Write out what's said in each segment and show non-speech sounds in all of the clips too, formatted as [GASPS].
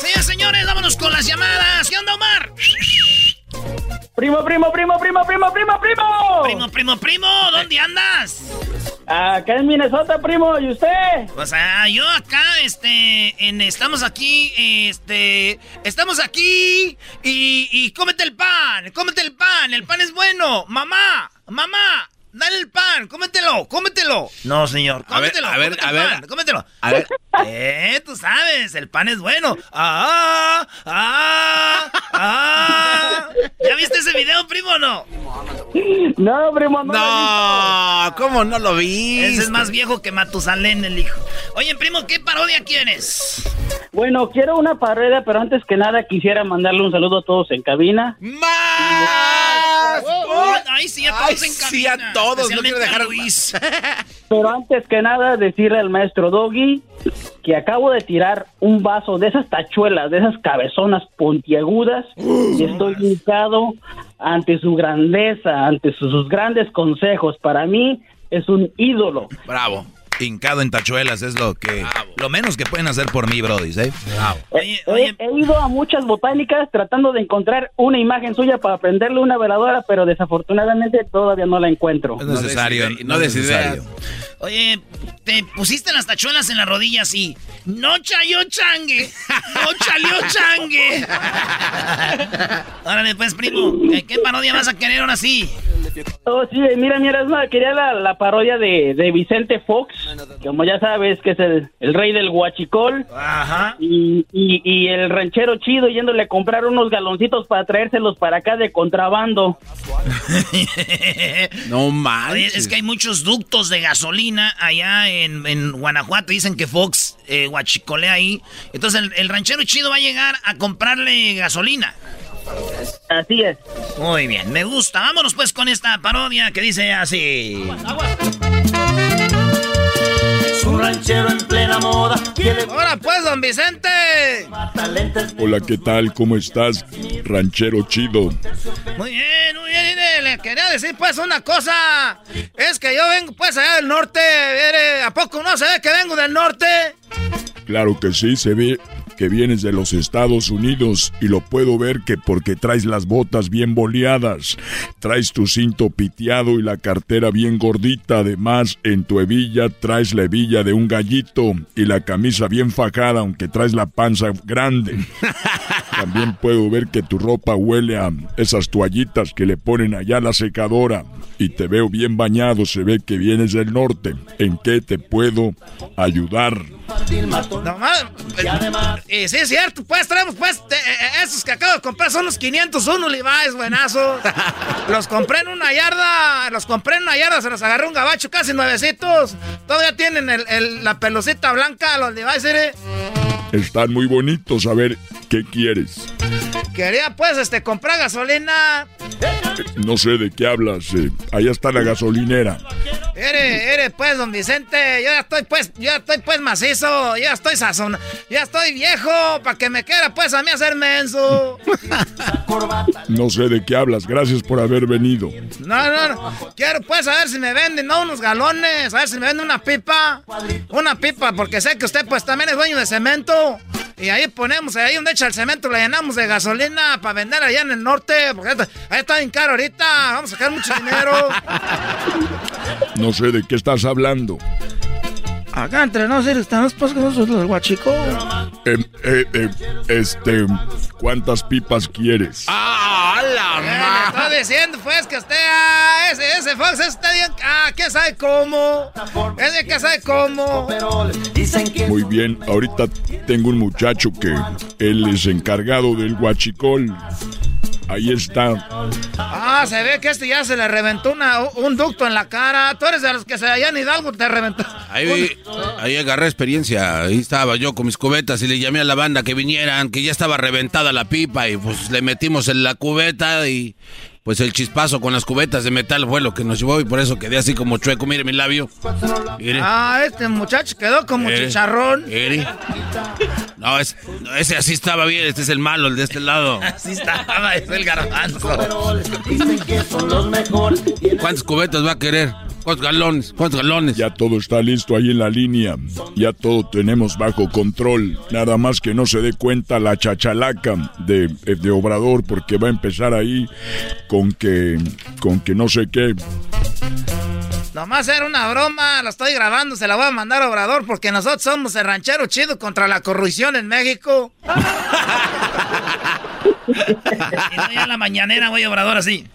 Señores, señores, vámonos con las llamadas. ¿Qué onda, Omar? Primo, primo, primo, primo, primo, primo, primo. Primo, primo, primo, ¿dónde andas? Acá en Minnesota, primo, ¿y usted? Pues ah, yo acá, este, en, estamos aquí, este, estamos aquí y, y cómete el pan, cómete el pan, el pan es bueno, mamá, mamá, Dale el pan, cómetelo, cómetelo. No, señor, cómetelo. A ver, a ver, a ver. cómetelo. A ver. [LAUGHS] Eh, tú sabes, el pan es bueno. Ah, ah, ah. ¿Ya viste ese video, primo o no? No, primo, no. No, ¿cómo no lo vi? Ese es más viejo que Matusalén, el hijo. Oye, primo, ¿qué parodia quieres? Bueno, quiero una parodia, pero antes que nada quisiera mandarle un saludo a todos en cabina. ¡Más! Ay, sí, a todos Ay, en cabina. sí, a todos, no quiero a dejar- Luis. [LAUGHS] Pero antes que nada, decirle al maestro Doggy que acabo de tirar un vaso de esas tachuelas, de esas cabezonas puntiagudas, [GASPS] y estoy hincado ante su grandeza, ante sus, sus grandes consejos. Para mí es un ídolo. Bravo. Hincado en tachuelas es lo que... Lo menos que pueden hacer por mí, Brody, ¿eh? Bravo. Oye, He, oye, he ido a muchas botánicas tratando de encontrar una imagen suya para prenderle una veladora, pero desafortunadamente todavía no la encuentro. Es necesario, no no es des necesario. oye, te pusiste las tachuelas en las rodillas y... ¡No chayó changue! ¡No chalió changue! Órale, pues, primo, ¿qué, parodia vas a querer ahora sí? Oh, sí, mira, mira, es más, quería la, la parodia de, de Vicente Fox, como ya sabes que es el, el rey del guachicol, Ajá. y, y, y el ranchero chido yéndole a comprar unos galoncitos para traérselos para acá de contrabando. [LAUGHS] No Oye, manches. es que hay muchos ductos de gasolina allá en, en Guanajuato. Dicen que Fox eh, guachicolea ahí. Entonces el, el ranchero chido va a llegar a comprarle gasolina. Así es. Muy bien, me gusta. Vámonos pues con esta parodia que dice así. Un ranchero en plena moda. Ahora pues, don Vicente. Hola, ¿qué tal? ¿Cómo estás? Ranchero chido. Muy bien, muy bien. Le quería decir pues una cosa. Es que yo vengo pues allá del norte. ¿A poco no se ve que vengo del norte? Claro que sí, se ve que vienes de los Estados Unidos y lo puedo ver que porque traes las botas bien boleadas, traes tu cinto piteado y la cartera bien gordita, además en tu hebilla traes la hebilla de un gallito y la camisa bien fajada aunque traes la panza grande. [LAUGHS] También puedo ver que tu ropa huele a esas toallitas que le ponen allá a la secadora y te veo bien bañado, se ve que vienes del norte. ¿En qué te puedo ayudar? No más. Y sí, es cierto, pues traemos pues te- eh, esos que acabo de comprar son los 501 Levi's, buenazos. [LAUGHS] los compré en una yarda, los compré en una yarda, se los agarré un gabacho casi nuevecitos. Todavía tienen el- el- la pelucita blanca, los Levi's, ¿eh? Están muy bonitos, a ver, ¿qué quieres? Quería pues este comprar gasolina. No sé de qué hablas. Eh. Allá está la gasolinera. Ere, ere, pues, don Vicente. Yo ya estoy pues, yo ya estoy pues macizo. Ya estoy sazón. Ya estoy viejo. Para que me quiera pues a mí hacer menso. No sé de qué hablas. Gracias por haber venido. No, no, no. Quiero pues a ver si me venden, ¿no? Unos galones. A ver si me venden una pipa. Una pipa, porque sé que usted pues también es dueño de cemento. Y ahí ponemos, ahí donde echa el cemento, le llenamos de gasolina para vender allá en el norte. Porque ahí está bien caro ahorita. Vamos a sacar mucho dinero. [LAUGHS] No sé de qué estás hablando. Acá entre nosotros estamos pues con los guachico. Eh, eh, eh, este, ¿cuántas pipas quieres? ¡Ah, la madre! está diciendo pues que usted, ah, ese, ese Fox está bien, ah, ¿quién sabe cómo? Ese que sabe cómo. Muy bien, ahorita tengo un muchacho que él es encargado del guachicol. Ahí está. Ah, se ve que este ya se le reventó un ducto en la cara. Tú eres de los que se allá en Hidalgo te reventó. Ahí, ahí agarré experiencia. Ahí estaba yo con mis cubetas y le llamé a la banda que vinieran, que ya estaba reventada la pipa y pues le metimos en la cubeta y pues el chispazo con las cubetas de metal fue lo que nos llevó y por eso quedé así como chueco. Mire mi labio. Ah, este muchacho quedó como chicharrón. No, ese así estaba bien. Este es el malo, el de este lado. [LAUGHS] Así estaba, es el garbanzo. ¿Cuántas cubetas va a querer? ¿Cuántos galones? ¿Cuántos galones? Ya todo está listo ahí en la línea. Ya todo tenemos bajo control. Nada más que no se dé cuenta la chachalaca de, de Obrador porque va a empezar ahí con que, con que no sé qué. Nomás era una broma, lo estoy grabando, se la voy a mandar a Obrador porque nosotros somos el ranchero chido contra la corrupción en México. [LAUGHS] y no ya en la mañanera voy a Obrador así.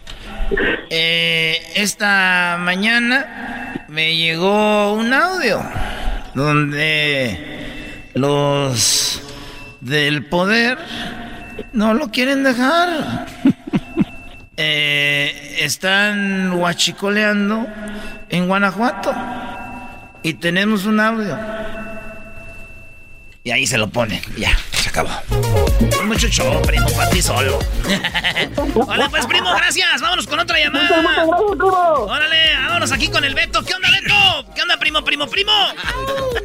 Eh, esta mañana me llegó un audio donde los del poder no lo quieren dejar. [LAUGHS] Eh, están huachicoleando en Guanajuato y tenemos un audio. Y ahí se lo pone. Ya, se acabó. Mucho show, primo, para ti solo. [LAUGHS] Hola, pues, primo, gracias. Vámonos con otra llamada. Órale, vámonos aquí con el Beto. ¿Qué onda, Beto? ¿Qué onda, primo, primo, primo?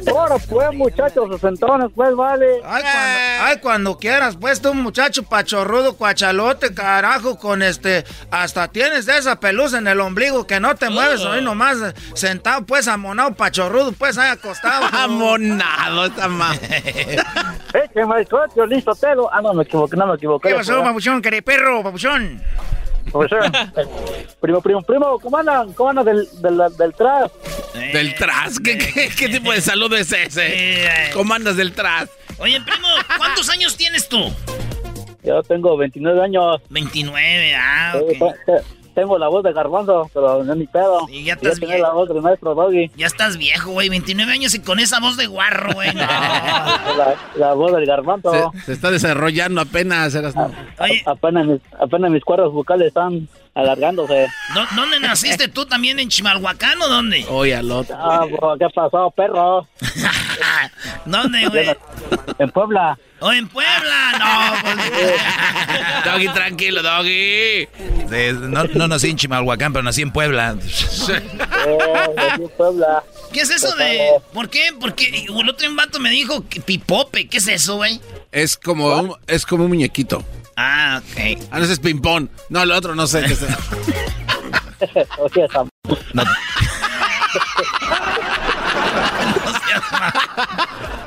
Ahora, pues, muchachos, sesentones, pues, vale. Ay cuando, ay, cuando quieras, pues, tú, muchacho pachorrudo, cuachalote, carajo, con este... Hasta tienes de esa pelusa en el ombligo que no te mueves, ahí nomás sentado, pues, amonado, pachorrudo, pues, ahí acostado. [LAUGHS] amonado, esta más. [LAUGHS] eh, que me listo, Telo. Ah, no, me equivoqué, no me equivoqué. ¿Qué pasó, papuchón? ¿Qué perro, papuchón? [LAUGHS] primo, primo, primo, ¿cómo andan? ¿Cómo andan del, del, del tras? ¿Del tras? ¿Qué, qué, qué tipo de saludo es ese? ¿Cómo andas del tras? Oye, primo, ¿cuántos años tienes tú? Yo tengo 29 años. 29, ah, ok tengo la voz de garbanzo, pero no es mi pedo. Y ya estás viejo. la voz del maestro Doggy. Ya estás viejo, güey. 29 años y con esa voz de guarro, güey. [LAUGHS] la, voz del garbanzo. Se, está desarrollando apenas. Eras... apenas, mis, apenas mis cuerdas vocales están alargándose. ¿Dónde naciste tú también? ¿En Chimalhuacán o dónde? Oye, al otro. Ah, ¿qué pasó, perro? [LAUGHS] ¿Dónde, güey? En Puebla. ¡Oh, en Puebla! No, pues... [LAUGHS] Doggy, tranquilo, Doggy. no, no, nací en Chimalhuacán, pero nací en Puebla. en Puebla. ¿Qué es eso de...? ¿Por qué? Porque el otro vato me dijo que pipope. ¿Qué es eso, güey? Es como, un, es como un muñequito. Ah, ok. Ah, no, ese es ping-pong. No, el otro no sé qué es. [LAUGHS] no.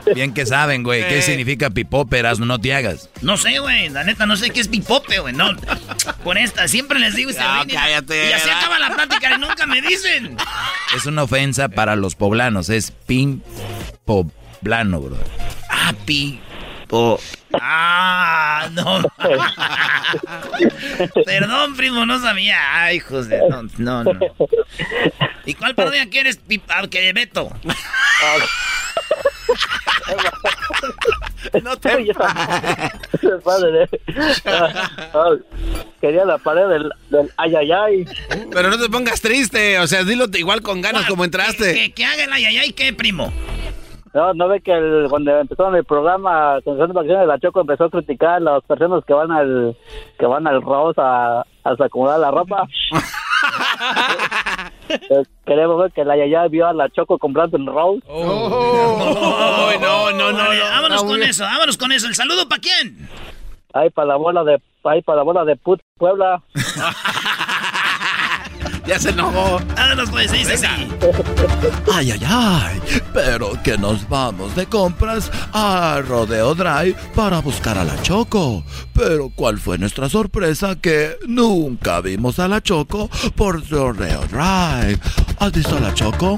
[LAUGHS] Bien que saben, güey. ¿Qué significa pipope, No te hagas. No sé, güey. La neta, no sé qué es pipope, güey. No. Con esta, siempre les digo y se no, cállate, Y así acaba la plática y nunca me dicen. Es una ofensa para los poblanos. Es ping poblano, bro. Ah, pi. Ah, no. Perdón, primo, no sabía. Ay, hijos de. No, no, no. ¿Y cuál parodia quieres, ah, que Beto? no te Quería la pared del, del ayayay. Pero no te pongas triste, o sea, dilo igual con ganas como entraste. ¿Que, que, haga el ayayay qué, primo? No, no ve que el, cuando empezaron el programa Condición de Vacaciones, la Choco empezó a criticar a las personas que van al que van al Rose a, a acomodar la ropa. [LAUGHS] Eh, Queremos ver que la Yaya vio a la Choco comprando en Rose. Oh, no, no, no, Vale, no. vámonos con eso, vámonos con eso. ¿El saludo para quién? Ahí para la bola de ahí para la bola de put Puebla. [LAUGHS] Ya se enojó. Vámonos pues, dice así. Ay, ay, ay, pero que nos vamos de compras a Rodeo Drive para buscar a la Choco. Pero ¿cuál fue nuestra sorpresa? Que nunca vimos a la Choco por Rodeo Drive. ¿Has visto a la Choco?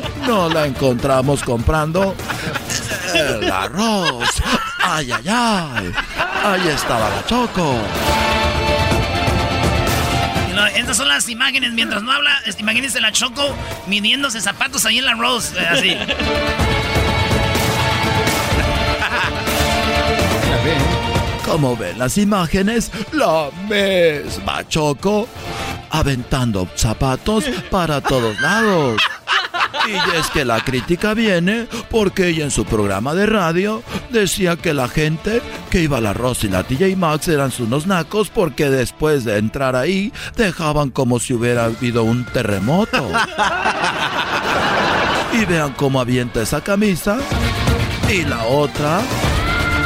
no la encontramos comprando el arroz. Ay, ay, ay. Ahí estaba la Choco. Estas son las imágenes. Mientras no habla, imagínense la Choco midiéndose zapatos ahí en la Rose. eh, Así. [LAUGHS] Como ven las imágenes, la misma Choco aventando zapatos para todos lados. Y es que la crítica viene porque ella en su programa de radio decía que la gente que iba a la Ross y la TJ Maxx eran unos nacos porque después de entrar ahí dejaban como si hubiera habido un terremoto. Y vean cómo avienta esa camisa. Y la otra.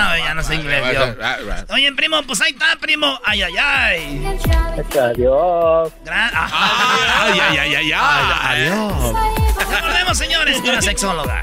No, ya no sé inglés. yo. Oye, primo, pues ahí está, primo. Ay, ay, ay. Adiós. Ajá. Ay, ay, ay, ay, ay. Adiós. Recordemos, señores, con la sexóloga.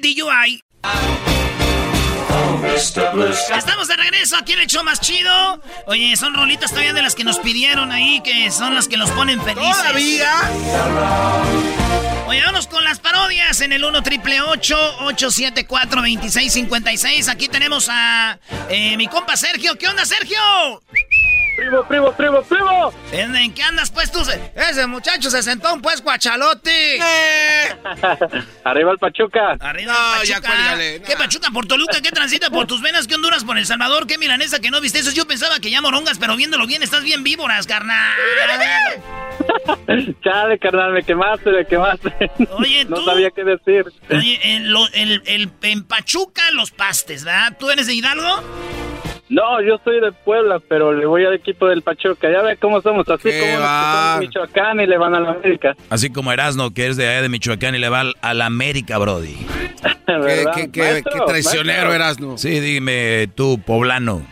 DUI. Estamos de regreso aquí en el show más chido. Oye, son rolitas todavía de las que nos pidieron ahí, que son las que nos ponen felices. ¿Todavía? Oye, vamos con las parodias en el 1 triple 874 2656. Aquí tenemos a eh, mi compa Sergio. ¿Qué onda, Sergio? Primo, primo, primo, primo. ¿En, en qué andas, pues tú? Ese muchacho se sentó un pues guachalote. [LAUGHS] Arriba el Pachuca. Arriba No, el ya Pachuca. cuélgale, no. ¿Qué Pachuca por Toluca? ¿Qué transita por tus venas? ¿Qué Honduras por El Salvador? ¿Qué milanesa que no viste? Eso yo pensaba que ya morongas, pero viéndolo bien estás bien víboras, carnal. [LAUGHS] Chale, carnal, me quemaste, me quemaste. Oye, no tú. sabía qué decir. Oye, en, lo- el- el- en Pachuca los pastes, ¿verdad? ¿Tú eres de Hidalgo? No, yo soy de Puebla, pero le voy al equipo del Pachuca. Ya ve cómo somos, así ¿Qué como los que va? son de Michoacán y le van a la América. Así como Erasno, que es de allá de Michoacán y le va al- a la América, Brody. ¿Qué, [LAUGHS] ¿verdad? qué, qué, Maestro, qué traicionero maestro. eras, ¿no? Sí, dime tú, poblano.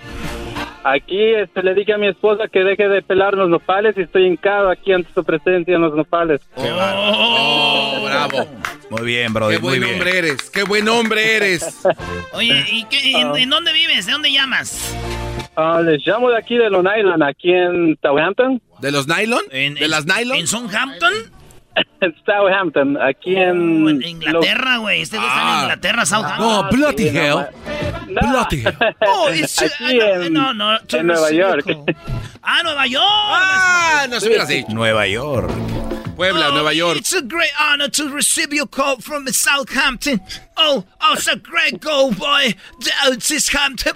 Aquí este, le dije a mi esposa que deje de pelar los nopales y estoy hincado aquí ante su presencia en los nopales. Oh, bravo. Muy bien, Brody, Qué muy buen bien. hombre eres. Qué buen hombre eres. [LAUGHS] Oye, ¿y qué, en, en dónde vives? ¿De dónde llamas? Ah, les llamo de aquí de Long Island, aquí en Southampton. ¿De los nylon? En- ¿De en- las nylon? ¿En Southampton? [LAUGHS] Southampton, aquí en... Oh, en Inglaterra, güey. Este güey está en Inglaterra, Southampton. No, Bloody sí, Hell. No. Bloody Hell. [LAUGHS] Oh, it's, Aquí ah, no, en- no, no, en Nueva York. Ah, Nueva York. Ah, no se hubieras dicho. Nueva York. Puebla, Oh, Nueva York. It's a great honor to receive your call from Southampton. Oh, oh, it's a great goal, boy. Oh, it's Hampton.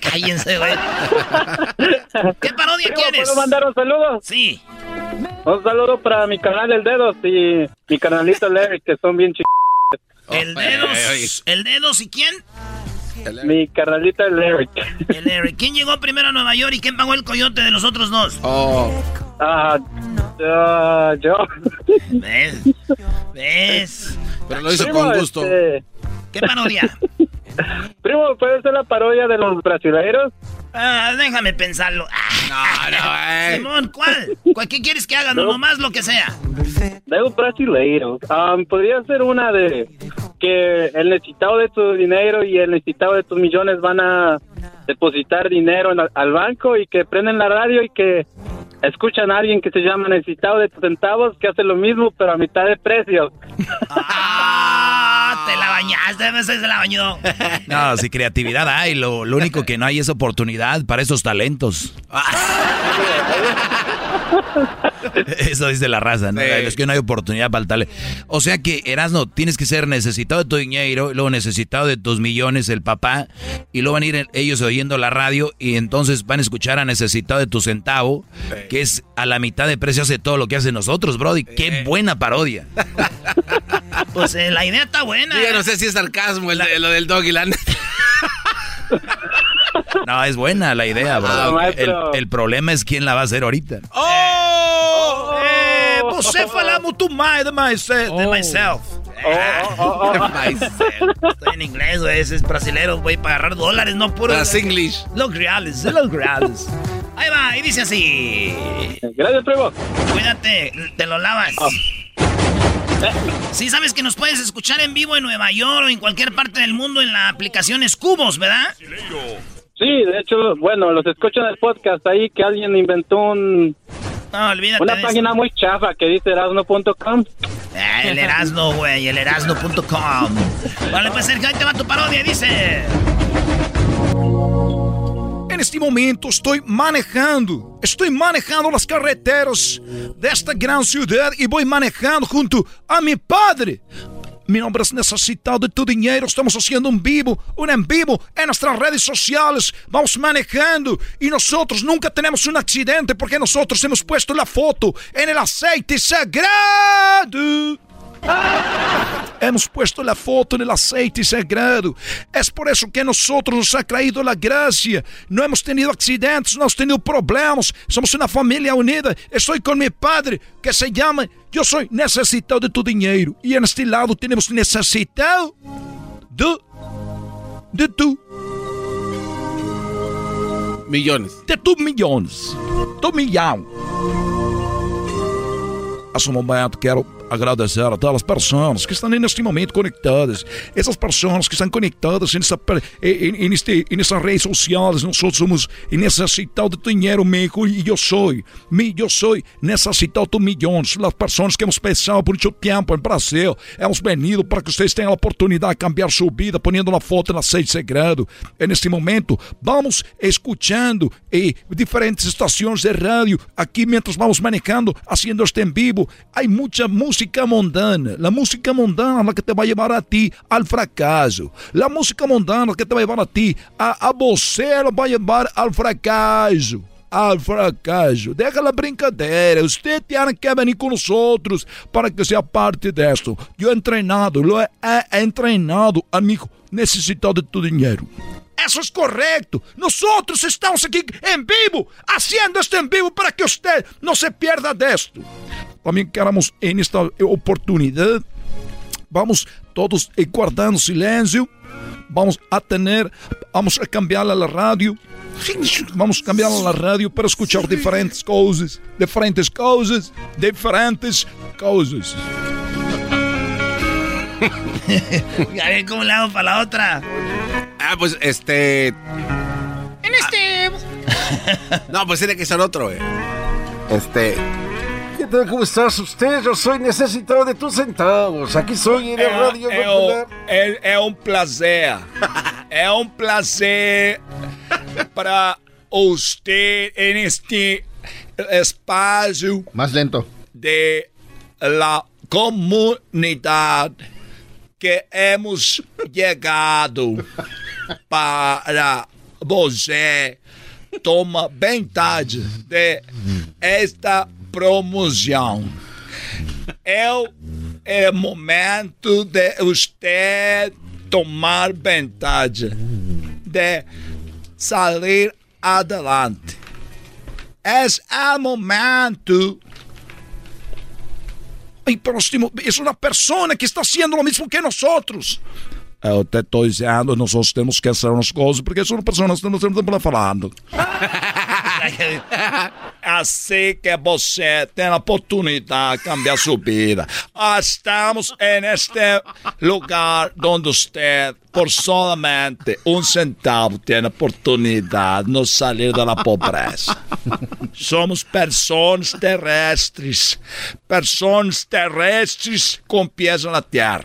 Cállense, güey. [LAUGHS] ¿Qué parodia Primo, quieres? ¿Puedo mandar un saludo? Sí. Un saludo para mi canal El Dedos y mi canalito Larry, que son bien chicos. El dedos. ¿El dedos y quién? Mi carnalito el Eric. El Eric. ¿Quién llegó primero a Nueva York y quién pagó el coyote de los otros dos? Oh. Ah, ah, yo. ¿Ves? ¿Ves? Pero lo hizo Primo, con gusto. este, ¿Qué parodia? [LAUGHS] primo, ¿puede ser la parodia de los brasileiros? Ah, déjame pensarlo. No, no, eh. Simón, ¿cuál? ¿Cuál- ¿Qué quieres que haga? No, nomás lo que sea. De los brasileiros. Um, podría ser una de que el necesitado de tu dinero y el necesitado de tus millones van a depositar dinero en- al banco y que prenden la radio y que escuchan a alguien que se llama necesitado de centavos que hace lo mismo pero a mitad de precio. [LAUGHS] Te la bañaste, ese se la bañó. [LAUGHS] No, si creatividad hay, lo, lo único que no hay es oportunidad para esos talentos. [LAUGHS] Eso dice la raza, ¿no? Sí. Es que no hay oportunidad para el talento. O sea que, Erasno, tienes que ser necesitado de tu dinero, luego necesitado de tus millones, el papá, y luego van a ir ellos oyendo la radio y entonces van a escuchar a necesitado de tu centavo, que es a la mitad de precio hace todo lo que hacen nosotros, Brody. Qué buena parodia. [LAUGHS] Pues eh, la idea está buena. Yo ya ¿eh? no sé si es sarcasmo el de- lo del dog y la. No, es buena la idea, bro. Ah, el, el problema es quién la va a hacer ahorita. ¡Oh! Eh, você fala muito mais de, myself. de myself. Oh, oh, oh, oh. [LAUGHS] Estoy en inglés, güey. Es brasilero, güey, para agarrar dólares, no puro. Las English. Los reales, los reales. Ahí va, y dice así. Gracias, primo. Cuídate, te lo lavas. Sí, sabes que nos puedes escuchar en vivo en Nueva York o en cualquier parte del mundo en la aplicación Escubos, ¿verdad? Sí, de hecho, bueno, los escucho en el podcast ahí que alguien inventó un, No, olvídate una de página muy chafa que dice erasno.com. Ah, el Erasno, güey, el erasno.com. Vale, pues Sergio, ahí te va tu parodia, dice. En este momento estoy manejando, estoy manejando las carreteras de esta gran ciudad y voy manejando junto a mi padre. Mi nombre es Necesitado de tu Dinero. Estamos haciendo un vivo, un en vivo en nuestras redes sociales. Vamos manejando y nosotros nunca tenemos un accidente porque nosotros hemos puesto la foto en el aceite sagrado. [LAUGHS] Hemos puesto la foto en el aceite sagrado. Es por eso que a nosotros nos ha traído la gracia. No hemos tenido accidentes, no hemos tenido problemas. Somos una familia unida. Estoy con mi padre que se llama Yo soy necesitado de tu dinero. Y en este lado tenemos necesitado de, de tu, Millones. de tus millones. Tu millón. Nesse momento quero agradecer a todas as pessoas que estão neste momento conectadas. Essas pessoas que estão conectadas nessa, em, em, neste, em nessas redes sociais. Nós somos necessitados de dinheiro, México, e eu sou. Eu sou necessitado de milhões. As pessoas que hemos pensado por muito tempo em Brasil. Hemos venido para que vocês tenham a oportunidade de cambiar sua vida, ponendo uma foto na sede sagrado. E neste momento, vamos escutando eh, diferentes estações de rádio aqui mientras vamos manejando, haciendo este en vivo. Hay mucha música mundana. La música mundana es la que te va a llevar a ti al fracaso. La música mundana es la que te va a llevar a ti a, a você, lo va a llevar al fracaso. Al fracaso. Deja la brincadeira. Usted tiene que venir con nosotros para que sea parte de esto. Yo he entrenado, lo he, he entrenado, amigo, necesitado de tu dinero. Eso es correcto. Nosotros estamos aquí en vivo, haciendo esto en vivo para que usted no se pierda de esto. También queremos en esta oportunidad, vamos todos eh, guardando silencio. Vamos a tener, vamos a cambiar a la radio. Vamos a cambiar a la radio para escuchar diferentes cosas, diferentes cosas, diferentes cosas. [LAUGHS] Ya ven cómo le hago para la otra. Ah, pues este. En este. [LAUGHS] No, pues tiene que ser otro, güey. Este. ¿Qué tal? ¿Cómo estás usted? Yo soy necesitado de tus centavos. Aquí soy en la É, radio é, popular. um- é, é um prazer. é um prazer para usted en este espaço Más lento. de la comunidad que hemos llegado para você toma vantagem de esta promoção. É o é momento de você tomar vantagem de sair adelante. Es el momento. Ay, próximo, es una persona que está haciendo lo mismo que nosotros. Eu te estou dizendo, nós temos que hacer umas coisas, porque são pessoas que estamos sempre falando. [LAUGHS] Assim que você tem a oportunidade de cambiar sua vida. Ah, Estamos em este lugar onde você, por solamente um centavo, tem a oportunidade de sair da pobreza. Somos pessoas terrestres. Pessoas terrestres com pés na terra.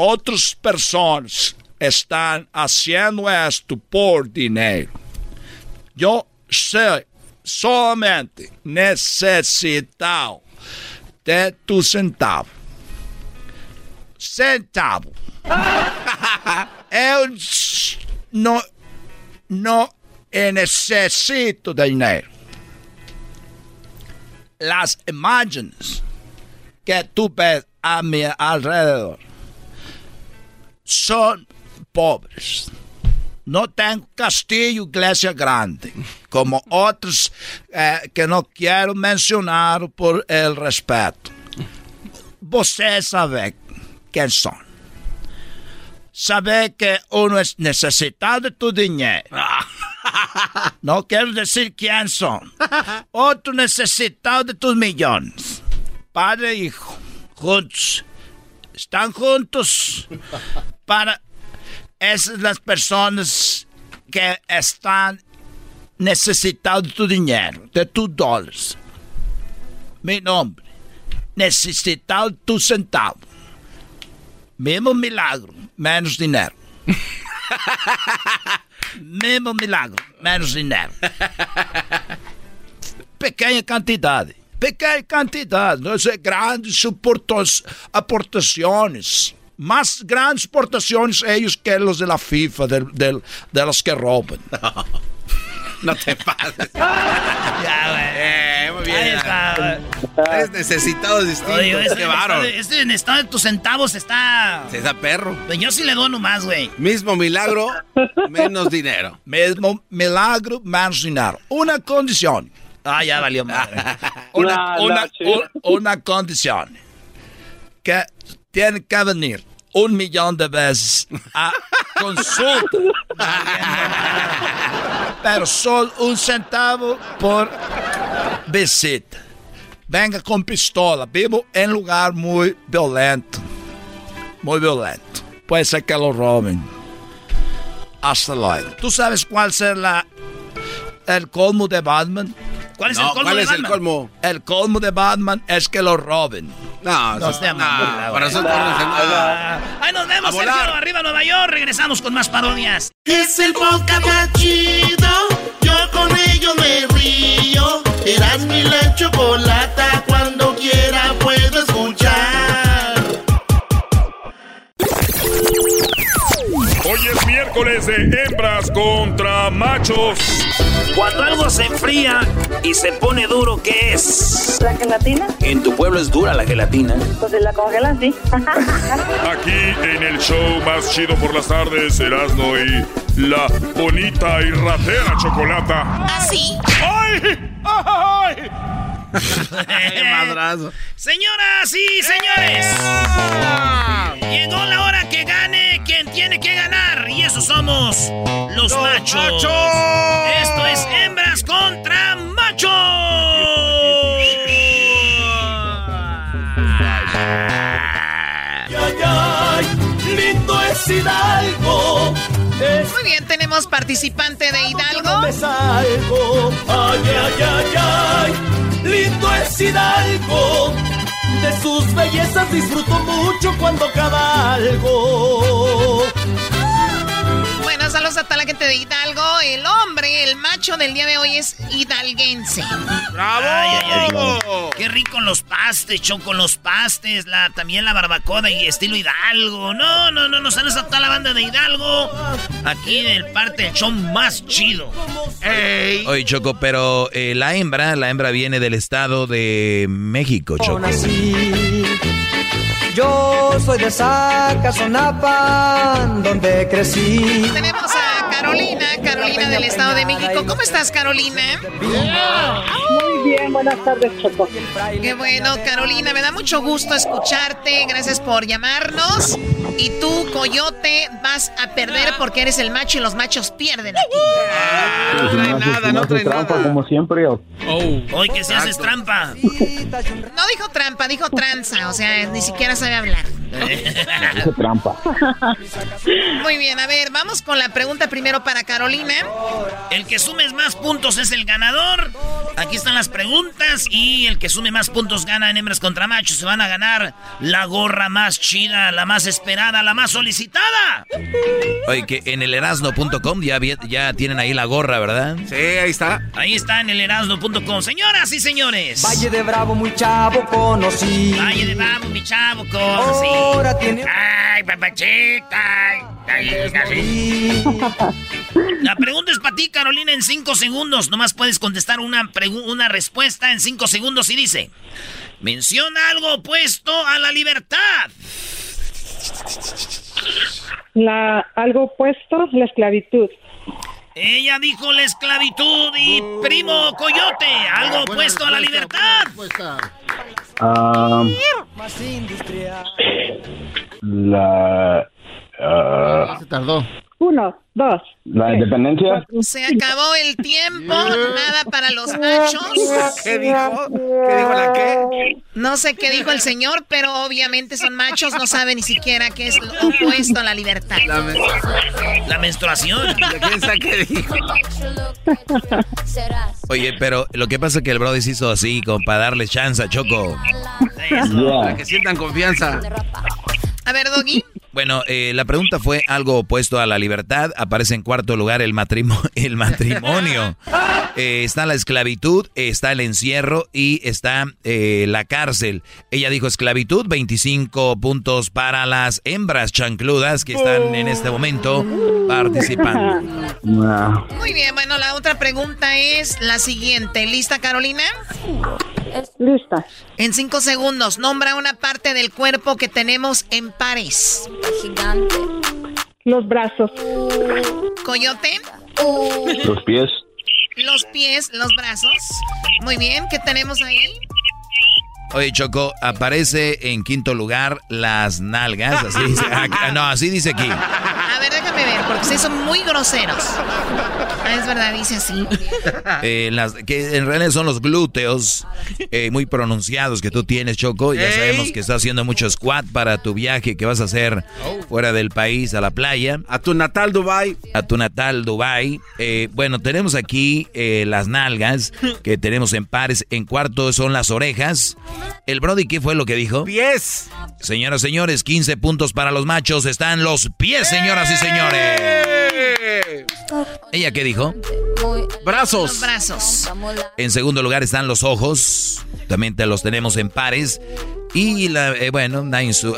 Outras pessoas estão fazendo isto por dinheiro. Eu sei somente necessitado de tu centavo. Centavo. [LAUGHS] Eu não, não necessito de dinheiro. As imagens que tu ves a mi alrededor são pobres. Não tem castillo, igreja grande, como outros eh, que não quero mencionar por el respeito. Você sabe quem são. Sabe que uno é necessitado de tu dinheiro. [LAUGHS] Não quero dizer quem são. Outro necessitado de tus milhões. Padre e hijo, juntos. Estão juntos para essas as pessoas que estão necessitadas de tu dinheiro, de tu dólares. Meu nome, necessitado tu centavo. Mesmo milagre, menos dinheiro. [LAUGHS] Mesmo milagre, menos dinheiro. Pequena quantidade. Pequena quantidade. Não é grandes aportações. Más grandes exportaciones ellos que los de la FIFA, del- del- de los que roban. [LAUGHS] No te pases. [LAUGHS] Ya, güey. Eh, muy bien. Ahí está, güey. Eres necesitado distinto. Oye, este, este en estado de tus centavos está. Se da perro. Pues yo sí le dono más, güey. Mismo milagro, menos dinero. Mismo milagro, menos dinero. Una condición. Ah, ya valió madre. [LAUGHS] Una, No, una, no, chico. un- una condición. Que tiene que venir un millón de veces a consulta. Pero solo un centavo por visita. Venga con pistola. Vivo en lugar muy violento. Muy violento. Puede ser que lo roben. Hasta luego. ¿Tú sabes cuál será el colmo de Batman? ¿Cuál es el No, colmo ¿cuál de es el Batman? colmo? El colmo de Batman es que lo roben. No, No eso- sea no, mamona, para güey. nosotros no es nada. Ahí nos vemos. Sergio. Arriba Nueva York. Regresamos con más parodias. Es el podcast más chido. Yo con ello me río. Eras mi la chocolata. Cuando quiera puedo escuchar. Hoy es miércoles de hembras contra machos. Cuando se enfría y se pone duro, ¿qué es? ¿La gelatina? En tu pueblo es dura la gelatina. Pues si la congelan, sí. [LAUGHS] Aquí en el show más chido por las tardes, Erasmo y la bonita y ratera chocolata. Así. ¡Ay! ¡Ay! Señoras y señores, llegó la hora que gane quien tiene que ganar. Y esos somos los, machos. Esto es hembras es Hidalgo. Muy bien, tenemos participante de Hidalgo. Me salgo. Ay, ay, ay, ay. es Hidalgo. De sus bellezas disfruto mucho cuando cabalgo. Saludos a toda la gente de Hidalgo. El hombre, el macho del día de hoy es hidalguense. ¡Bravo! Qué rico los pastes, choco los pastes, la, también la barbacoa y estilo Hidalgo. No, no, no, nos sales a toda la banda de Hidalgo. Aquí en el parte del show más chido. Oye, Choco, pero eh, la hembra, la hembra viene del estado de México, Choco. Yo soy de Zacazonapa, donde crecí. Tenemos a Carolina, Carolina del Estado de México. ¿Cómo estás, Carolina? Muy bien, buenas tardes, Choco. Qué bueno, Carolina, me da mucho gusto escucharte. Gracias por llamarnos. Y tú, Coyote, vas a perder porque eres el macho y los machos pierden aquí. no trae nada, no trae trampa, como siempre. Hoy que se haces trampa. No dijo trampa, dijo tranza. O sea, ni siquiera sabe hablar. Dice trampa. [LAUGHS] Muy bien, a ver, vamos con la pregunta primero para Carolina. El que sume más puntos es el ganador. Aquí están las preguntas y el que sume más puntos gana en hembras contra machos. Se van a ganar la gorra más chida, la más esperada, la más solicitada. Oye, que en el erasno.com ya, ya tienen ahí la gorra, ¿verdad? Sí, ahí está. Ahí está en el erasno.com. Señoras y señores. Valle de Bravo, muy chavo conocí. Valle de Bravo, mi chavo, conocí. Ahora tiene. Ay, papachita. [LAUGHS] La pregunta es para ti, Carolina, en cinco segundos. Nomás puedes contestar una, una respuesta en cinco segundos y dice: Menciona algo opuesto a la libertad. La, algo opuesto, la esclavitud. Ella dijo la esclavitud y primo coyote, algo opuesto a la libertad. Ah, la. Ah, Se tardó. Uno, dos. la independencia. Se acabó el tiempo, nada para los machos. ¿Qué dijo? ¿Qué dijo la qué? No sé qué dijo el señor, pero obviamente son machos, no saben ni siquiera qué es lo opuesto a la libertad. La, men- La menstruación. [LAUGHS] ¿Quién sabe qué dijo? Oye, pero lo que pasa es que el Brody se hizo así, como para darle chance a Choco. Para que sientan confianza. A ver, Doggy. Bueno, eh, la pregunta fue algo opuesto a la libertad. Aparece en cuarto lugar el, matrimo- [LAUGHS] el matrimonio. [LAUGHS] Eh, está la esclavitud, está el encierro y está eh, la cárcel. Ella dijo esclavitud, 25 puntos para las hembras chancludas que están en este momento participando. Muy bien, bueno, la otra pregunta es la siguiente. ¿Lista, Carolina? Lista. En cinco segundos, nombra una parte del cuerpo que tenemos en pares. Los brazos. Coyote. Los pies. Los pies, los brazos. Muy bien, ¿qué tenemos ahí? Oye, Choco, aparece en quinto lugar las nalgas. Así dice, ah, no, así dice aquí. A ver, déjame ver, porque ustedes son muy groseros. Ah, es verdad, dice así. [LAUGHS] Eh, las, que en realidad son los glúteos eh, muy pronunciados que tú tienes, Choco. Ya sabemos que estás haciendo mucho squat para tu viaje que vas a hacer fuera del país, a la playa. A tu natal Dubai. A tu natal Dubai. Eh, bueno, tenemos aquí eh, las nalgas [LAUGHS] que tenemos en pares. En cuarto son las orejas. El Brody, ¿qué fue lo que dijo? Pies. Señoras, señores, 15 puntos para los machos. Están los pies, señoras y señores. ¿Ella qué dijo? Los Brazos. brazos. En segundo lugar están los ojos. También te los tenemos en pares. Y la, eh, bueno,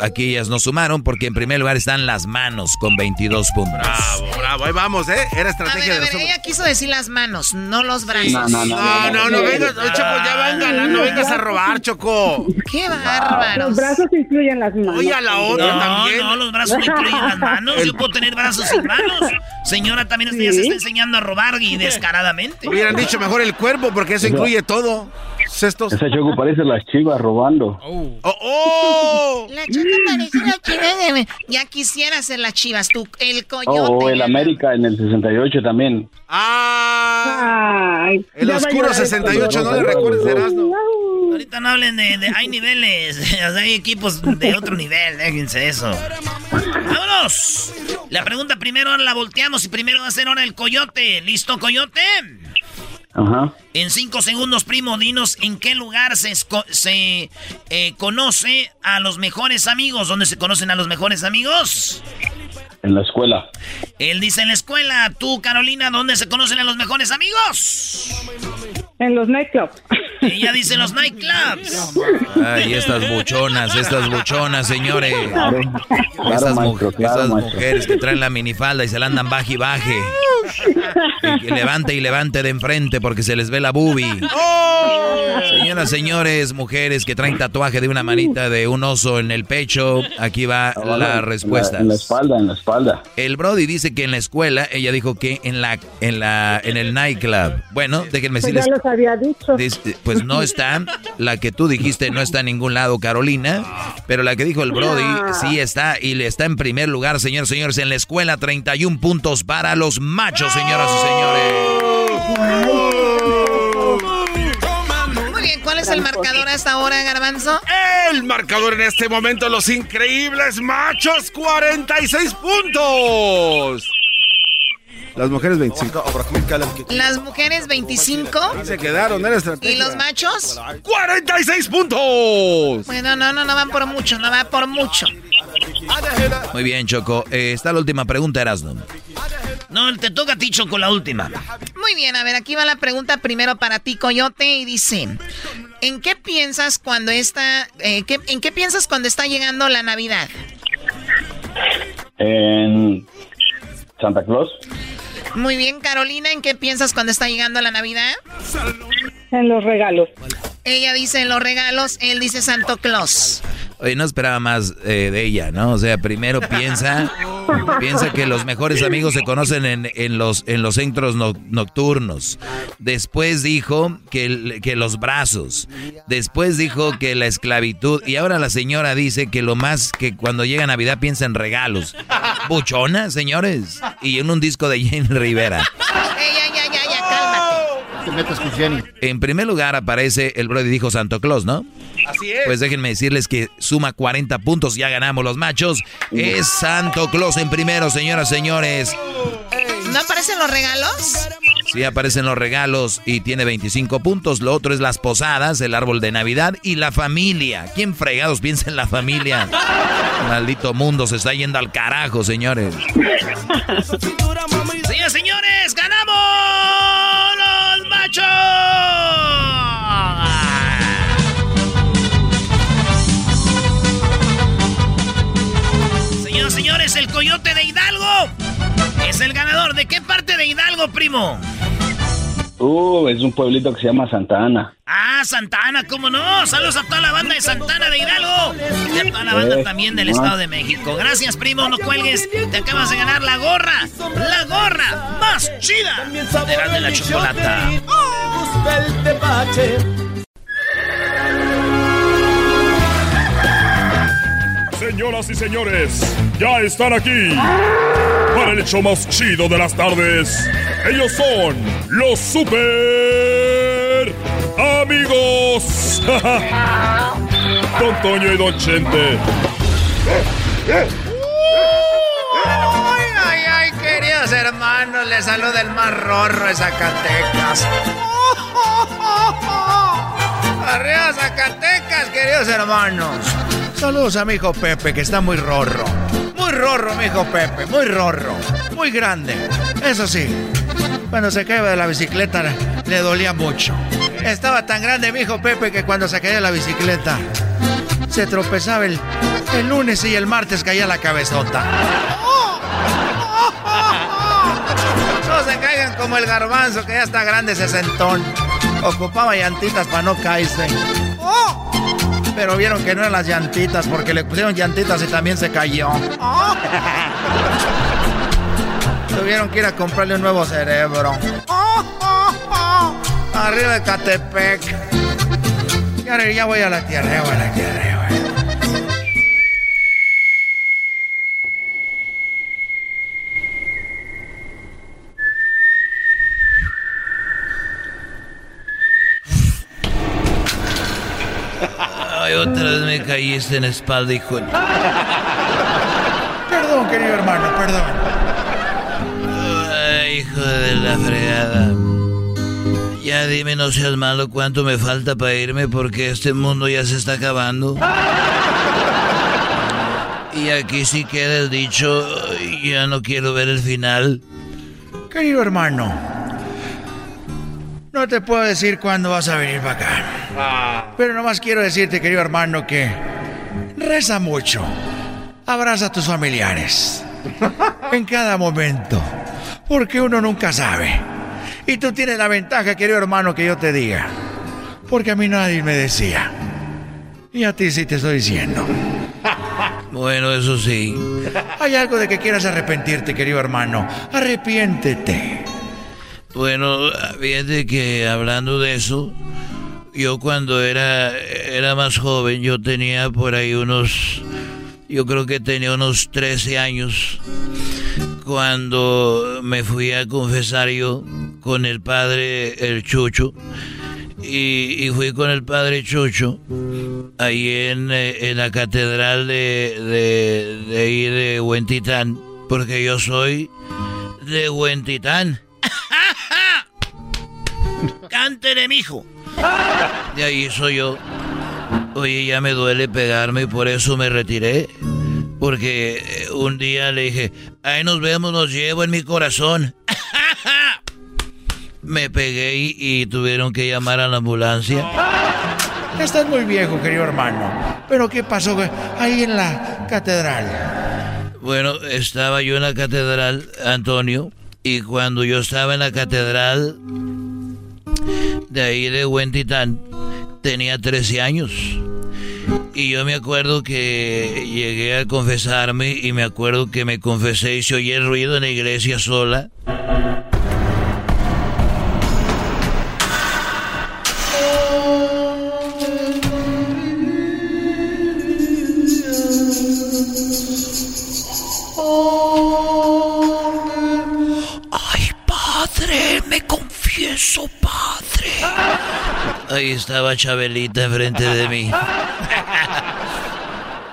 aquí ellas no sumaron porque en primer lugar están las manos con 22 puntos. Bravo, bravo. Ahí vamos, ¿eh? Era A ver, estrategia de los ella quiso decir las manos, no los brazos. No, no, no. No, no, no vengas, no, Choco, ya vengan, no vengas a robar, Choco. ¡Qué bárbaros! Los brazos incluyen las manos. Oye, a la otra No, también. no, los brazos no incluyen las manos. Yo puedo tener brazos sin manos. Señora, también usted ya se está enseñando a robar y descaradamente. Hubieran dicho mejor el cuerpo porque eso incluye todo. Cestos. Ese choco parece las chivas robando. Oh, oh. La chica parece la chiva de... Ya quisiera ser las chivas, tú, el coyote. Oh, el América en el 68 también. Ah. Ay, El oscuro llegar 68, no le recuerdes, Erasmo. Ahorita no hablen de, de- hay niveles, [LAUGHS] o sea, hay equipos de otro nivel, déjense eso. ¡Vámonos! La pregunta primero ahora la volteamos y primero va a ser ahora el coyote. ¿Listo, coyote? Ajá. En cinco segundos, primo, dinos en qué lugar se, se eh, conoce a los mejores amigos. ¿Dónde se conocen a los mejores amigos? En la escuela. Él dice en la escuela. Tú, Carolina, ¿dónde se conocen a los mejores amigos? En los nightclubs. Ella dice los nightclubs. Ay, estas buchonas, estas buchonas, señores. estas, mu- maestro, claro, estas mujeres que traen la minifalda y se la andan baje y baje. Y que levante y levante de enfrente porque se les ve la boobie. Señoras, señores, mujeres que traen tatuaje de una manita de un oso en el pecho, aquí va En la respuesta. En la espalda, en la espalda. El Brody dice que en la escuela, ella dijo que en la en la en el nightclub. Bueno, déjenme Pues decirles había dicho. Dice, Pues no está, la que tú dijiste no está en ningún lado, Carolina, pero la que dijo el Brody sí está y le está en primer lugar, señores, señores, en la escuela 31 puntos para los machos, señoras y señores. Muy bien, ¿cuál es el marcador hasta ahora, Garbanzo? El marcador en este momento, los increíbles machos, 46 puntos. Las mujeres 25. Las mujeres 25 Se quedaron en la y los machos. 46 puntos. Bueno, no, no, no van por mucho, no va por mucho. Muy bien, Choco. Eh, está la última pregunta, Erasmo. No, te toca a ti, Choco, la última. Muy bien, a ver, aquí va la pregunta primero para ti, Coyote, y dice, ¿en qué piensas cuando está, eh, qué- en qué piensas cuando está llegando la Navidad? En Santa Claus. Muy bien, Carolina, ¿en qué piensas cuando está llegando la Navidad? En los regalos. Ella dice los regalos, él dice Santo Claus. Oye, no esperaba más eh, de ella, ¿no? O sea, primero piensa, piensa que los mejores amigos se conocen en, en los, en los centros no- nocturnos. Después dijo que, el- que los brazos. Después dijo que la esclavitud. Y ahora la señora dice que lo más que cuando llega Navidad piensa en regalos. Buchona, señores. Y en un disco de Jenny Rivera. Ey, ya. Te metes con Jenny. En primer lugar aparece el Brody dijo Santo Claus, ¿no? Así es. Pues déjenme decirles que suma 40 puntos, ya ganamos los machos. Es Santo Claus en primero, señoras, señores. ¿No aparecen los regalos? Sí aparecen los regalos y tiene 25 puntos. Lo otro es las posadas, el árbol de Navidad y la familia. ¿Quién fregados piensa en la familia? [LAUGHS] Maldito mundo se está yendo al carajo, señores. [LAUGHS] Señores, señores, ganamos los machos. Señoras, señores, el coyote de Hidalgo es el ganador. ¿De qué parte de Hidalgo, primo? Uh, es un pueblito que se llama Santa Ana. Ah, Santana, ¿cómo no? Saludos a toda la banda de Santana de Hidalgo y a toda la banda Eh, también del no. Estado de México. Gracias, primo, no cuelgues. Te acabas de ganar la gorra, la gorra más chida de la de la chocolata. Señoras y señores, ya están aquí para el hecho más chido de las tardes. Ellos son los super amigos. [LAUGHS] Don Toño y Don Chente. Ay, ay, ay, queridos hermanos, les saluda el más de Zacatecas. [LAUGHS] Arriba Zacatecas, queridos hermanos. Saludos a mi hijo Pepe, que está muy rorro. Muy rorro, mi hijo Pepe, muy rorro. Muy grande. Eso sí, cuando se caía de la bicicleta le dolía mucho. Estaba tan grande mi hijo Pepe que cuando se caía de la bicicleta se tropezaba el, el lunes y el martes caía la cabezota. No se caigan como el garbanzo que ya está grande, sesentón. Ocupaba llantitas para no caerse. Pero vieron que no eran las llantitas porque le pusieron llantitas y también se cayó. [LAUGHS] Tuvieron que ir a comprarle un nuevo cerebro. Arriba de Catepec. Y ahora ya voy a la tierra, ya voy a la tierra. ya voy. Ay, otra vez me caíste en la espalda, hijo. de- Perdón, querido hermano, perdón. Ay, hijo de la fregada. Ya dime, no seas malo, cuánto me falta para irme porque este mundo ya se está acabando. Y aquí sí queda el dicho, ya no quiero ver el final. Querido hermano, no te puedo decir cuándo vas a venir para acá. Pero nomás quiero decirte, querido hermano, que reza mucho. Abraza a tus familiares. [LAUGHS] En cada momento. Porque uno nunca sabe. Y tú tienes la ventaja, querido hermano, que yo te diga. Porque a mí nadie me decía. Y a ti sí te estoy diciendo. [LAUGHS] Bueno, eso sí. Hay algo de que quieras arrepentirte, querido hermano. Arrepiéntete. Bueno, fíjate que hablando de eso, yo cuando era, era más joven, yo tenía por ahí unos, yo creo que tenía unos 13 años, cuando me fui a confesar yo con el padre, el Chucho, y, fui con el padre Chucho, ahí en, eh, en la catedral de, de, de ahí de Huentitán, porque yo soy de Huentitán. [LAUGHS] Cántele, mijo. De ahí soy yo. Oye, ya me duele pegarme y por eso me retiré. Porque eh, un día le dije, ahí nos vemos, nos llevo en mi corazón. [LAUGHS] me pegué y, y tuvieron que llamar a la ambulancia. Estás muy viejo, querido hermano. Pero ¿qué pasó ahí en la catedral? Bueno, estaba yo en la catedral, Antonio, y cuando yo estaba en la catedral de ahí de Huentitán, tenía 13 años. Y yo me acuerdo que llegué a confesarme y me acuerdo que me confesé y se oye el ruido en la iglesia sola. Ahí estaba Chabelita enfrente de mí. [LAUGHS]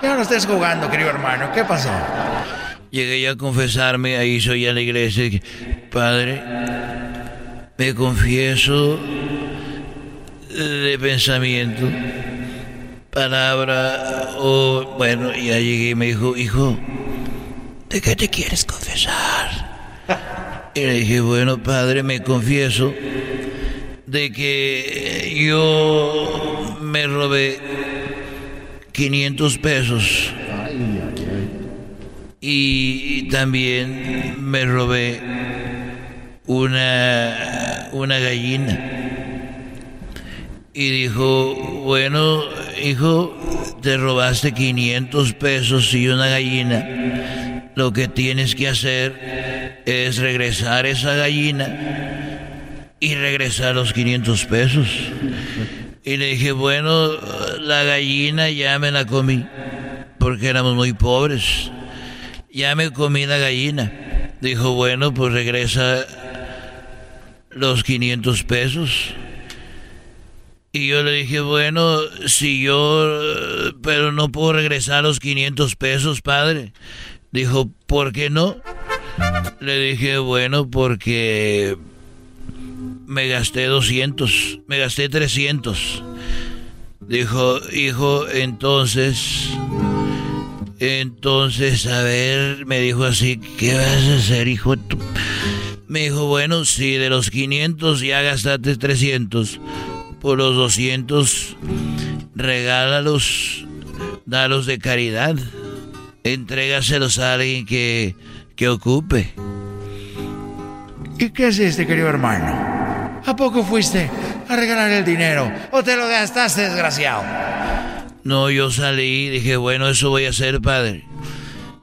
Ya no estés jugando, querido hermano. ¿Qué pasó? Llegué yo a confesarme, ahí soy a la iglesia. Padre, me confieso de pensamiento, palabra, o bueno, ya llegué y me dijo, hijo, ¿de qué te quieres confesar? [LAUGHS] Y le dije, bueno, padre, me confieso de que yo me robé 500 pesos. Y también me robé una, una gallina. Y dijo, bueno, hijo, te robaste 500 pesos y una gallina. Lo que tienes que hacer es regresar esa gallina y regresar los 500 pesos. Y le dije, bueno, la gallina ya me la comí, porque éramos muy pobres. Ya me comí la gallina. Dijo, bueno, pues regresa los 500 pesos. Y yo le dije, bueno, si yo, pero no puedo regresar los 500 pesos, padre. Dijo, ¿por qué no? Le dije, bueno, porque me gasté 200, me gasté 300. Dijo, hijo, entonces, entonces, a ver, me dijo así, ¿qué vas a hacer, hijo? Me dijo, bueno, si de los 500 ya gastaste 300, por los 200, regálalos, dalos de caridad, entrégaselos a alguien que, que ocupe. ¿Y qué es este, querido hermano? ¿A poco fuiste a regalar el dinero o te lo gastaste, desgraciado? No, yo salí y dije, bueno, eso voy a hacer, padre.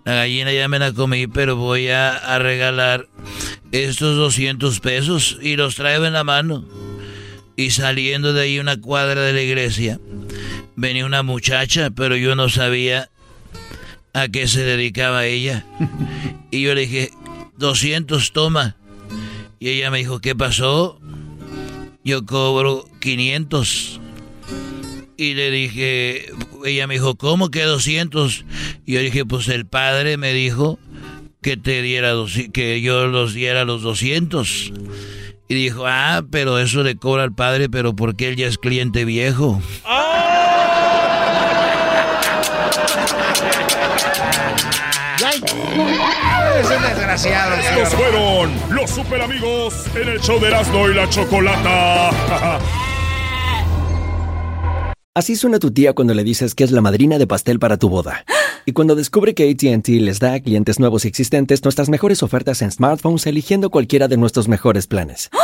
La gallina ya me la comí, pero voy a, a regalar estos 200 pesos y los traigo en la mano. Y saliendo de ahí una cuadra de la iglesia, venía una muchacha, pero yo no sabía a qué se dedicaba ella. [LAUGHS] Y yo le dije, 200, toma. Y ella me dijo, ¿qué pasó? Yo cobro 500. Y le dije, ella me dijo, ¿cómo que 200? Y yo dije, pues el padre me dijo que te diera, que yo los diera los 200. Y dijo, ah, pero eso le cobra al padre, pero porque él ya es cliente viejo. Es un desgraciado. Estos fueron los super amigos en el show de Erasmo y la Chocolata. [LAUGHS] Así suena tu tía cuando le dices que es la madrina de pastel para tu boda. [GASPS] Y cuando descubre que ATT les da a clientes nuevos y existentes nuestras mejores ofertas en smartphones eligiendo cualquiera de nuestros mejores planes. [GASPS]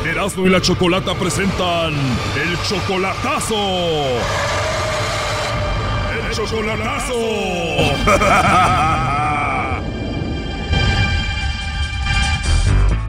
Erasmo y la Chocolata presentan el chocolatazo. El chocolatazo.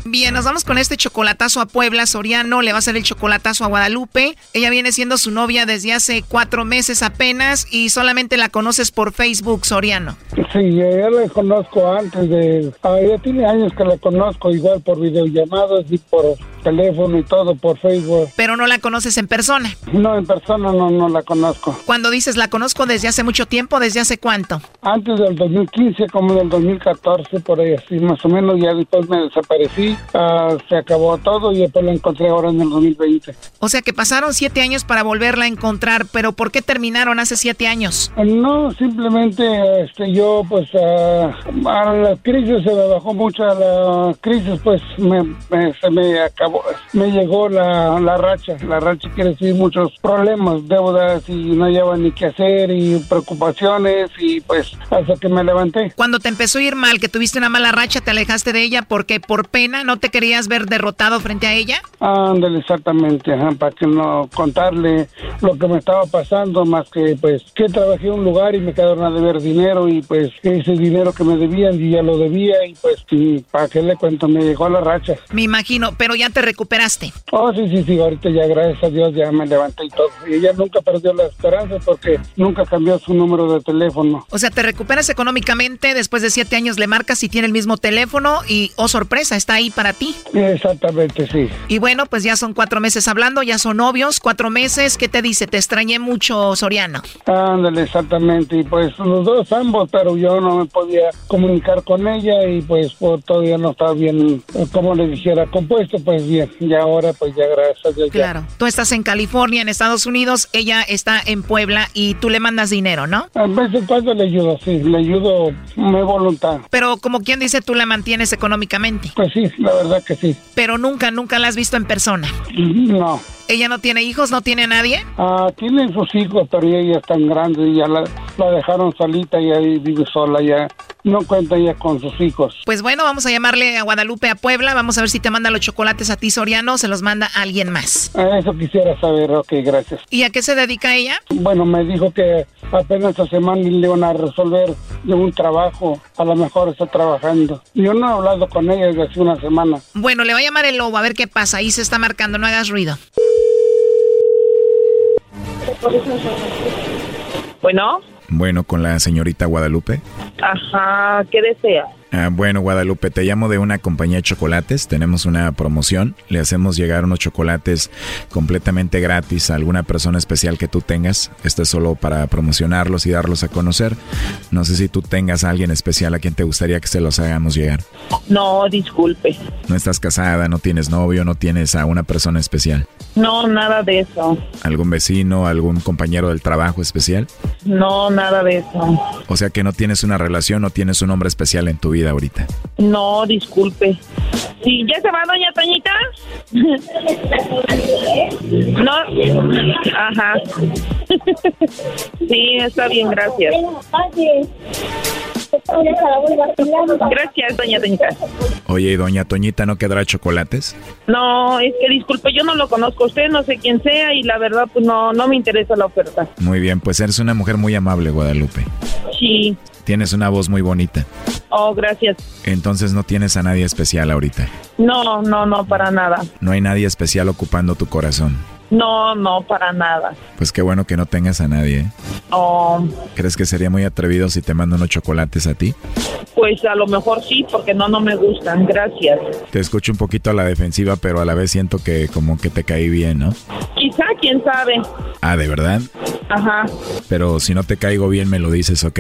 Bien, nos vamos con este chocolatazo a Puebla. Soriano le va a hacer el chocolatazo a Guadalupe. Ella viene siendo su novia desde hace cuatro meses apenas y solamente la conoces por Facebook, Soriano. Sí, yo la conozco antes de... Ah, ya tiene años que la conozco igual por videollamadas y por teléfono y todo, por Facebook. Pero no la conoces en persona. No, en persona no, no la conozco. Cuando dices la conozco desde hace mucho tiempo, ¿desde hace cuánto? Antes del 2015, como del 2014, por ahí así, más o menos, ya después me desaparecí, ah, se acabó todo y después la encontré ahora en el 2020. O sea que pasaron siete años para volverla a encontrar, pero ¿por qué terminaron hace siete años? No, simplemente este, yo, pues, ah, a la crisis se me bajó mucho, a la crisis, pues, me, me- se me acabó, me llegó la, la racha. La racha quiere decir muchos problemas, deudas y no lleva ni qué hacer y preocupaciones y, pues, hasta que me levanté. Cuando te empezó a ir mal, que tuviste una mala racha, te alejaste de ella porque por pena no te querías ver derrotado frente a ella. Ándale, exactamente, ajá, para que no contarle lo que me estaba pasando, más que pues que trabajé en un lugar y me quedaron a deber dinero y pues ese dinero que me debían y ya lo debía y pues y para que le cuento me llegó la racha. Me imagino, pero ya te recuperaste. Oh, sí, sí, sí, ahorita ya gracias a Dios ya me levanté y todo. Y ella nunca perdió la esperanza porque nunca cambió su número de teléfono. O sea, te recuperas económicamente, después de siete años le marcas y tiene el mismo teléfono y, oh sorpresa, está ahí para ti. Exactamente, sí. Y bueno, pues ya son cuatro meses hablando, ya son novios, cuatro meses. ¿Qué te dice? Te extrañé mucho, Soriano. Ándale, exactamente. Y pues los dos, ambos, pero yo no me podía comunicar con ella y pues por todavía no estaba bien, eh, como le dijera, compuesto, pues Y ahora pues ya gracias a Dios. ya. Claro. Tú estás en California, en Estados Unidos, ella está en Puebla y tú le mandas dinero, ¿no? A veces cuando le ayudo, sí, le ayudo, me voluntad. Pero como quien dice, tú la mantienes económicamente. Pues sí, la verdad que sí. Pero nunca, nunca la has visto en persona. No. ¿Ella no tiene hijos? ¿No tiene nadie? Ah, tienen sus hijos, pero ella es tan grande y ya la, la dejaron solita y ahí vive sola ya. No cuentan ya con sus hijos. Pues bueno, vamos a llamarle a Guadalupe a Puebla, vamos a ver si te manda los chocolates a ti Soriano o se los manda a alguien más. Eso quisiera saber, ok, gracias. ¿Y a qué se dedica ella? Bueno, me dijo que apenas esta semana le iban a resolver de un trabajo, a lo mejor está trabajando. Yo no he hablado con ella desde hace una semana. Bueno, le va a llamar el lobo a ver qué pasa, ahí se está marcando, no hagas ruido. Bueno. Bueno, con la señorita Guadalupe. Ajá, ¿qué desea? Ah, bueno, Guadalupe, te llamo de una compañía de chocolates. Tenemos una promoción. Le hacemos llegar unos chocolates completamente gratis a alguna persona especial que tú tengas. Esto es solo para promocionarlos y darlos a conocer. No sé si tú tengas a alguien especial a quien te gustaría que se los hagamos llegar. No, disculpe. No estás casada, no tienes novio, no tienes a una persona especial. No, nada de eso. ¿Algún vecino, algún compañero del trabajo especial? No, nada de eso. O sea que no tienes una relación, no tienes un hombre especial en tu vida ahorita. No, disculpe. ¿Sí, ¿Ya se va doña Toñita? [LAUGHS] no. Ajá. [LAUGHS] sí, está bien, gracias. Gracias, doña Toñita. Oye, ¿y doña Toñita no quedará chocolates? No, es que disculpe, yo no lo conozco a usted, no sé quién sea y la verdad pues no, no me interesa la oferta. Muy bien, pues eres una mujer muy amable, Guadalupe. Sí. Tienes una voz muy bonita. Oh, gracias. Entonces no tienes a nadie especial ahorita. No, no, no, para nada. No hay nadie especial ocupando tu corazón. No, no, para nada. Pues qué bueno que no tengas a nadie. ¿eh? Oh, ¿Crees que sería muy atrevido si te mando unos chocolates a ti? pues a lo mejor sí, porque no, no me gustan. Gracias. Te escucho un poquito a la defensiva, pero a la vez siento que como que te caí bien, ¿no? Quizá, quién sabe. Ah, ¿de verdad? Ajá. Pero si no te caigo bien me lo dices, ¿ok?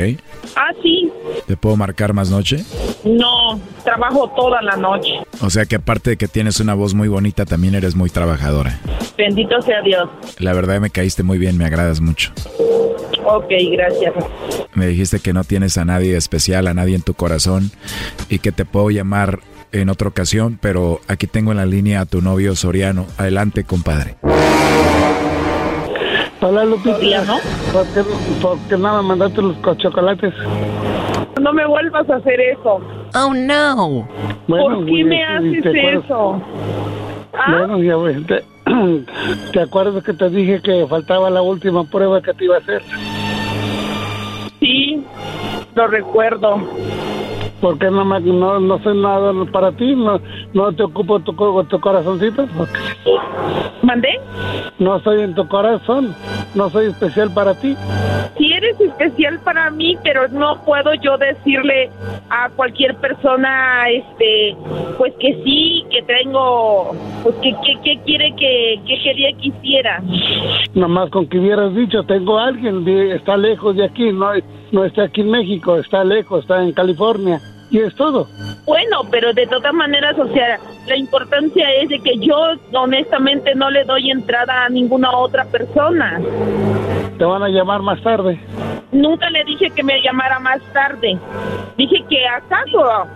Ah, sí. ¿Te puedo marcar más noche? No, trabajo toda la noche. O sea que aparte de que tienes una voz muy bonita, también eres muy trabajadora. Bendito sea Dios. La verdad me caíste muy bien, me agradas mucho. Ok, gracias. Me dijiste que no tienes a nadie especial, a nadie en tu corazón y que te puedo llamar en otra ocasión, pero aquí tengo en la línea a tu novio Soriano. Adelante, compadre. Hola, Lupita. ¿Por qué, por qué no me mandaste los co- chocolates? No me vuelvas a hacer eso. Oh, no. ¿Por qué me ¿te haces eso? ¿Ah? Bueno, ya ves, te, [CLEARS THROAT] ¿te acuerdas que te dije que faltaba la última prueba que te iba a hacer? Sí, lo recuerdo. ¿Por qué no, me, no, no soy nada para ti? ¿No, no te ocupo tu, co- tu corazoncito? ¿Mandé? No soy en tu corazón. No soy especial para ti. Sí eres especial para mí, pero no puedo yo decirle a cualquier persona, este, pues que sí, que tengo, pues que, que, que quiere que, que quería que hiciera. Nomás con que hubieras dicho, tengo a alguien, está lejos de aquí, no, no está aquí en México, está lejos, está en California. Y es todo. Bueno, pero de todas maneras, o sea, la importancia es de que yo honestamente no le doy entrada a ninguna otra persona. Te van a llamar más tarde. Nunca le dije que me llamara más tarde. Dije que acaso.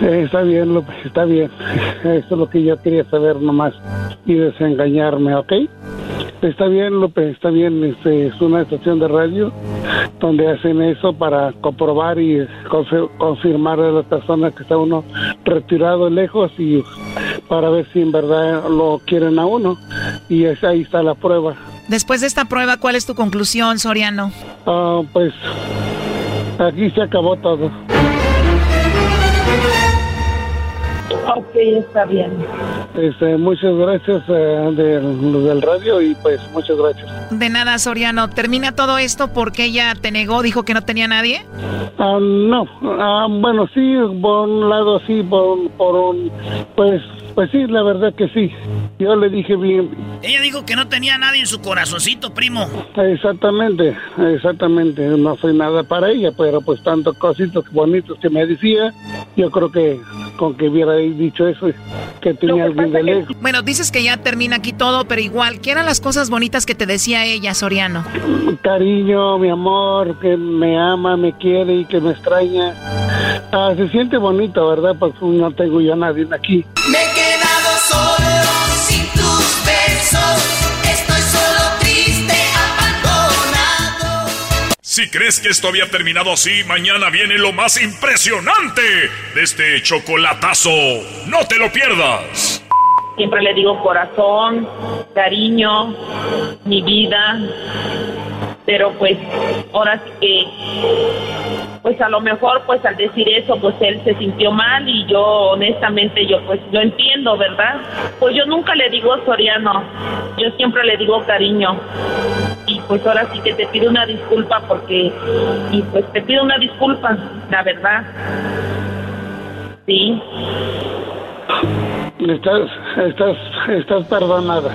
Eh, está bien, López, está bien. [LAUGHS] Eso es lo que yo quería saber nomás y desengañarme, ¿ok? Está bien, López, está bien. Este, es una estación de radio donde hacen eso para comprobar y confi- confirmar a la persona que está uno retirado lejos y para ver si en verdad lo quieren a uno. Y es- ahí está la prueba. Después de esta prueba, ¿cuál es tu conclusión, Soriano? Ah, pues aquí se acabó todo. Ok, está bien. Este, muchas gracias eh, de los del radio y pues muchas gracias. De nada, Soriano. ¿Termina todo esto porque ella te negó, dijo que no tenía nadie? Ah, no, ah, bueno, sí, por un lado sí, por, por un, pues, pues sí, la verdad que sí. Yo le dije bien, Ella dijo que no tenía nadie en su corazoncito, primo. exactamente, exactamente, no soy nada para ella, pero pues tantos cositos bonitos que me decía, yo creo que con que hubiera dicho eso, que tenía alguien de lejos. Bueno, dices que ya termina aquí todo, pero igual, ¿qué eran las cosas bonitas que te decía ella, Soriano? cariño, mi amor, que me ama, me quiere y que me extraña. Ah, se siente bonito, ¿verdad? Pues no tengo yo a nadie aquí. Me Si crees que esto había terminado así, mañana viene lo más impresionante de este chocolatazo. No te lo pierdas. Siempre le digo corazón, cariño, mi vida. Pero pues ahora sí que, pues a lo mejor pues al decir eso pues él se sintió mal y yo honestamente yo pues lo entiendo, ¿verdad? Pues yo nunca le digo Soriano, yo siempre le digo cariño. Y pues ahora sí que te pido una disculpa porque, y pues te pido una disculpa, la verdad. Sí. Estás, estás, estás perdonada.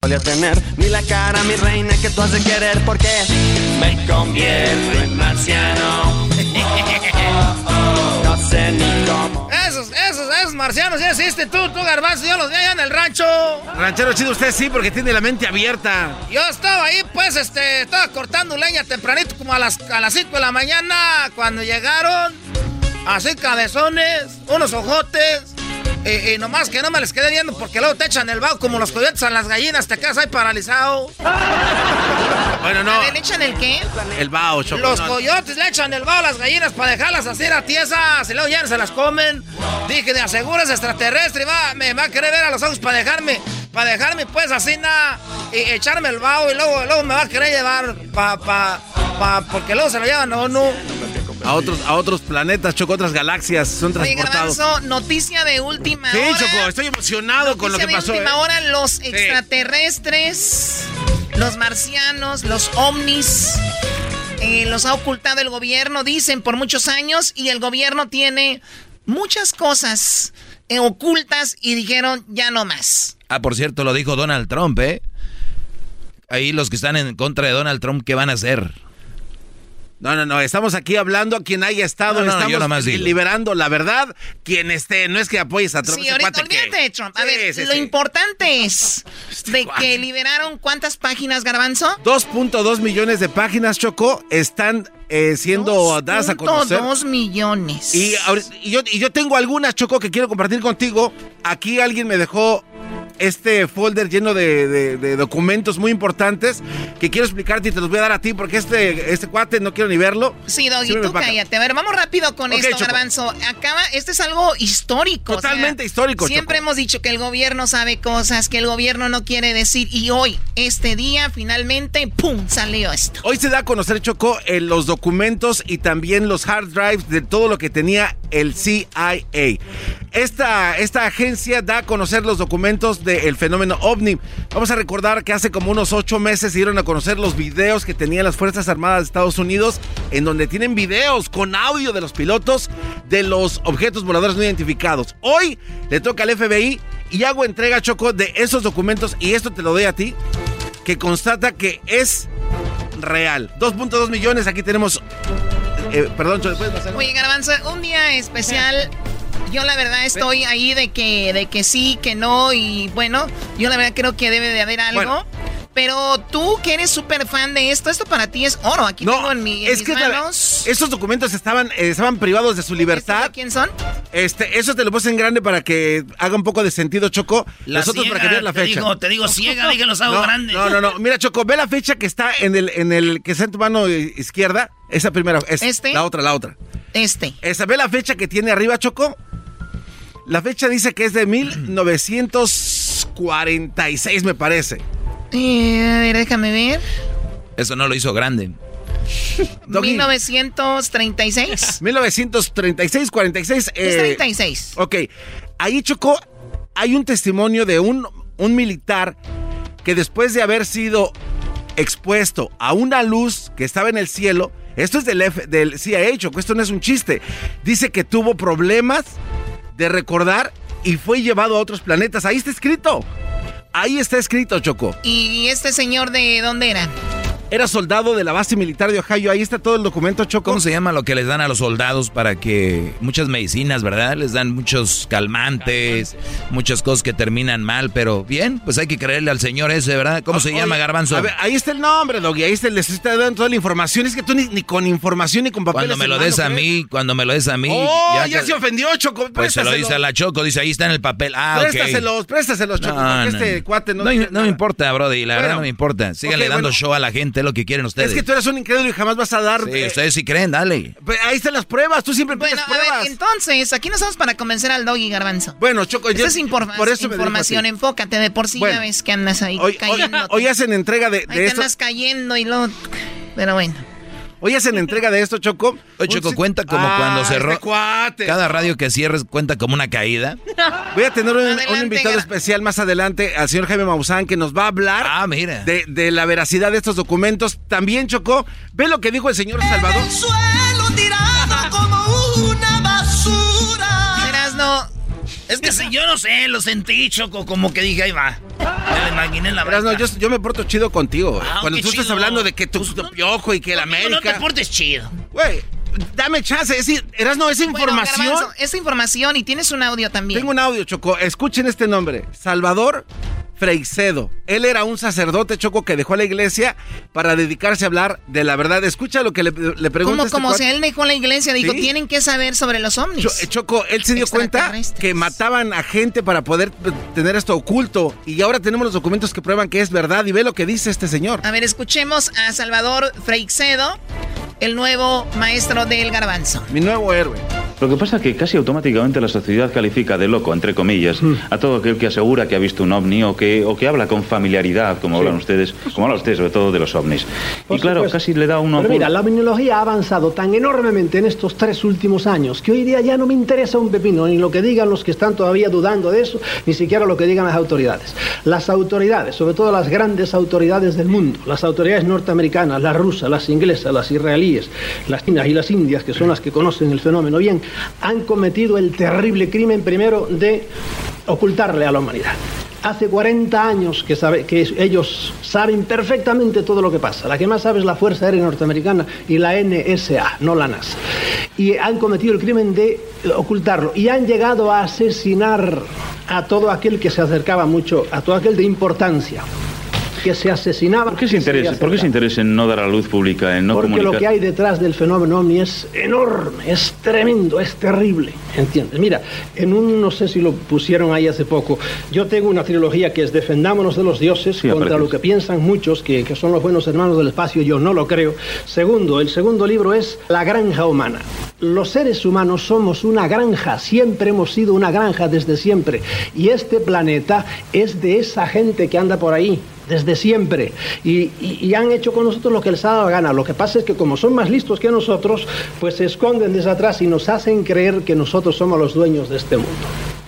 Solía tener ni la cara, mi reina, que tú has de querer porque me convierto en marciano. [LAUGHS] No sé ni cómo. Esos, esos, esos marcianos ya existe tú, tú garbanzo, yo los vi allá en el rancho. Ranchero chido, usted sí, porque tiene la mente abierta. Yo estaba ahí, pues, este, estaba cortando leña tempranito, como a las, a las 5 de la mañana, cuando llegaron, así cabezones, unos ojotes, y, y nomás que no me les quedé viendo porque luego te echan el vaho como los coyotes a las gallinas, te quedas ahí paralizado. [LAUGHS] Bueno, no. ¿le echan el qué? El bao, Choco. Los coyotes le echan el vaho a las gallinas para dejarlas así a tiesas y luego ya no se las comen. Dije, de aseguras extraterrestre, va, me va a querer ver a los ojos para dejarme, para dejarme pues así nada y echarme el vaho y luego, luego me va a querer llevar pa, pa, pa, porque luego se lo llevan a uno. A otros, a otros planetas, Choco, otras galaxias son Oye, transportados. Garbanzo, noticia de última Sí, hora. Choco, estoy emocionado con lo que de pasó. última ¿eh? hora, los extraterrestres, los marcianos, los ovnis, eh, los ha ocultado el gobierno, dicen, por muchos años, y el gobierno tiene muchas cosas eh, ocultas y dijeron, ya no más. Ah, por cierto, lo dijo Donald Trump, ¿eh? Ahí los que están en contra de Donald Trump, ¿qué van a hacer? No, no, no, estamos aquí hablando a quien haya estado, No, no, estamos yo nomás digo. liberando la verdad. Quien esté, no es que apoyes a Trump. Sí, ahorita que- olvídate de Trump. A Sí, ver, sí, lo sí. importante es de que liberaron cuántas páginas, Garbanzo. 2.2 millones de páginas, Choco, están eh, siendo dadas a conocer. 2 millones. Y yo, y yo tengo algunas, Choco, que quiero compartir contigo. Aquí alguien me dejó este folder lleno de, de- de documentos muy importantes que quiero explicarte y te los voy a dar a ti porque este, este cuate no quiero ni verlo. Sí, Doggy, tú cállate. A ver, vamos rápido con esto, Choco. Garbanzo. Acaba, este es algo histórico. o sea, Totalmente histórico, Siempre hemos dicho que el gobierno sabe cosas, que el gobierno no quiere decir. Y hoy, este día, finalmente, ¡pum! salió esto. Hoy se da a conocer, Choco, eh, los documentos y también los hard drives de todo lo que tenía el CIA. Esta, esta agencia da a conocer los documentos del fenómeno ovni. Vamos a recordar que hace como unos ocho meses se dieron a conocer los videos que tenían las Fuerzas Armadas de Estados Unidos, en donde tienen videos con audio de los pilotos de los objetos voladores no identificados. Hoy le toca al FBI y hago entrega, Choco, de esos documentos, y esto te lo doy a ti, que constata que es real. 2.2 millones, aquí tenemos... eh, perdón, Choco, ¿puedes pasar? Oye, Garbanzo, un día especial. Yo la verdad estoy ahí de que, de que sí, que no, y bueno, yo la verdad creo que debe de haber algo. Pero tú que eres súper fan de esto, esto para ti es oro. Aquí tengo en, mi, en es mis que la- manos. esos documentos estaban, eh, estaban privados de su libertad. ¿Quién son? Este, eso te lo puse en grande para que haga un poco de sentido, Choco. La Los otros para que ciega, veas la te fecha. digo- te digo ciega, [LAUGHS] dije los hago no, grandes. No, no, no. Mira, Choco, ve la fecha que está en el, en el que está en tu mano izquierda. Esa primera. Es, ¿Este? La otra, la otra. Este. Esa, ve la fecha que tiene arriba, Choco. La fecha dice que es de 1946, me parece. Eh, a ver, déjame ver. Eso no lo hizo grande. [LAUGHS] Doggy. 1936. 1936, 46. Es eh, 36. Ok, ahí Choco, hay un testimonio de un, un militar que después de haber sido expuesto a una luz que estaba en el cielo. Esto es del, F, del CIA, Choco, esto no es un chiste. Dice que tuvo problemas de recordar y fue llevado a otros planetas. Ahí está escrito. Ahí está escrito, Choco. ¿Y este señor de dónde era? Era soldado de la base militar de Ohio. Ahí está todo el documento, Choco. ¿Cómo se llama lo que les dan a los soldados para que muchas medicinas, verdad? Les dan muchos calmantes, muchas cosas que terminan mal, pero bien, pues hay que creerle al señor ese, ¿verdad? ¿Cómo se llama, Garbanzo? A ver, ahí está el nombre, Doggy. Ahí está, les está dando toda la información. Es que tú ni, ni con información ni con papeles. Cuando me lo des a mí, cuando me lo des a mí. Oh, ya, que- se ofendió, Choco. Pues se lo dice a la Choco, dice ahí está en el papel. Ah. Préstaselos, préstaselos, Choco. No, este cuate no. No, no me importa, Brody, la verdad no me importa. Síganle Ok, dando bueno. show a la gente, es lo que quieren ustedes. Es que tú eres un incrédulo y jamás vas a dar. Sí, eh, ustedes sí creen, dale. pues ahí están las pruebas. Tú siempre pides Bueno, a pruebas. ver, entonces, aquí no estamos para convencer al doggy garbanzo. Bueno, Choco, Esta yo- es informa- por eso información, enfócate, de por sí Bueno. ya ves que andas ahí Hoy, hoy- cayendo. hoy hacen entrega de, ahí de te esto. andas cayendo y luego... Pero bueno. Hoy hacen entrega de esto, Choco. Oye, Choco, cuenta como Ah, cuando cerró. este cuate. Cada radio que cierres cuenta como una caída. [LAUGHS] Voy a tener un, invitado especial más adelante, al señor Jaime Maussan, que nos va a hablar Ah, mira. de, de la veracidad de estos documentos. También, Chocó, ve lo que dijo el señor Salvador. suelo Es que si yo no sé, lo sentí, Choco, como que dije, ahí va. Me lo imaginé en la Verás, no, yo, yo me porto chido contigo. Ah, Cuando tú estás hablando de que tu, tu piojo y que el Conmigo No América. te portes chido. Güey, dame chance. Es, Erasno, esa bueno, información. Garbanzo, esa información y tienes un audio también. Tengo un audio, Choco. Escuchen este nombre. Salvador Freixedo. Él era un sacerdote, Choco, que dejó la iglesia para dedicarse a hablar de la verdad. Escucha lo que le, le pregunta Como, este como si él dejó la iglesia, dijo, Sí. tienen que saber sobre los ovnis. Cho- eh, Choco, él se dio cuenta que mataban a gente para poder eh, tener esto oculto. Y ahora tenemos los documentos que prueban que es verdad. Y ve lo que dice este señor. A ver, escuchemos a Salvador Freixedo, el nuevo maestro del garbanzo. Mi nuevo héroe. Lo que pasa es que casi automáticamente la sociedad califica de loco, entre comillas, a todo aquel que asegura que ha visto un ovni o que, o que habla con familiaridad, como hablan ustedes, como hablan ustedes sobre todo de los ovnis. y claro, casi le da uno... Pero mira, la ovniología ha avanzado tan enormemente en estos tres últimos años que hoy día ya no me interesa un pepino, ni lo que digan los que están todavía dudando de eso, ni siquiera lo que digan las autoridades. Las autoridades, sobre todo las grandes autoridades del mundo, las autoridades norteamericanas, las rusas, las inglesas, las israelíes, las chinas y las indias, que son las que conocen el fenómeno bien, han cometido el terrible crimen primero de ocultarle a la humanidad. Hace 40 años que, que ellos saben perfectamente todo lo que pasa. La que más sabe es la Fuerza Aérea Norteamericana y la NSA, no la NASA. Y han cometido el crimen de ocultarlo. Y han llegado a asesinar a todo aquel que se acercaba mucho, a todo aquel de importancia que se asesinaba. ¿Por qué se interesa, ¿por qué se interesa en no dar a la luz pública, en no Porque comunicar? lo que hay detrás del fenómeno ovni es enorme, es tremendo, es terrible, ¿entiendes? Mira, en un, no sé si lo pusieron ahí hace poco, yo tengo una trilogía que es Defendámonos de los dioses contra lo que piensan muchos, que, que son los buenos hermanos del espacio, yo no lo creo. Segundo, el segundo libro es La granja humana. Los seres humanos somos una granja, siempre hemos sido una granja desde siempre. Y este planeta es de esa gente que anda por ahí, desde siempre. Y, han hecho con nosotros lo que les ha dado gana. Lo que pasa es que como son más listos que nosotros, pues se esconden desde atrás y nos hacen creer que nosotros somos los dueños de este mundo.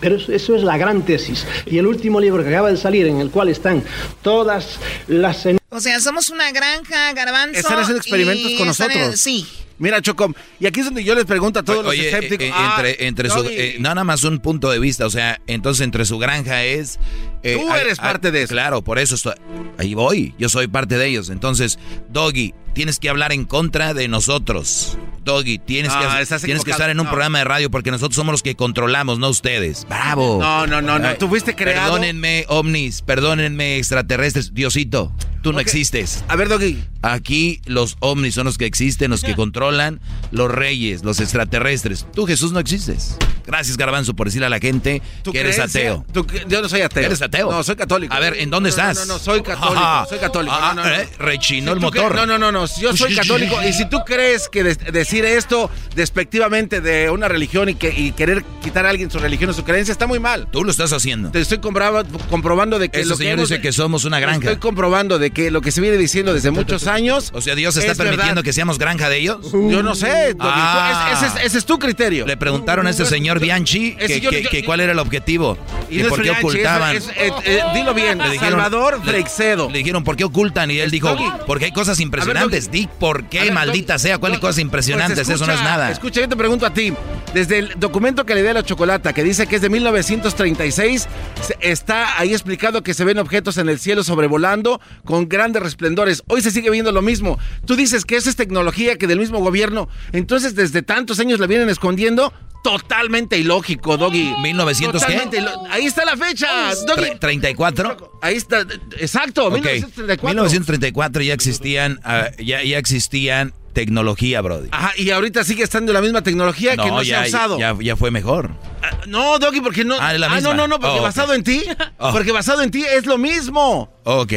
Pero eso, eso es la gran tesis. Y el último libro que acaba de salir, en el cual están todas las... O sea, somos una granja, garbanzo. Están haciendo experimentos y con en- nosotros. sí. Mira, Chocom, y aquí es donde yo les pregunto a todos Oye, los escépticos. eh, eh, ah, entre, entre su, Doggy, eh, no, nada más un punto de vista, o sea, entonces entre su granja es... eh, Tú eres parte de eso. Claro, por eso estoy, ahí voy, yo soy parte de ellos. Entonces, Doggy, tienes que hablar en contra de nosotros. Doggy, tienes, No, que, estás tienes que estar en un no. programa de radio porque nosotros somos los que controlamos, no ustedes. ¡Bravo! No, no, no, no, Ay, tú fuiste creado- Perdónenme, ovnis, perdónenme, extraterrestres. Diosito, tú no Ok. Existes. A ver, Doggy. Aquí los ovnis son los que existen, los que controlan, los reyes, los extraterrestres. Tú, Jesús, no existes. Gracias, Garbanzo, por decirle a la gente ¿Tu que eres ateo. ¿Tu cre- yo no soy ateo. ¿Eres ateo? No, soy católico. A ver, ¿en dónde No, no, estás? No, no, soy católico. Ajá. soy católico. Ah, no, no, no. eh, rechinó Si el motor. No, no, no, no. Yo soy católico. y si tú crees que de- decir esto despectivamente de una religión y, que, y querer quitar a alguien su religión o su creencia está muy mal. Tú lo estás haciendo. Te estoy comprobando de que Ese lo que señor hemos- dice que somos una granja. Estoy comprobando de que lo que se viene diciendo desde muchos años. O sea, Dios está es permitiendo verdad. que seamos granja de ellos. Yo no sé. Ah. Ese, es, ese es tu criterio. Le preguntaron a ese señor Bianchi que, yo- yo- que cuál era el objetivo. Y no por qué ocultaban. es- eh, eh, dilo bien, Le dijeron- Salvador Freixedo. Le dijeron, ¿por qué ocultan? Y él dijo, Doggy. porque hay cosas impresionantes. Di, ¿por qué, ver, maldita Doggy, sea? ¿Cuáles cosas impresionantes? pues Eso no es nada. Escucha, yo te pregunto a ti. Desde el documento que le di a la chocolata, que dice que es de 1936, se- está ahí explicado que se ven objetos en el cielo sobrevolando con grandes resplendores. Hoy se sigue viendo lo mismo. Tú dices que eso es tecnología que del mismo gobierno. Entonces, desde tantos años la vienen escondiendo. Totalmente ilógico, Doggy. 1900 qué? Totalmente ilo- Ahí está la fecha, Doggy. Tre- ¿34? Ahí está, exacto, Ok. 1934. 1934 ya existían, ah, ya, ya existían tecnología, Brody. Ajá, y ahorita sigue estando la misma tecnología que no ya, se ha usado. ya, ya fue mejor. No, Doggy, porque no. Ah, la no, misma. no, no, porque Oh, basado en ti. Oh. Porque basado en ti es lo mismo. Ok.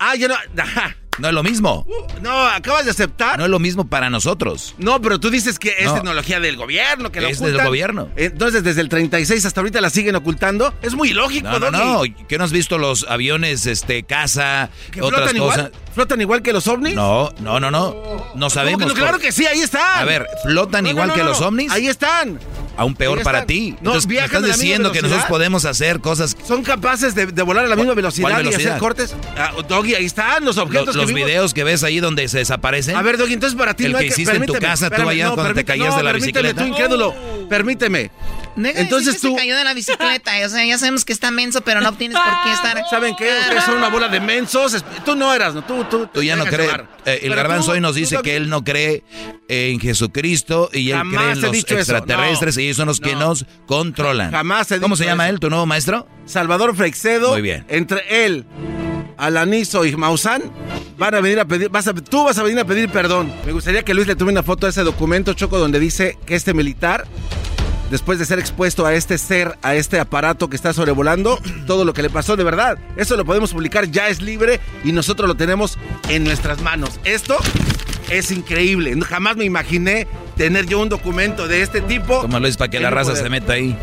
Ah, ya no. [LAUGHS] ajá. No es lo mismo. No, acabas de aceptar. No es lo mismo para nosotros. No, pero tú dices que es No. tecnología del gobierno, que lo Es del gobierno. Entonces, desde el 36 hasta ahorita la siguen ocultando. Es muy ilógico, No, no, no. ¿Qué no has visto los aviones, este, casa, ¿Que otras flotan cosas? igual? ¿Flotan igual que los ovnis? No, no, no, no. No sabemos. no? Claro por- que sí, ahí están. A ver, ¿flotan igual que los ovnis? Ahí están. Aún peor para ti. No, Entonces, me estás diciendo que nosotros velocidad. podemos hacer cosas. Son capaces de, de volar a la misma velocidad, ¿Cuál y velocidad? hacer cortes. Ah, Doggy, ahí están los objetos Los, que los vimos. videos que ves ahí donde se desaparecen. A ver, Doggy, entonces para ti El no que hay hiciste en tu casa, tú allá cuando te caías de la bicicleta. tú incrédulo, permíteme. Deja Entonces decir que tú- se cayó de la bicicleta. O sea, ya sabemos que está menso, pero no tienes por qué estar. ¿Saben qué? Ustedes son una bola de mensos. Tú no eras, ¿no? Tú, tú, Tú ya no crees. Eh, el garbanzo tú- hoy nos dice que él no cree en Jesucristo y él Jamás cree en los extraterrestres no, y ellos son los que no. nos controlan. Jamás he ¿Cómo se llama eso. él, tu nuevo maestro? Salvador Freixedo. Muy bien. Entre él, Alanizo y Maussan van a venir a pedir, vas a- tú vas a venir a pedir perdón. Me gustaría que Luis le tome una foto a ese documento, Choco, donde dice que este militar, después de ser expuesto a este ser, a este aparato que está sobrevolando, todo lo que le pasó de verdad. Eso lo podemos publicar, ya es libre y nosotros lo tenemos en nuestras manos. Esto es increíble. Jamás me imaginé tener yo un documento de este tipo. Toma Luis para que la raza poder. se meta ahí.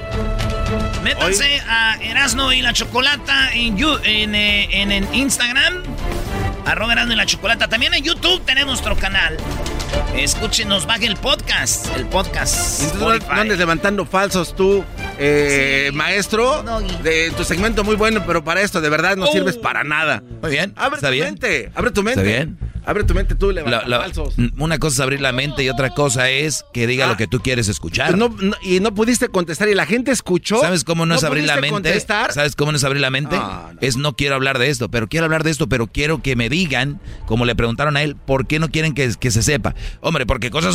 Métanse a Erasno y la Chocolata en, en, eh, en, en Instagram. Arroba Erasno y la Chocolata. También en YouTube tenemos nuestro canal. Escúchenos, baje el podcast. El podcast. Entonces, no- andes levantando falsos tú, eh, maestro. De tu segmento muy bueno, pero para esto de verdad no Oh. sirves para nada. Muy bien. Abre ¿Está tu bien? mente. Abre tu mente. ¿Está bien? Abre tu mente tú, levanta falsos. una cosa es abrir la mente y otra cosa es que diga lo que tú quieres escuchar. Ah. No- no- y no pudiste contestar y la gente escuchó. ¿Sabes cómo no, es abrir la mente? contestar? ¿Sabes cómo no es abrir la mente? Ah, Es no quiero hablar de esto, pero quiero hablar de esto, pero quiero que me digan, como le preguntaron a él, ¿por qué no quieren que, que se sepa? Hombre, porque cosas...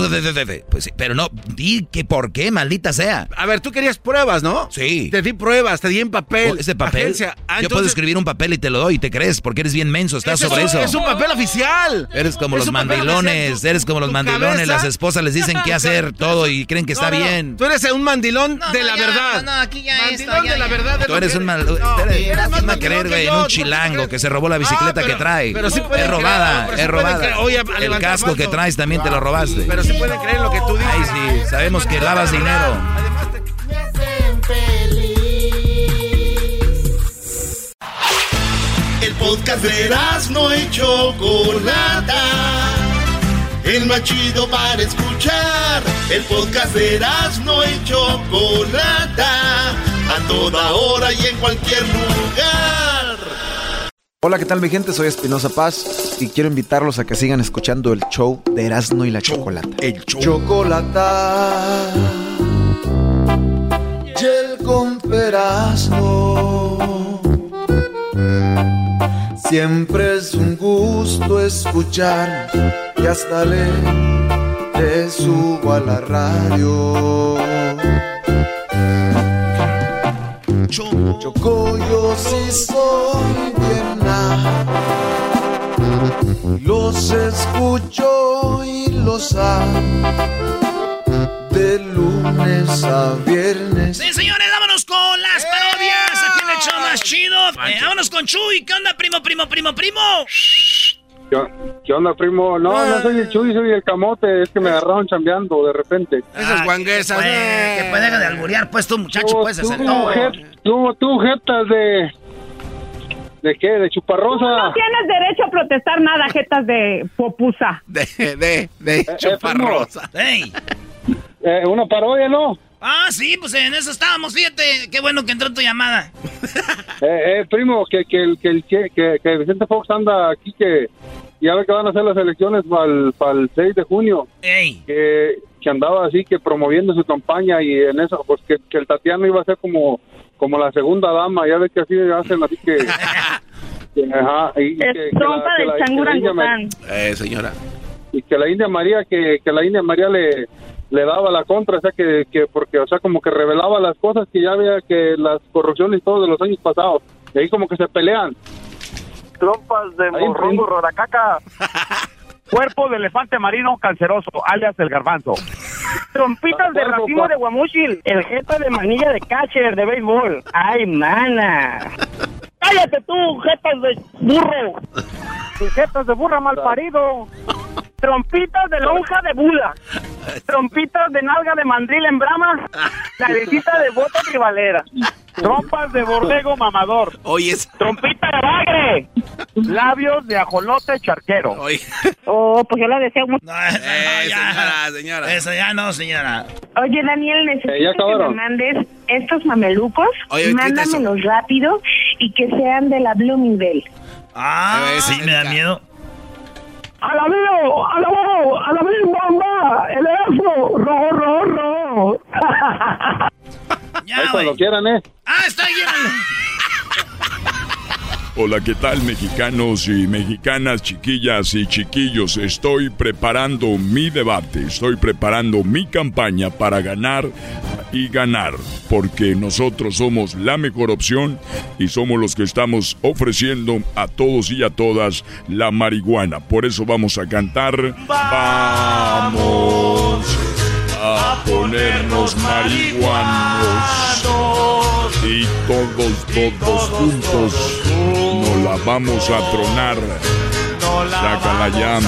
Pues sí, pero no, di que por qué, maldita sea. A ver, tú querías pruebas, ¿no? Sí. Te di pruebas, te di en papel. Oh, Ese papel. Ah, yo puedo escribir un papel y te lo doy y te crees, porque eres bien menso, estás es sobre eso. Es un papel oficial. Eres como los mandilones, eres como los mandilones, cabeza- las esposas les dicen qué hacer [LAUGHS] todo y creen que No, está no, bien. Tú eres un mandilón No, de la ya, verdad. No, no, aquí ya Mandilón esto, ya, de la verdad. es Tú eres un mal... No, eres- eres ¿quién va a mandilón creer, güey, en un chilango que se robó la bicicleta que trae? pero sí es robada, es robada. El casco que traes también te lo robaste. Pero sí pueden creer en lo que tú dices. Ay, sí, sabemos que lavas dinero. Podcast de no y Chocolata. El más chido para escuchar. El podcast de no y Chocolata. A toda hora y en cualquier lugar. Hola, ¿qué tal mi gente? Soy Espinosa Paz y quiero invitarlos a que sigan escuchando el show de Erasmo y la Chocolata. El show. Chocolata. Y el con Erasmo. Siempre es un gusto escuchar y hasta le te subo a la radio. Choco, yo sí soy pierna. Los escucho y los amo. De lunes a viernes. Sí, señores, vámonos con las parodias. Show más chido. Eh, vámonos con Chuy. ¿Qué onda, primo, primo, primo, primo? ¿Qué, onda, primo? No, no soy el Chuy, soy el camote. Es que me agarraron chambeando de repente. Esas guanguesas. Que puede, que puede dejar de alburear, pues tú, muchacho, tú, es el todo. jet- tú, tú, jetas de... ¿De qué? ¿De chuparrosa? No tienes derecho a protestar nada, jetas de popusa. De, de, de Eh, chuparrosa. ¡Ey! Eh, una parodia, ¿no? Ah, sí, pues en eso estábamos, fíjate. Qué bueno que entró tu llamada. [LAUGHS] Eh, eh, primo, que, que, el- que, el- que, que, que Vicente Fox anda aquí, que ya ve que van a hacer las elecciones para el 6 de junio. Que, que andaba así, que promoviendo su campaña y en eso, pues que, que el Tatiano iba a ser como, como la segunda dama. Ya ve que así hacen, así que. [LAUGHS] que, ajá, y, que- que la- trompa que de la- que la India changurangután. Eh, señora. y que la India María que, que la India María le le daba la contra, o sea que, que porque o sea como que revelaba las cosas que ya veía que las corrupciones y todo de los años pasados, y ahí como que se pelean. Trompas de morrongo primo. rodacaca. [LAUGHS] Cuerpo de elefante marino canceroso, alias el garbanzo. Trompitas de racimo de guamuchil. El jeta de manilla de catcher de béisbol. Ay, mana. Cállate tú, jetas de burro. [LAUGHS] Jetas de burra mal parido. Trompitas de lonja de Buda. Trompitas de nalga de mandril en brama. Cabecita de bota tribalera. Trompas de borrego mamador. Oye, Trompita de bagre. Labios de ajolote charquero. Oh, pues yo le deseo mucho. Eh, señora, señora. Eso ya no, señora. Oye, Daniel, necesito Eh, ya que me mandes estos mamelucos. Oye. Mándamelos rápido y que sean de la Bloomingdale. Ah, sí, me da miedo. ¡Alabío! ¡Alabío! ¡Alabío, bomba! ¡El eso! ¡Rojo, rojo, rojo! [LAUGHS] Ya, cuando quieran, ¿eh? Ah, está bien. Hola, ¿qué tal mexicanos y mexicanas, chiquillas y chiquillos? Estoy preparando mi debate, estoy preparando mi campaña para ganar y ganar, porque nosotros somos la mejor opción y somos los que estamos ofreciendo a todos y a todas la marihuana. Por eso vamos a cantar. Vamos a ponernos marihuanos y todos, todos juntos nos la vamos a tronar. Sácala ya,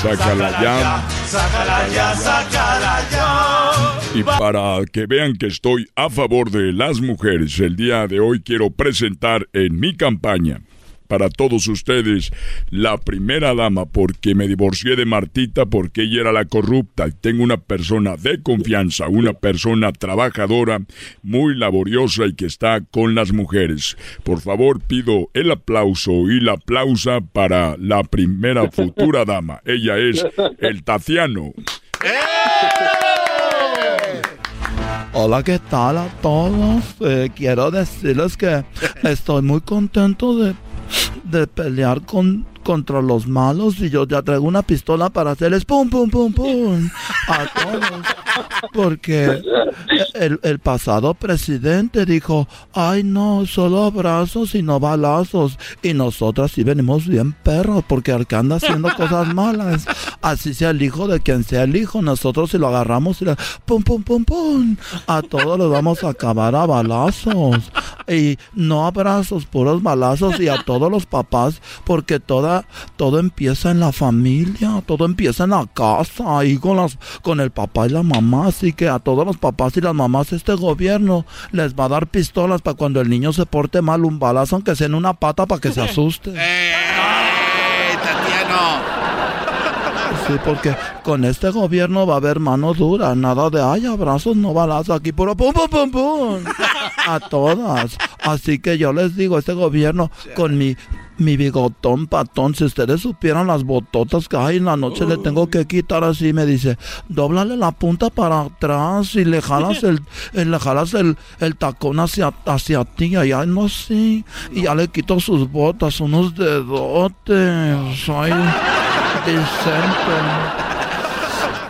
sácala ya. Sácala ya, sácala ya. Y para que vean que estoy a favor de las mujeres, el día de hoy quiero presentar en mi campaña para todos ustedes la primera dama porque me divorcié de Martita porque ella era la corrupta y tengo una persona de confianza, una persona trabajadora, muy laboriosa y que está con las mujeres. Por favor pido el aplauso y la aplausa para la primera futura dama. Ella es el Tatiano. Hola, ¿qué tal a todos? Eh, quiero decirles que estoy muy contento de, de pelear con, contra los malos y yo ya traigo una pistola para hacerles pum, pum, pum, pum a todos. Porque el, el pasado presidente dijo, ay no, solo abrazos y no balazos. Y nosotras sí venimos bien perros porque que anda haciendo cosas malas. Así sea el hijo de quien sea el hijo, nosotros si lo agarramos y le pum, pum, pum, pum, a todos los vamos a acabar a balazos. Y no abrazos, puros balazos y a todos los papás porque toda, todo empieza en la familia, todo empieza en la casa, ahí con, las, con el papá y la mamá. Así que a todos los papás y las mamás este gobierno les va a dar pistolas para cuando el niño se porte mal, un balazo aunque sea en una pata para que se [LAUGHS] asuste. ¡Eh, Tatiano! Sí, porque con este gobierno va a haber mano dura, nada de ay, abrazos, no balazos, aquí puro pum, pum, pum, pum. A todas. Así que yo les digo, este gobierno con mi, mi bigotón patón, si ustedes supieran las bototas que hay en la noche, le tengo que quitar así, me dice, dóblale la punta para atrás y le jalas el, eh, le jalas el, el tacón hacia, hacia ti, allá no sé, y ya le quito sus botas, unos dedotes, ay, decente.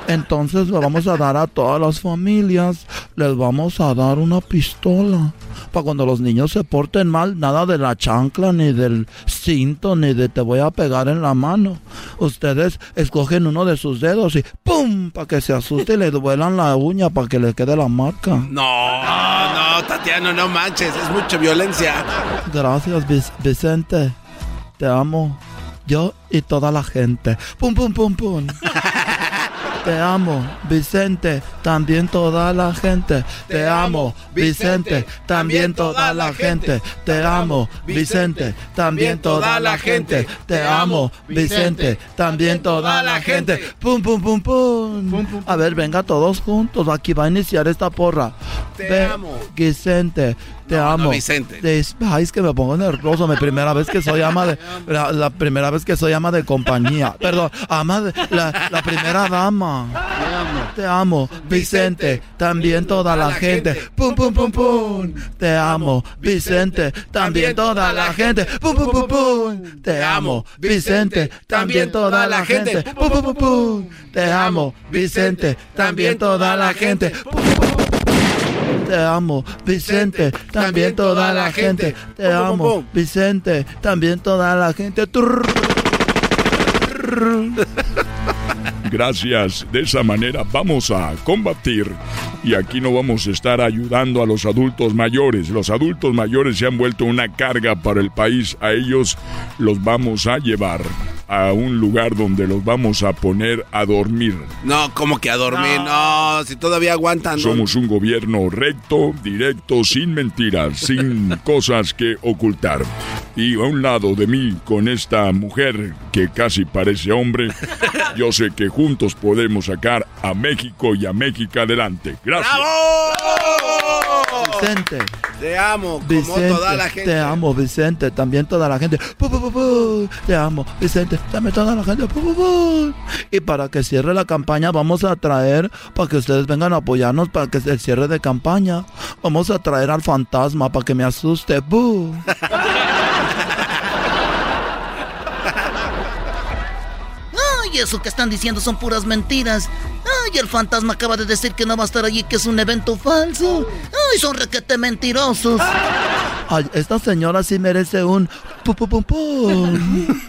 Entonces le vamos a dar a todas las familias, les vamos a dar una pistola. Para cuando los niños se porten mal, nada de la chancla, ni del cinto, ni de te voy a pegar en la mano. Ustedes escogen uno de sus dedos y ¡pum! Para que se asuste y le duelan la uña para que le quede la marca. No, no, Tatiano, no manches, es mucha violencia. Gracias, Vic- Vicente. Te amo. Yo y toda la gente. ¡Pum, pum, pum, pum! [LAUGHS] Te amo, Vicente. también toda la gente. Te amo, Vicente, también toda la gente. Te amo, Vicente, también toda la gente. Te amo, Vicente, también toda la gente. Pum, pum, pum, pum. A ver, venga todos juntos. Aquí va a iniciar esta porra. Te amo. Vicente, te amo. Vicente. Ay, es que me pongo nervioso. Mi primera vez que soy ama de. La, la primera vez que soy ama de compañía. Perdón, ama de. La, la primera dama. Te amo. Vicente, también toda la gente. Pum, pum, pum, pum. Te amo. Vicente, también toda la gente. Pum, pum, pum, pum. Te amo. Vicente, también toda la gente. Pum, pum, pum, pum. Te amo. Vicente, también toda la gente. Pum, pum, pum, pum. Te amo, Vicente, también toda la gente. Te amo, Vicente, también toda la gente. [LAUGHS] Gracias. De esa manera vamos a combatir. Y aquí no vamos a estar ayudando a los adultos mayores. Los adultos mayores se han vuelto una carga para el país. A ellos los vamos a llevar a un lugar donde los vamos a poner a dormir. No, como que a dormir, no, si todavía aguantan. ¿no? Somos un gobierno recto, directo, sin mentiras, sin [LAUGHS] cosas que ocultar. Y a un lado de mí, con esta mujer que casi parece hombre, yo sé que juntos podemos sacar a México y a México adelante. Gracias. Vicente. Te amo, como Vicente, toda la gente. te amo, Vicente, también toda la gente. Te amo, Vicente, también toda la gente. Y para que cierre la campaña, vamos a traer, para que ustedes vengan a apoyarnos para que el cierre de campaña. Vamos a traer al fantasma para que me asuste. [LAUGHS] Eso que están diciendo son puras mentiras. Ay, el fantasma acaba de decir que no va a estar allí, que es un evento falso. Ay, son requete mentirosos. Ay, esta señora sí merece un pu, pu, pum, pum. [LAUGHS]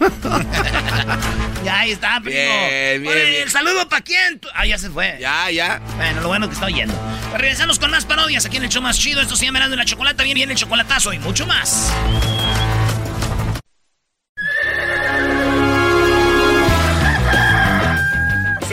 Ya ahí está, primo. Bien, bien, Oye, bien. ¿El saludo para quién? Ah, ya se fue. Ya, ya. Bueno, lo bueno que está oyendo. Pues regresamos con más parodias aquí en el show más chido. Esto se llama y la Chocolata. Bien, bien, el chocolatazo y mucho más.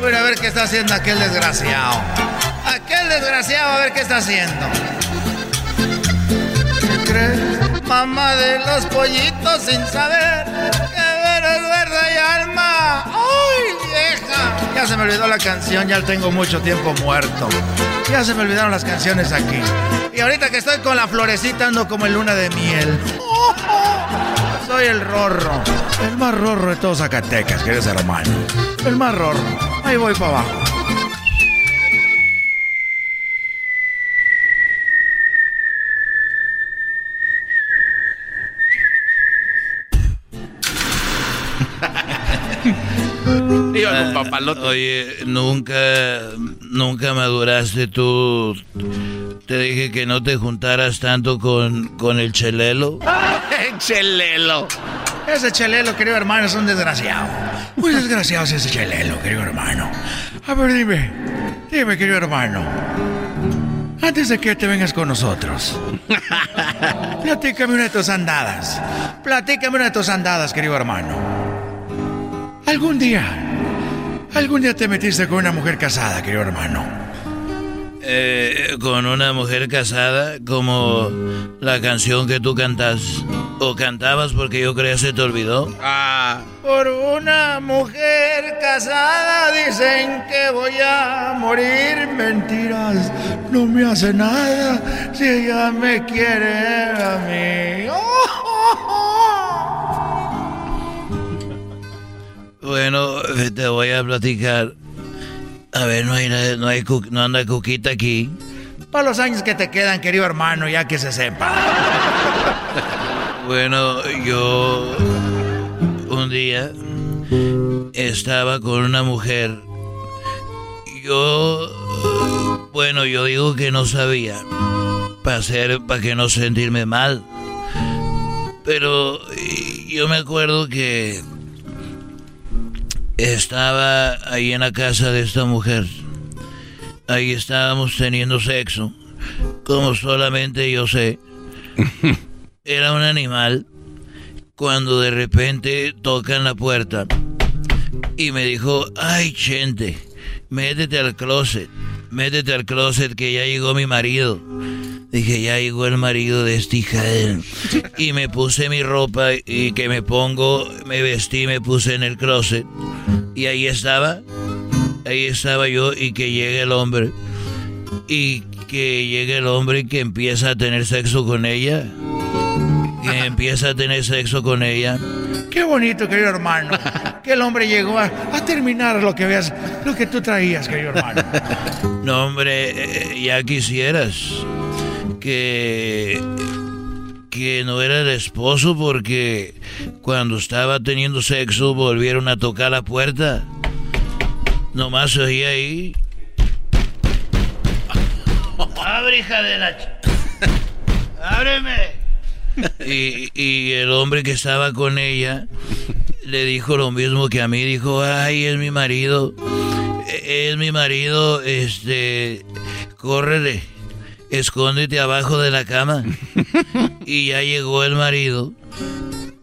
Voy a ver qué está haciendo aquel desgraciado. Aquel desgraciado, a ver qué está haciendo. ¿Qué crees? Mamá de los pollitos sin saber que eres verde y alma. ¡Ay, vieja! Ya se me olvidó la canción, ya tengo mucho tiempo muerto. Ya se me olvidaron las canciones aquí. Y ahorita que estoy con la florecita ando como en luna de miel. Soy el rorro. El más rorro de todos Zacatecas, queridos hermanos. El más rorro. Ahí voy para abajo. [LAUGHS] Iba con papalote. Oye, nunca, nunca maduraste tú. Te dije que no te juntaras tanto con, con el chelelo. [LAUGHS] Chelelo. Ese chelelo, querido hermano, es un desgraciado. Muy desgraciado es ese chelelo, querido hermano. A ver, dime. Dime, querido hermano. Antes de que te vengas con nosotros. [LAUGHS] Platícame una de tus andadas. Platícame una de tus andadas, querido hermano. Algún día. Algún día te metiste con una mujer casada, querido hermano. Eh, con una mujer casada, como la canción que tú cantas. O cantabas porque yo creía se te olvidó. Ah. Por una mujer casada dicen que voy a morir. Mentiras, no me hace nada si ella me quiere a mí. Bueno, eh, te voy a platicar. A ver, no hay, no hay, no anda Cuquita aquí. Para los años que te quedan, querido hermano, ya que se sepa. Bueno, yo un día estaba con una mujer. Yo Bueno, yo digo que no sabía. Para hacer, para que no sentirme mal. Pero yo me acuerdo que estaba ahí en la casa de esta mujer. Ahí estábamos teniendo sexo. Como solamente yo sé. [LAUGHS] Era un animal. Cuando de repente tocan la puerta. Y me dijo, ay, gente, métete al closet. Métete al closet que ya llegó mi marido. Dije, ya llegó el marido de esta hija Y me puse mi ropa y que me pongo, me vestí, me puse en el closet. Y ahí estaba, ahí estaba yo y que llegue el hombre. Y que llegue el hombre y que empieza a tener sexo con ella. Que empieza a tener sexo con ella. Qué bonito, querido hermano. Que el hombre llegó a, terminar lo que veas, lo que tú traías, querido hermano. No, hombre, eh, ya quisieras que que no era el esposo porque cuando estaba teniendo sexo volvieron a tocar la puerta. Nomás se oía ahí. ¡Abre, hija de la... ¡Ábreme! [LAUGHS] Y, y el hombre que estaba con ella le dijo lo mismo que a mí. Dijo, ay, es mi marido. Es mi marido, este... Córrele escóndete abajo de la cama. [LAUGHS] y ya llegó el marido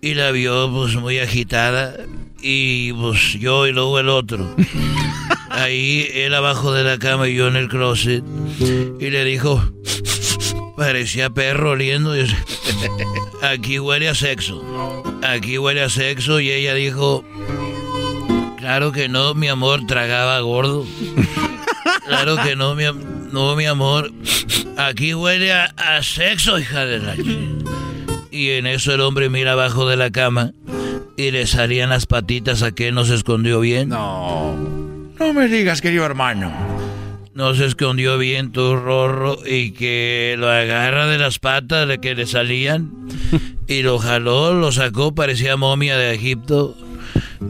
y la vio pues muy agitada y pues yo y luego el otro. [LAUGHS] Ahí él abajo de la cama y yo en el closet y le dijo, parecía perro oliendo. [LAUGHS] Aquí huele a sexo. Aquí huele a sexo y ella dijo, claro que no, mi amor, tragaba gordo. Claro que no, mi, no, mi amor. Aquí huele a, sexo, hija de la... Y en eso el hombre mira abajo de la cama y le salían las patitas a que no se escondió bien. No. No me digas, querido hermano. No se escondió bien tu rorro y que lo agarra de las patas de que le salían y lo jaló, lo sacó, parecía momia de Egipto.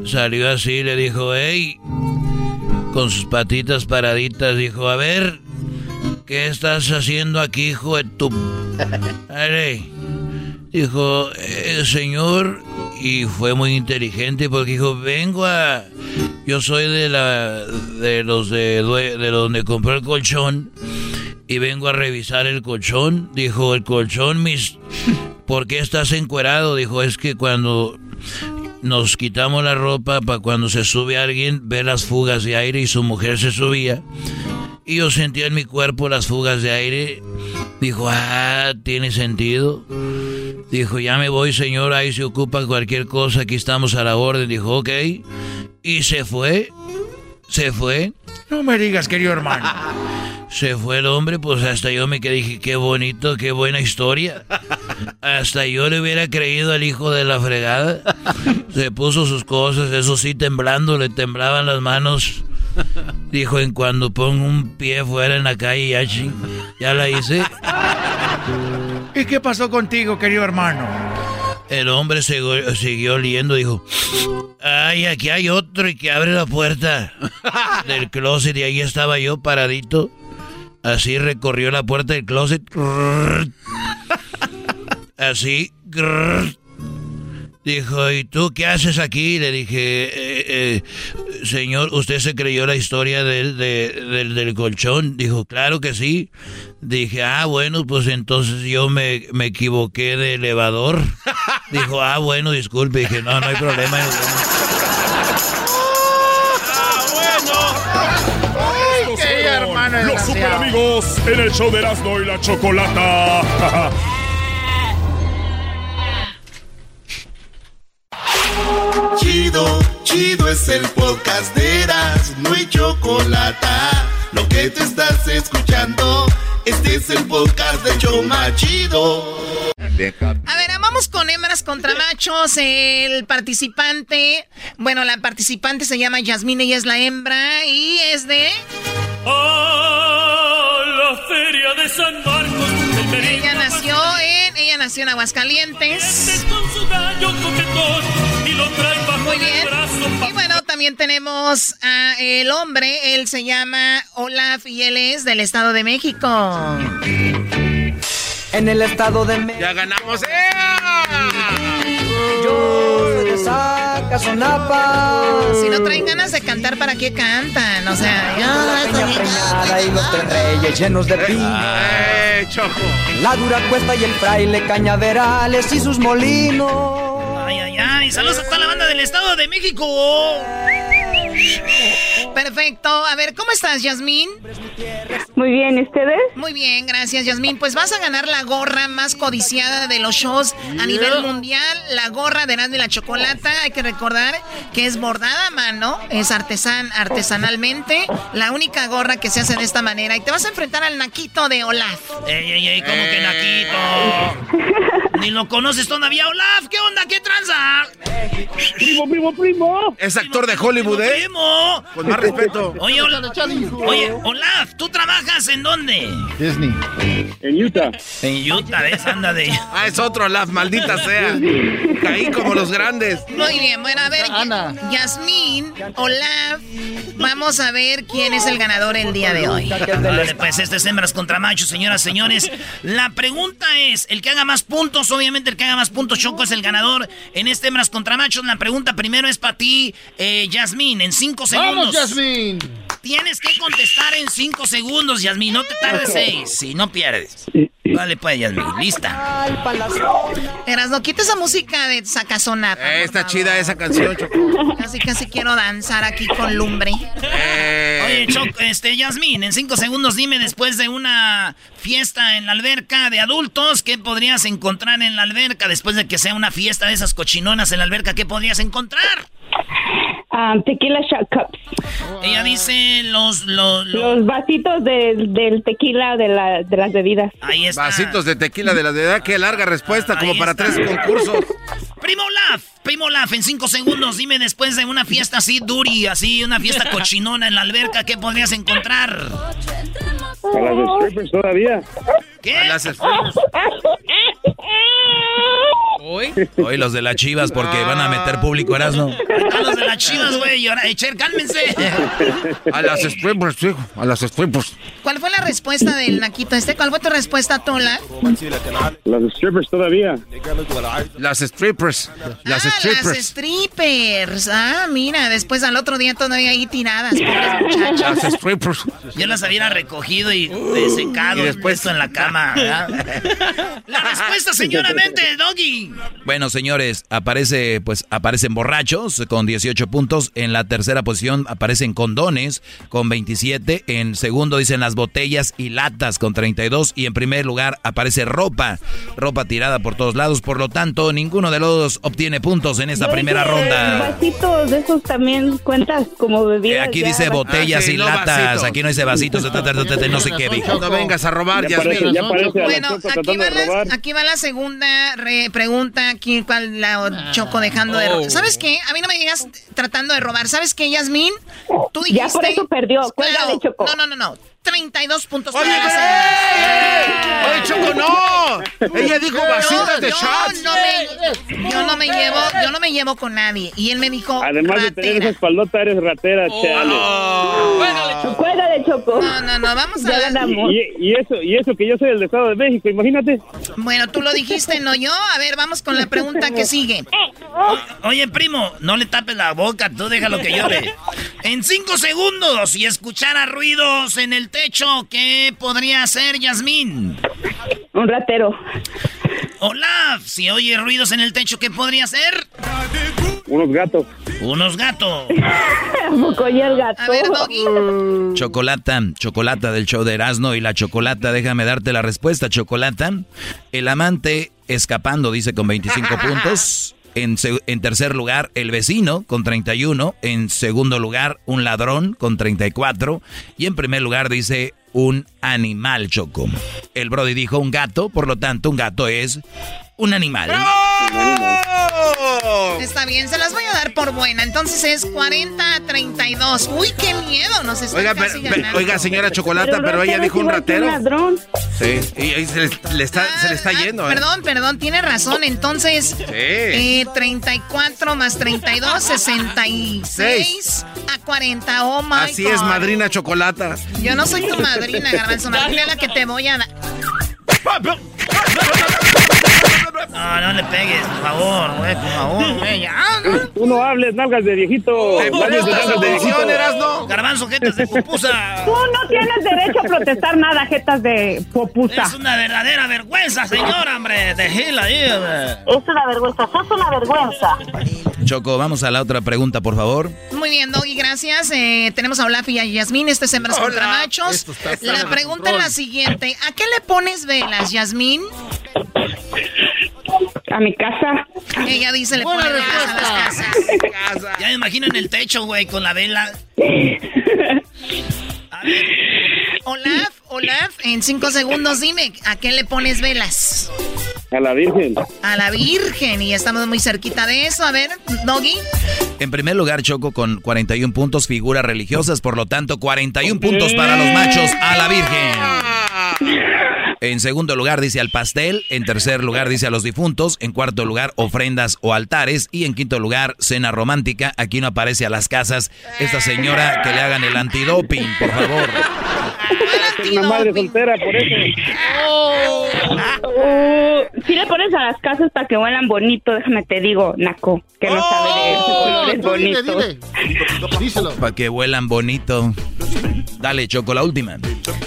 Salió así, le dijo, hey, con sus patitas paraditas, dijo, a ver, ¿qué estás haciendo aquí, hijo de tu... Dijo, el señor, y fue muy inteligente porque dijo, vengo a... Yo soy de la... de los de, de donde compré el colchón y vengo a revisar el colchón. Dijo, el colchón, mis... ¿Por qué estás encuerado? Dijo, es que cuando nos quitamos la ropa para cuando se sube alguien, ver las fugas de aire y su mujer se subía. Y yo sentía en mi cuerpo las fugas de aire. Dijo, ah, tiene sentido. Dijo, ya me voy, señor, ahí se ocupa cualquier cosa, aquí estamos a la orden. Dijo, ok. Y se fue. Se fue. No me digas, querido hermano. [LAUGHS] Se fue el hombre, pues hasta yo me quedé, dije, qué bonito, qué buena historia. [LAUGHS] Hasta yo le hubiera creído al hijo de la fregada. [LAUGHS] Se puso sus cosas, eso sí, temblando, le temblaban las manos. Dijo, en cuando pongo un pie fuera en la calle, ya, ya la hice. ¿Y qué pasó contigo, querido hermano? El hombre siguió, siguió oliendo, dijo, ay, aquí hay otro y que abre la puerta [LAUGHS] del closet y ahí estaba yo paradito. Así recorrió la puerta del closet. Así. Dijo, ¿y tú qué haces aquí? Le dije, eh, eh, señor, ¿usted se creyó la historia del, del, colchón? Dijo, claro que sí. Dije, ah, bueno, pues entonces yo me, me equivoqué de elevador. Dijo, ah, bueno, disculpe. Dije, no, no hay problema. Los super amigos en el show de Erasmo y la Chocolata. Chido, chido es el podcast de Erasmo y Chocolata. Lo que te estás escuchando, este es el podcast de Choma Chido. A ver, vamos con hembras contra machos. El participante, bueno, la participante se llama Yasmine y es la hembra y es de a la feria de San Marcos. Nació en Aguascalientes. Bajo Muy bien. y bueno, también tenemos a el hombre, él se llama Olaf y él es del Estado de México. En el Estado de México. Ya ganamos. Yo soy de Zacazonapa. Si no traen ganas de cantar, ¿para qué cantan? O sea, ya Peñada y los tres reyes llenos de pino. ¡Eh, choco! La dura cuesta y el fraile cañaverales y sus molinos. Ay, ay, ay. Saludos a toda la banda del Estado de México. Perfecto. A ver, ¿cómo estás, Yasmín? Muy bien, ¿y ustedes? Muy bien, gracias, Yasmín. Pues vas a ganar la gorra más codiciada de los shows a nivel mundial, la gorra de Erasmo y la Chocolata. Hay que recordar que es bordada a mano, es artesan, artesanalmente, la única gorra que se hace de esta manera. Y te vas a enfrentar al Naquito de Olaf. Ey, ey, ey, ¿cómo que Naquito? [LAUGHS] Ni lo conoces todavía, Olaf. ¿Qué onda? ¿Qué tranza? Primo, primo, primo. Es actor de Hollywood, ¿eh? Primo. Con más respeto. Oye, Olaf, oye, Olaf, ¿tú trabajas en dónde? Disney. En Utah. En Utah, ¿ves? Anda de... [LAUGHS] Ah, es otro Olaf, maldita sea. Caí como los grandes. Muy bien, bueno, a ver, Yasmín, Olaf, vamos a ver quién es el ganador el día de hoy. Vale, pues este es hembras contra machos, señoras, señores. La pregunta es, el que haga más puntos, obviamente el que haga más puntos, Choco es el ganador en este hembras contra machos. La pregunta primero es para ti, eh, Yasmín, en cinco segundos. ¡Vamos, Yasmín! Tienes que contestar en cinco segundos, Yasmín, no te tardes seis, si no pierdes. Vale, pues, Yasmín, lista. Eras, no quita esa música de sacazonata. Eh, está chida esa canción, Choco. Casi, casi quiero danzar aquí con lumbre. Oye, Choco, este, Yasmín, en cinco segundos dime después de una fiesta en la alberca de adultos, ¿qué podrías encontrar en la alberca? Después de que sea una fiesta de esas cochinonas en la alberca, ¿qué podrías encontrar? Um, tequila shot cups. Ella dice los... Los, Los vasitos de- del tequila de, la, de las bebidas. Ahí está. Vasitos de tequila de la de edad. Qué larga respuesta, como para tres concursos. [LAUGHS] Primo Olaf, Primo Olaf, en cinco segundos dime después de una fiesta así duri, así, una fiesta cochinona en la alberca, ¿qué podrías encontrar? A las strippers todavía. ¿Qué? A las strippers. Hoy. Hoy los de las chivas porque van a meter público Erasmo. A los de las chivas, güey, y ahora, Echer, cálmense. A las strippers, hijo. A las strippers. ¿Cuál fue la respuesta del Naquito este? ¿Cuál fue tu respuesta, Tola? Las strippers todavía. Las strippers. Las ah, strippers. las strippers. Ah, mira, después al otro día todavía ahí tiradas. Las strippers. Yo las hubiera recogido y secado Y después- puesto en la cama. ¿verdad? La respuesta, señoramente, Doggy. Bueno, señores, aparece, pues, aparecen borrachos con 18 puntos. En la tercera posición aparecen condones con 27. En segundo dicen las botellas y latas con 32. Y en primer lugar aparece ropa, ropa tirada por todos lados. Por lo tanto, ninguno de los dos obtiene puntos en esta Yo primera dije, ronda. Vasitos de esos también cuentas como Eh, bebidas. Aquí ya, dice botellas Ah, sí, y no latas. vasitos. Aquí no dice vasitos, no sé qué dijo. No vengas a robar, Ya parece, parece Bueno, aquí va, la, aquí va la segunda re- pregunta. Aquí, ¿cuál la Choco dejando de robar? ¿Sabes qué? A mí no me digas tratando de robar. ¿Sabes qué, Yasmín? Tú dijiste... Ya por eso perdió. Cuélgale, Choco. No, no, no, no. 32 puntos. Oye, segunda. ¡Oye, Choco, no! [LAUGHS] Ella dijo vasitos de yo shots. no me, yo no me llevo, yo no me llevo con nadie. Y él me dijo, Además de tener esa espaldota, eres ratera, chale. Cuélgale, Choco. No, no, no, vamos a ganamos. Y, y eso, y eso que yo soy del Estado de México, imagínate. Bueno, tú lo dijiste, no yo. A ver, vamos con la pregunta que sigue. Oye, primo, no le tapes la boca, tú déjalo que llore. En cinco segundos, si escuchara ruidos en el techo, ¿qué podría hacer Yasmín? Un ratero. Olaf, si oye ruidos en el techo, ¿qué podría hacer? Unos gatos. Unos gatos. ¿A poco y el gato? A ver, Doggy. Chocolata, chocolata del show de Erasmo y la chocolata, déjame darte la respuesta, chocolata. El amante escapando, dice con 25 [LAUGHS] puntos. En, tercer lugar, el vecino con 31. En segundo lugar, un ladrón con 34. Y en primer lugar, dice un animal, Choco. El Brody dijo un gato, por lo tanto, un gato es un animal. Está bien, se las voy a dar por buena. Entonces es 40 a 32. Uy, qué miedo, nos está Oiga, casi pero- oiga, señora Chocolata, pero, ella dijo un ratero. ladrón. Sí, y, y se, le, le está, se le está yendo, ¿eh? Ah, Perdón, perdón, tiene razón. Entonces, Sí. eh, 34 más 32, 66 a 40. Oh my Así es, God. madrina Chocolata. Yo no soy tu madrina, Garbanzo. Madrina es la que te voy a dar. No, no le pegues, por favor, güey, por favor, [LAUGHS] güey. ya. Tú no hables, nalgas de viejito. Garbanzo, jetas de pupusa. [LAUGHS] Tú no tienes derecho a protestar nada, jetas de popusa. Es una verdadera vergüenza, señora, hombre. De Gil ahí. Es una vergüenza, sos una vergüenza. Choco, vamos a la otra pregunta, por favor. Muy bien, Doggy, gracias. Eh, tenemos a Olaf y a Yasmín. Este es Hembras contra Machos. La pregunta es la siguiente. ¿A qué le pones velas, Yasmín? [LAUGHS] A mi casa. Ella dice le pone velas a las casas. [LAUGHS] Ya me imagino en el techo, güey, con la vela. Olaf, Olaf, en cinco segundos dime, ¿a qué le pones velas? A la Virgen. A la Virgen. Y estamos muy cerquita de eso. A ver, Doggy. En primer lugar, Choco con 41 puntos, figuras religiosas, por lo tanto, 41 puntos para los machos a la Virgen. [LAUGHS] En segundo lugar dice al pastel, en tercer lugar dice a los difuntos, en cuarto lugar ofrendas o altares y en quinto lugar cena romántica. Aquí no aparece a las casas esta señora que le hagan el antidoping, por favor. Es una madre soltera, por eso. Oh, si le pones a las casas para que huelan bonito, déjame te digo, Naco, que no sabe de colores bonitos. Para que vuelan bonito. Dale, Choco, la última.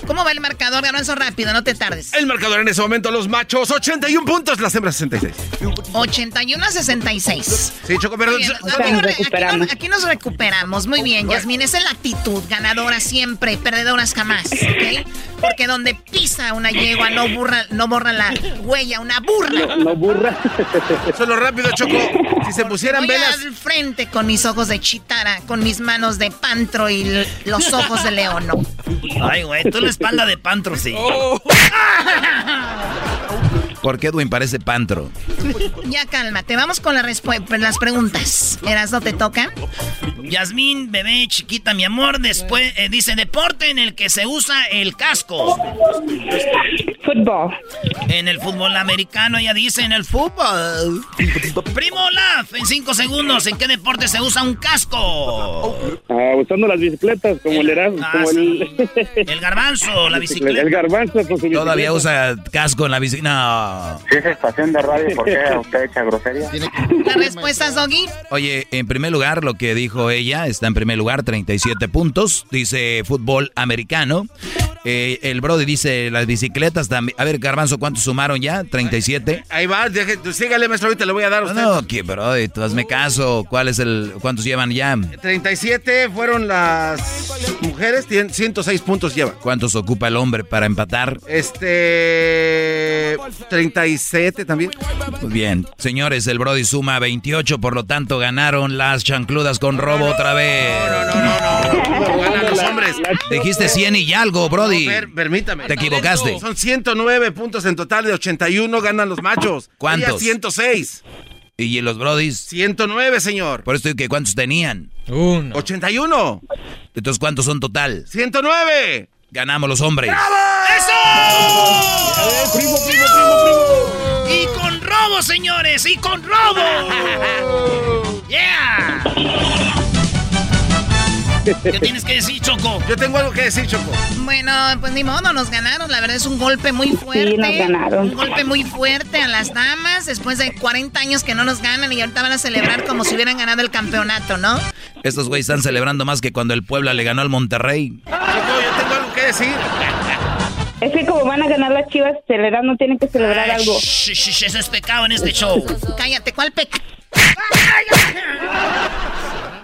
¿Cómo va el marcador? Ganó eso rápido, no te tardes. El marcador en ese momento, los machos, 81 puntos, las hembras 66. 81 a 66. Sí, Choco, pero... Bien. Aquí, nos aquí recuperamos. nos- aquí nos recuperamos. Muy bien, Yasmín. Esa es la actitud. Ganadora siempre, perdedoras jamás. ¿Ok? Porque donde pisa una yegua no, burra, no borra la huella, una burra. No burra. Solo rápido, Choco. Si se pusieran Voy velas... al frente con mis ojos de chitara, con mis manos de pantro y los ojos de leono. Ay, güey, tú la espalda de pantro, sí. ¿Por [LAUGHS] qué Edwin parece pantro? [LAUGHS] Ya cálmate, vamos con la respu- las preguntas. ¿Eras no te toca? Yasmín, bebé chiquita, mi amor, después eh, dice deporte en el que se usa el casco. Fútbol. En el fútbol americano, ella dice en el fútbol. Primo Olaf, en cinco segundos, ¿en qué deporte se usa un casco? Ah, usando las bicicletas, como el Erasmo, Ah, como el... El garbanzo, la [LAUGHS] bicicleta. El garbanzo con su bicicleta. Todavía usa casco en la bici. No. Si es estación de radio, ¿por qué [LAUGHS] usted echa grosería? ¿Las respuestas, Doggy? Oye, en primer lugar, lo que dijo ella está en primer lugar, 37 puntos. Dice fútbol americano. Eh, el Brody dice las bicicletas también. A ver, Garbanzo, ¿cuántos sumaron ya? 37. Ahí va, deje, sígale, maestro, ahorita le voy a dar a usted. No, que Brody, tú hazme caso. ¿Cuál es el, ¿Cuántos llevan ya? 37 fueron las mujeres, tienen 106 puntos lleva. ¿Cuántos ocupa el hombre para empatar? Este. 37 también. Muy bien. Señores, el Brody suma 28, por lo tanto ganaron las chancludas con robo otra vez. Ganan los hombres. Dijiste 100 y algo, Brody. No, per- permítame. Te equivocaste. Son 109 puntos en total de 81 ganan los machos. ¿Cuántos? Ella 106. ¿Y los Brodis? 109, señor. Por eso digo que ¿cuántos tenían? Uno. 81. Entonces, ¿cuántos son total? 109. Ganamos los hombres. ¡Eso! Primo, primo, primo, primo. Y con robo, señores, y con robo. [LAUGHS] ¿Qué tienes que decir, Choco? Yo tengo algo que decir, Choco. Bueno, pues ni modo, nos ganaron. La verdad es un golpe muy fuerte. nos ganaron. Un golpe muy fuerte a las damas después de 40 años que no nos ganan y ahorita van a celebrar como si hubieran ganado el campeonato, ¿no? Estos güeyes están celebrando más que cuando el Puebla le ganó al Monterrey. Choco, yo tengo algo que decir. Es que como van a ganar las chivas, celebrar no tienen que celebrar Ay, algo. shh, shh, shh, eso es pecado en este show. Cállate, ¿cuál peca?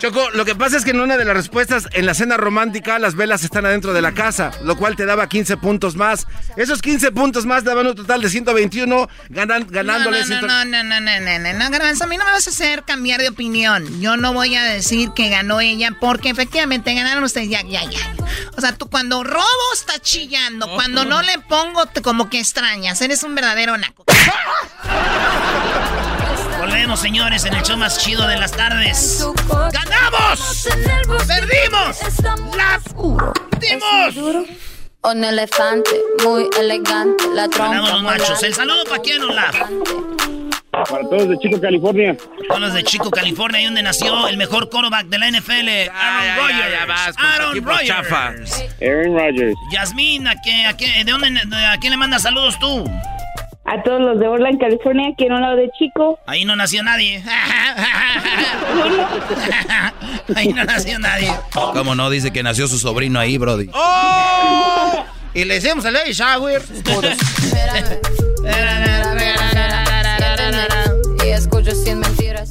Choco, lo que pasa es que en una de las respuestas en la cena romántica las velas están adentro de la casa, lo cual te daba 15 puntos más. Esos 15 puntos más daban un total de 121, ganan, ganándole No, no, 100. no, no, no, no, no, no, no, Garbanzo, a mí no me vas a hacer cambiar de opinión. Yo no voy a decir que ganó ella, porque efectivamente ganaron ustedes, ya, ya, ya. O sea, tú cuando robo está chillando, cuando no le pongo te- como que extrañas, eres un verdadero naco. [LAUGHS] Perdimos, señores, en el show más chido de las tardes. ¡Ganamos! ¡Perdimos! ¡La dimos! Un elefante muy elegante, la trompa. Ganamos los machos. El saludo para quién, Olaf. Para todos de Chico, California. Todos los de Chico, California, ahí donde nació el mejor quarterback de la NFL, Aaron Rodgers. Aaron Rodgers. Aaron Rodgers. Yasmín, ¿a qué, a qué, ¿de dónde, a quién le mandas saludos tú? A todos los de Orland, California, aquí en un lado de Chico. Ahí no nació nadie. ahí no nació nadie. ¿Cómo no? Dice que nació su sobrino ahí, Brody. ¡Oh! Y le hicimos el baby shower. Y escucho sin mentiras.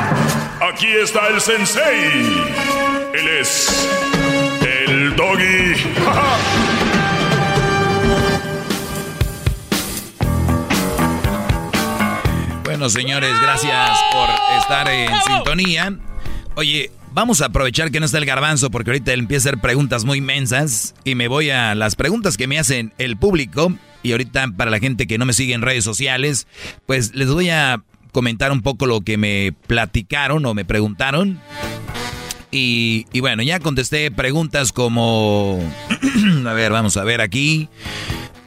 Aquí está el sensei. Él es el doggy. [LAUGHS] Bueno, señores, gracias por estar en sintonía. Oye, vamos a aprovechar que no está el garbanzo porque ahorita él empieza a hacer preguntas muy mensas y me voy a las preguntas que me hacen el público. Y ahorita para la gente que no me sigue en redes sociales, pues les voy a comentar un poco lo que me platicaron o me preguntaron. Y, bueno, ya contesté preguntas como... [CLEARS THROAT] a ver, vamos a ver aquí.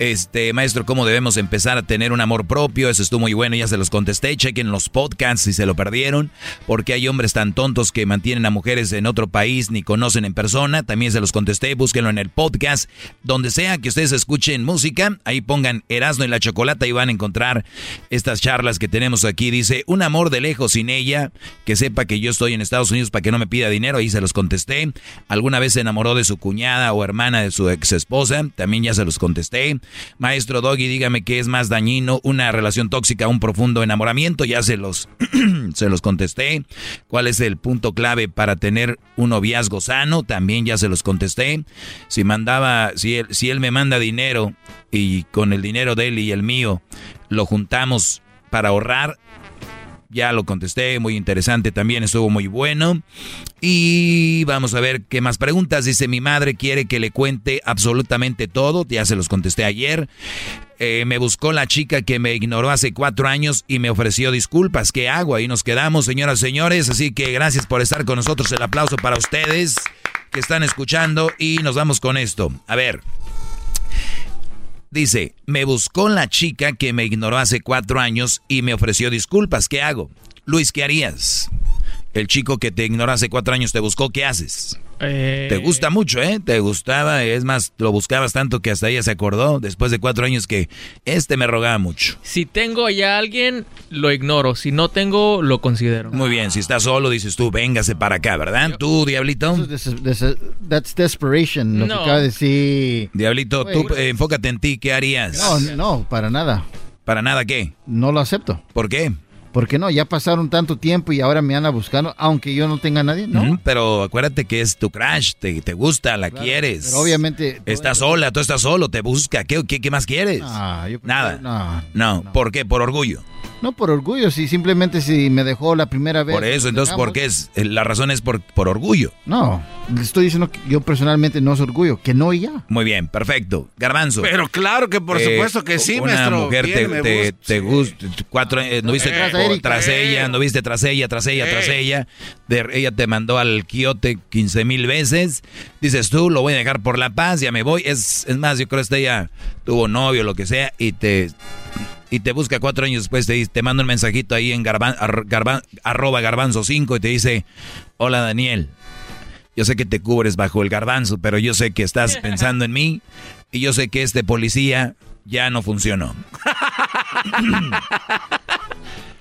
Este, maestro, ¿cómo debemos empezar a tener un amor propio? Eso estuvo muy bueno, ya se los contesté. Chequen los podcasts si se lo perdieron. Porque hay hombres tan tontos que mantienen a mujeres en otro país ni conocen en persona. También se los contesté. Búsquenlo en el podcast. Donde sea que ustedes escuchen música, ahí pongan Erasmo y la Chocolata y van a encontrar estas charlas que tenemos aquí. Dice, un amor de lejos sin ella, que sepa que yo estoy en Estados Unidos para que no me pida dinero. Ahí se los contesté. ¿Alguna vez se enamoró de su cuñada o hermana de su ex esposa? También ya se los contesté. Maestro Doggy, dígame qué es más dañino, una relación tóxica, un profundo enamoramiento. Ya se los, [CLEARS THROAT] se los contesté. ¿Cuál es el punto clave para tener un noviazgo sano? También ya se los contesté. Si mandaba, si él, si él me manda dinero y con el dinero de él y el mío lo juntamos para ahorrar, ya lo contesté, muy interesante también, estuvo muy bueno. Y vamos a ver qué más preguntas. Dice, mi madre quiere que le cuente absolutamente todo, ya se los contesté ayer. Eh, me buscó la chica que me ignoró hace cuatro años y me ofreció disculpas. ¿Qué hago? Ahí nos quedamos, señoras y señores. Así que gracias por estar con nosotros. El aplauso para ustedes que están escuchando y nos vamos con esto. A ver. Dice, me buscó la chica que me ignoró hace cuatro años y me ofreció disculpas. ¿Qué hago? Luis, ¿qué harías? El chico que te ignoró hace cuatro años te buscó, ¿qué haces? Eh, Te gusta mucho, ¿eh? Te gustaba, es más, lo buscabas tanto que hasta ella se acordó después de cuatro años que este me rogaba mucho. Si tengo ya a alguien, lo ignoro. Si no tengo, lo considero. Muy bien, si estás solo, dices tú, véngase para acá, ¿verdad? Tú, Diablito. That's desperation, lo No. que acaba de decir. Diablito, tú eh, enfócate en ti, ¿qué harías? No, no, para nada. ¿Para nada qué? No lo acepto. ¿Por qué? Porque no, ya pasaron tanto tiempo y ahora me anda buscando, aunque yo no tenga a nadie, ¿no? Pero acuérdate que es tu crush, te, te gusta, la quieres. pero obviamente- Estás sola, tú estás solo, te busca. ¿Qué, qué, qué más quieres? Ah, yo- Nada. no, No, ¿por qué? Por orgullo. No por orgullo, si simplemente si me dejó la primera vez. Por eso, entonces, ¿por qué es? La razón es por, por orgullo. No, le estoy diciendo que yo personalmente no es orgullo, que no y ya. Muy bien, perfecto. Garbanzo. Pero claro que por Eh, supuesto que sí, una maestro. mujer Bien, te, te, gusta. te gusta, cuatro, eh, no viste Eh, tras, eh. ella, no viste tras ella, tras ella, tras Eh. ella, de- ella te mandó al quiote 15 mil veces, dices tú, lo voy a dejar por la paz, ya me voy, es, es más, yo creo que esta ella tuvo novio, lo que sea, y te, y te busca cuatro años después, te, te manda un mensajito ahí en garban, ar- garban- arroba garbanzo 5 y te dice, hola Daniel, yo sé que te cubres bajo el garbanzo, pero yo sé que estás [LAUGHS] pensando en mí y yo sé que este policía ya no funcionó. [LAUGHS]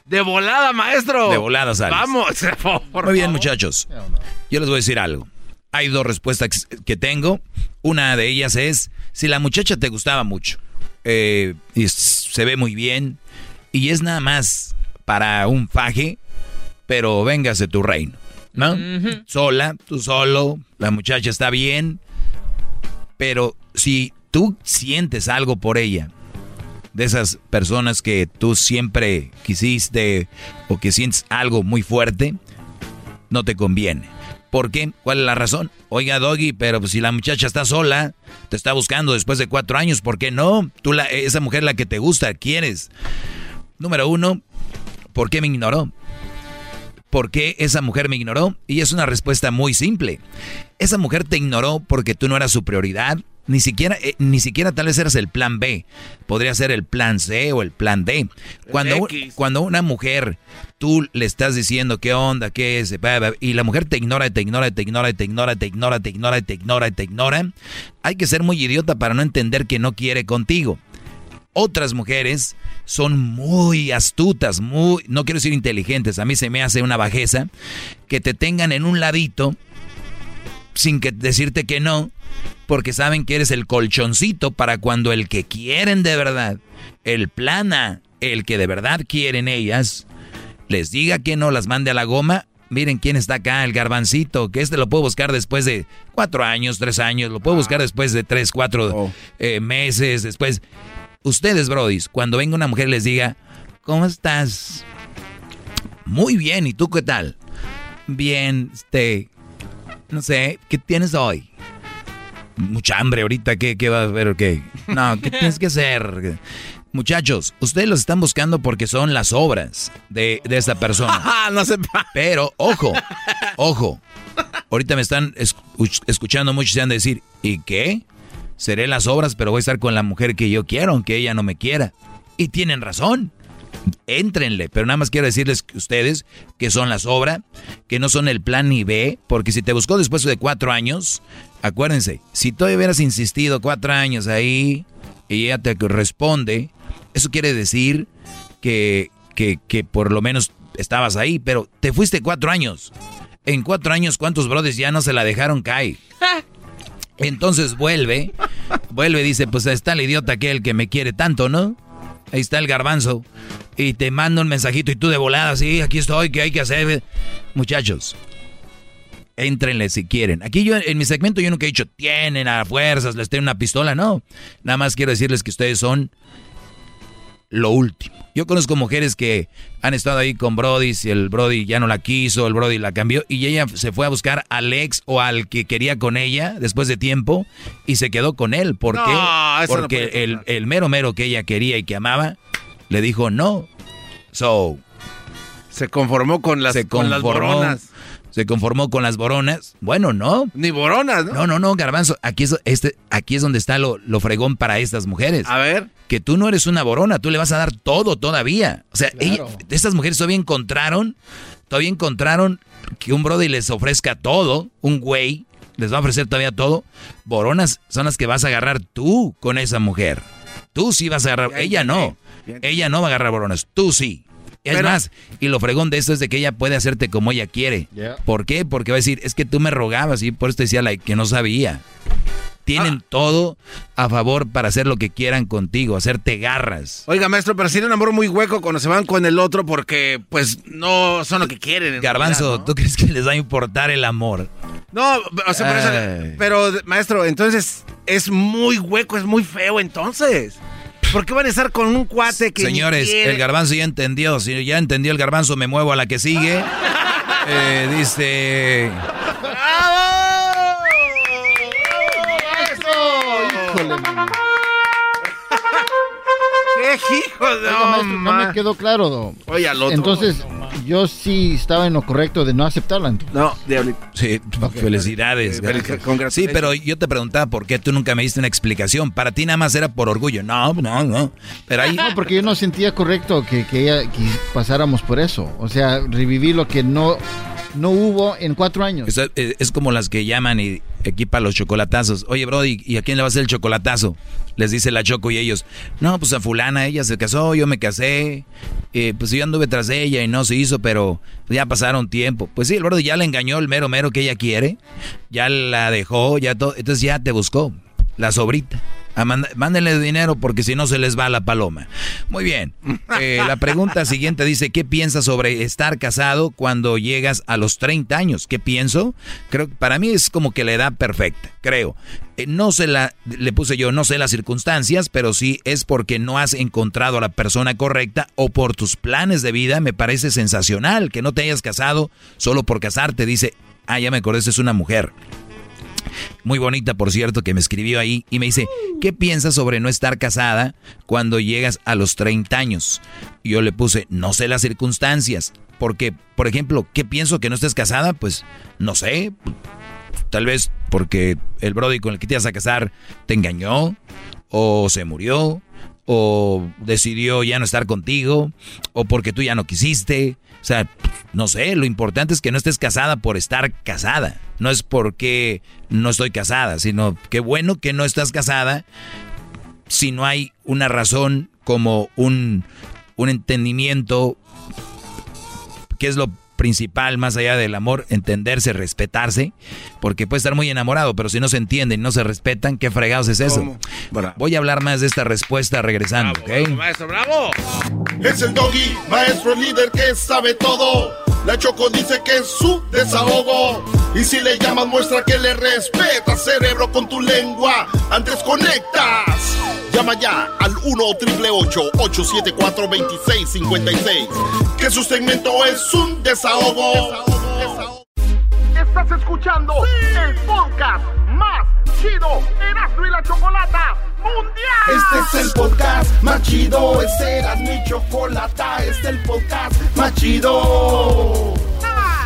De volada, maestro. De volada sales. Vamos, [LAUGHS] por Muy bien, muchachos. Yo les voy a decir algo. Hay dos respuestas que tengo. Una de ellas es, si la muchacha te gustaba mucho, eh, y se ve muy bien, y es nada más para un faje, pero véngase tu reino, ¿no? Sola, tú solo, la muchacha está bien, pero si tú sientes algo por ella, de esas personas que tú siempre quisiste o que sientes algo muy fuerte, no te conviene. ¿Por qué? ¿Cuál es la razón? Oiga, Doggy, pero pues si la muchacha está sola, te está buscando después de cuatro años, ¿por qué no? Tú, la, esa mujer la que te gusta, quieres. Número uno, ¿por qué me ignoró? ¿Por qué esa mujer me ignoró? Y es una respuesta muy simple. Esa mujer te ignoró porque tú no eras su prioridad, ni siquiera, eh, ni siquiera tal vez eras el plan B. Podría ser el plan C o el plan D. Cuando, cuando una mujer, tú le estás diciendo qué onda, qué es, y la mujer te ignora, te ignora, te ignora, te ignora, te ignora, te ignora, te ignora, te ignora, hay que ser muy idiota para no entender que no quiere contigo. Otras mujeres son muy astutas, muy, no quiero decir inteligentes, a mí se me hace una bajeza, que te tengan en un ladito sin que decirte que no, porque saben que eres el colchoncito para cuando el que quieren de verdad, el plana, el que de verdad quieren ellas, les diga que no, las mande a la goma. Miren quién está acá, el garbancito, que este lo puedo buscar después de cuatro años, tres años, lo puedo buscar después de tres, cuatro oh. eh, meses, después. Ustedes, brodis, cuando venga una mujer les diga, ¿cómo estás? Muy bien, ¿y tú qué tal? Bien, este, no sé, ¿qué tienes hoy? Mucha hambre ahorita, ¿qué, qué va a ver? ¿Qué? No, ¿qué [LAUGHS] tienes que hacer? Muchachos, ustedes los están buscando porque son las obras de, de esta persona. [LAUGHS] no se Pero, ojo, ojo. Ahorita me están escuchando muchos y se han de decir, ¿y qué? Seré las obras, pero voy a estar con la mujer que yo quiero, aunque ella no me quiera. Y tienen razón. Éntrenle, pero nada más quiero decirles que ustedes que son las obras, que no son el plan ni B, porque si te buscó después de cuatro años, acuérdense, si tú hubieras insistido cuatro años ahí y ella te responde, eso quiere decir que, que, que por lo menos estabas ahí, pero te fuiste cuatro años. En cuatro años, ¿cuántos brothers ya no se la dejaron caer? [LAUGHS] Entonces vuelve, vuelve y dice, pues está el idiota aquel que me quiere tanto, ¿no? Ahí está el garbanzo. Y te manda un mensajito y tú de volada, sí, aquí estoy, ¿qué hay que hacer? Muchachos, Éntrenle si quieren. Aquí yo, en mi segmento, yo nunca he dicho, tienen a fuerzas, les tengo una pistola, no. Nada más quiero decirles que ustedes son lo último. Yo conozco mujeres que han estado ahí con Brody, si el Brody ya no la quiso, el Brody la cambió, y ella se fue a buscar al ex o al que quería con ella después de tiempo y se quedó con él. ¿Por qué? Porque el, el, mero mero que ella quería y que amaba le dijo no. So. Se conformó con las, se con las boronas se conformó con las boronas. Bueno, no. Ni boronas, ¿no? No, no, no, garbanzo. Aquí es, este, aquí es donde está lo, lo fregón para estas mujeres. A ver. Que tú no eres una borona, tú le vas a dar todo todavía. O sea, estas mujeres todavía encontraron, todavía encontraron que un brother les ofrezca todo, un güey les va a ofrecer todavía todo. Boronas son las que vas a agarrar tú con esa mujer. Tú sí vas a agarrar, ella no. Ella no va a agarrar boronas, tú sí. Es más, y lo fregón de esto es de que ella puede hacerte como ella quiere. ¿Por qué? Porque va a decir, es que tú me rogabas y por eso te decía la que no sabía. Tienen ah. todo a favor para hacer lo que quieran contigo, hacerte garras. Oiga, maestro, pero si un amor muy hueco cuando se van con el otro porque, pues, no son lo que quieren. Garbanzo, ¿tú crees que les va a importar el amor? No, o sea, pero, maestro, entonces es muy hueco, es muy feo entonces. ¿Por qué van a estar con un cuate que... Señores, el garbanzo ya entendió. Si ya entendió el garbanzo, me muevo a la que sigue. [LAUGHS] Eh, dice... ¡Bravo! ¡Eso! ¡Qué hijo de... no me quedó claro, Oye, al otro. Entonces, yo sí estaba en lo correcto de no aceptarla. No, diablito. Sí, felicidades. sí, pero yo te preguntaba por qué tú nunca me diste una explicación. Para ti nada más era por orgullo. No, no, no. Pero ahí... No, porque yo no sentía correcto que, que, ella, que pasáramos por eso. O sea, revivir lo que no no hubo en cuatro años. Es, es, como las que llaman y equipan los chocolatazos. Oye, Brody, ¿y a quién le va a hacer el chocolatazo? Les dice la Choco y ellos, no, pues a fulana, ella se casó, yo me casé, eh, pues yo anduve tras ella y no se hizo, pero ya pasaron tiempo. Pues sí, el Brody ya le engañó el mero mero que ella quiere, ya la dejó, ya todo, entonces ya te buscó, la sobrita. Mándenle dinero porque si no se les va la paloma. Muy bien. Eh, la pregunta siguiente dice, ¿qué piensas sobre estar casado cuando llegas a los 30 años? ¿Qué pienso? Creo que para mí es como que la edad perfecta, creo. Eh, no sé la, le puse yo, no sé las circunstancias, pero sí es porque no has encontrado a la persona correcta o por tus planes de vida. Me parece sensacional que no te hayas casado solo por casarte. Dice, ah, ya me acordé, es una mujer. Muy bonita, por cierto, que me escribió ahí y me dice, ¿qué piensas sobre no estar casada cuando llegas a los 30 años? Y yo le puse, no sé las circunstancias. Porque, por ejemplo, ¿qué pienso que no estés casada? Pues, no sé. Tal vez porque el Brody con el que te ibas a casar te engañó, o se murió, o decidió ya no estar contigo, o porque tú ya no quisiste. O sea, no sé, lo importante es que no estés casada por estar casada. No es porque no estoy casada, sino que bueno que no estás casada si no hay una razón como un, un entendimiento, que es lo principal más allá del amor, entenderse, respetarse, porque puede estar muy enamorado, pero si no se entienden, no se respetan, ¿qué fregados es eso? Voy a hablar más de esta respuesta regresando, bravo, maestro, bravo. Es el doggy, maestro líder que sabe todo. La Choco dice que es su desahogo. Y si le llamas, muestra que le respeta, cerebro, con tu lengua. Antes conectas. Llama ya al 1-888-874-2656. Que su segmento es un desahogo. Estás escuchando el podcast más chido Erasmo y la Chocolata Mundial. Este es el podcast más chido. Este era mi chocolata. Este es el podcast más chido.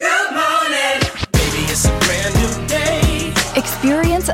Goodbye.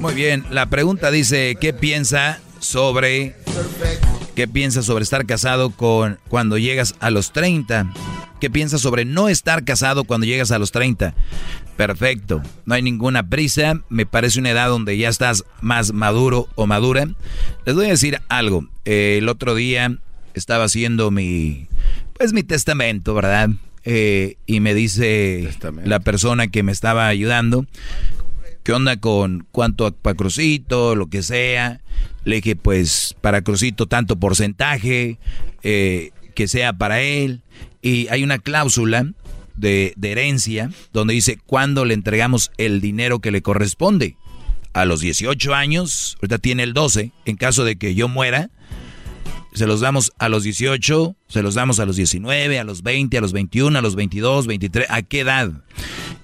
Muy bien, la pregunta dice, ¿qué piensa sobre qué piensa sobre estar casado con cuando llegas a los 30? ¿Qué piensa sobre no estar casado cuando llegas a los 30? Perfecto, no hay ninguna prisa, me parece una edad donde ya estás más maduro o madura. Les voy a decir algo, eh, el otro día estaba haciendo mi, pues mi testamento, ¿verdad? Eh, y me dice la persona que me estaba ayudando, ¿qué onda con cuánto para Crucito, lo que sea? Le dije, pues para Crucito tanto porcentaje, eh, que sea para él. Y hay una cláusula de, de herencia donde dice cuándo le entregamos el dinero que le corresponde. A los 18 años, ahorita tiene el 12, en caso de que yo muera, se los damos a los 18, se los damos a los 19, a los 20, a los 21, a los 22, 23, ¿a qué edad?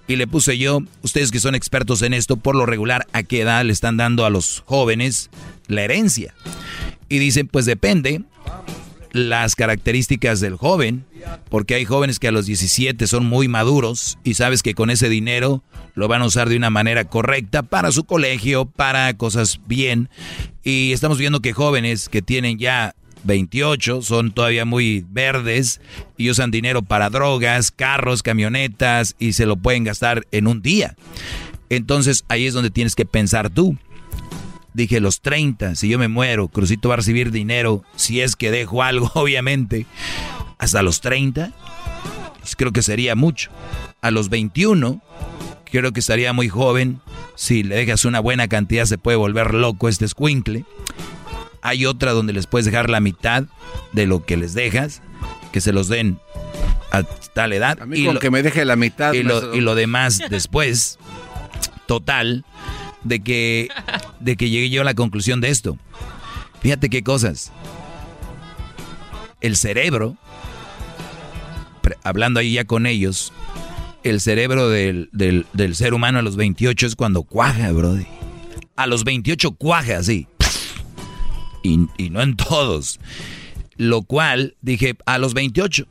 Y le puse yo, ustedes que son expertos en esto, por lo regular, ¿a qué edad le están dando a los jóvenes la herencia? Y dicen, pues depende las características del joven, porque hay jóvenes que a los 17 son muy maduros y sabes que con ese dinero lo van a usar de una manera correcta para su colegio, para cosas bien. Y estamos viendo que jóvenes que tienen ya 28, son todavía muy verdes y usan dinero para drogas, carros, camionetas y se lo pueden gastar en un día. Entonces ahí es donde tienes que pensar tú. Dije, los 30, si yo me muero, Crucito va a recibir dinero, si es que dejo algo, [LAUGHS] obviamente, hasta los 30, creo que sería mucho. A los 21, creo que estaría muy joven, si le dejas una buena cantidad se puede volver loco este escuincle. Hay otra donde les puedes dejar la mitad de lo que les dejas, que se los den a tal edad. y lo, que me deje la mitad. Y lo, y lo demás [LAUGHS] después. Total, de que, de que llegué yo a la conclusión de esto. Fíjate qué cosas. El cerebro, hablando ahí ya con ellos, el cerebro del, ser humano a los 28 es cuando cuaja, brody. A los 28 cuaja, sí. Y, y no en todos. Lo cual dije, a los 28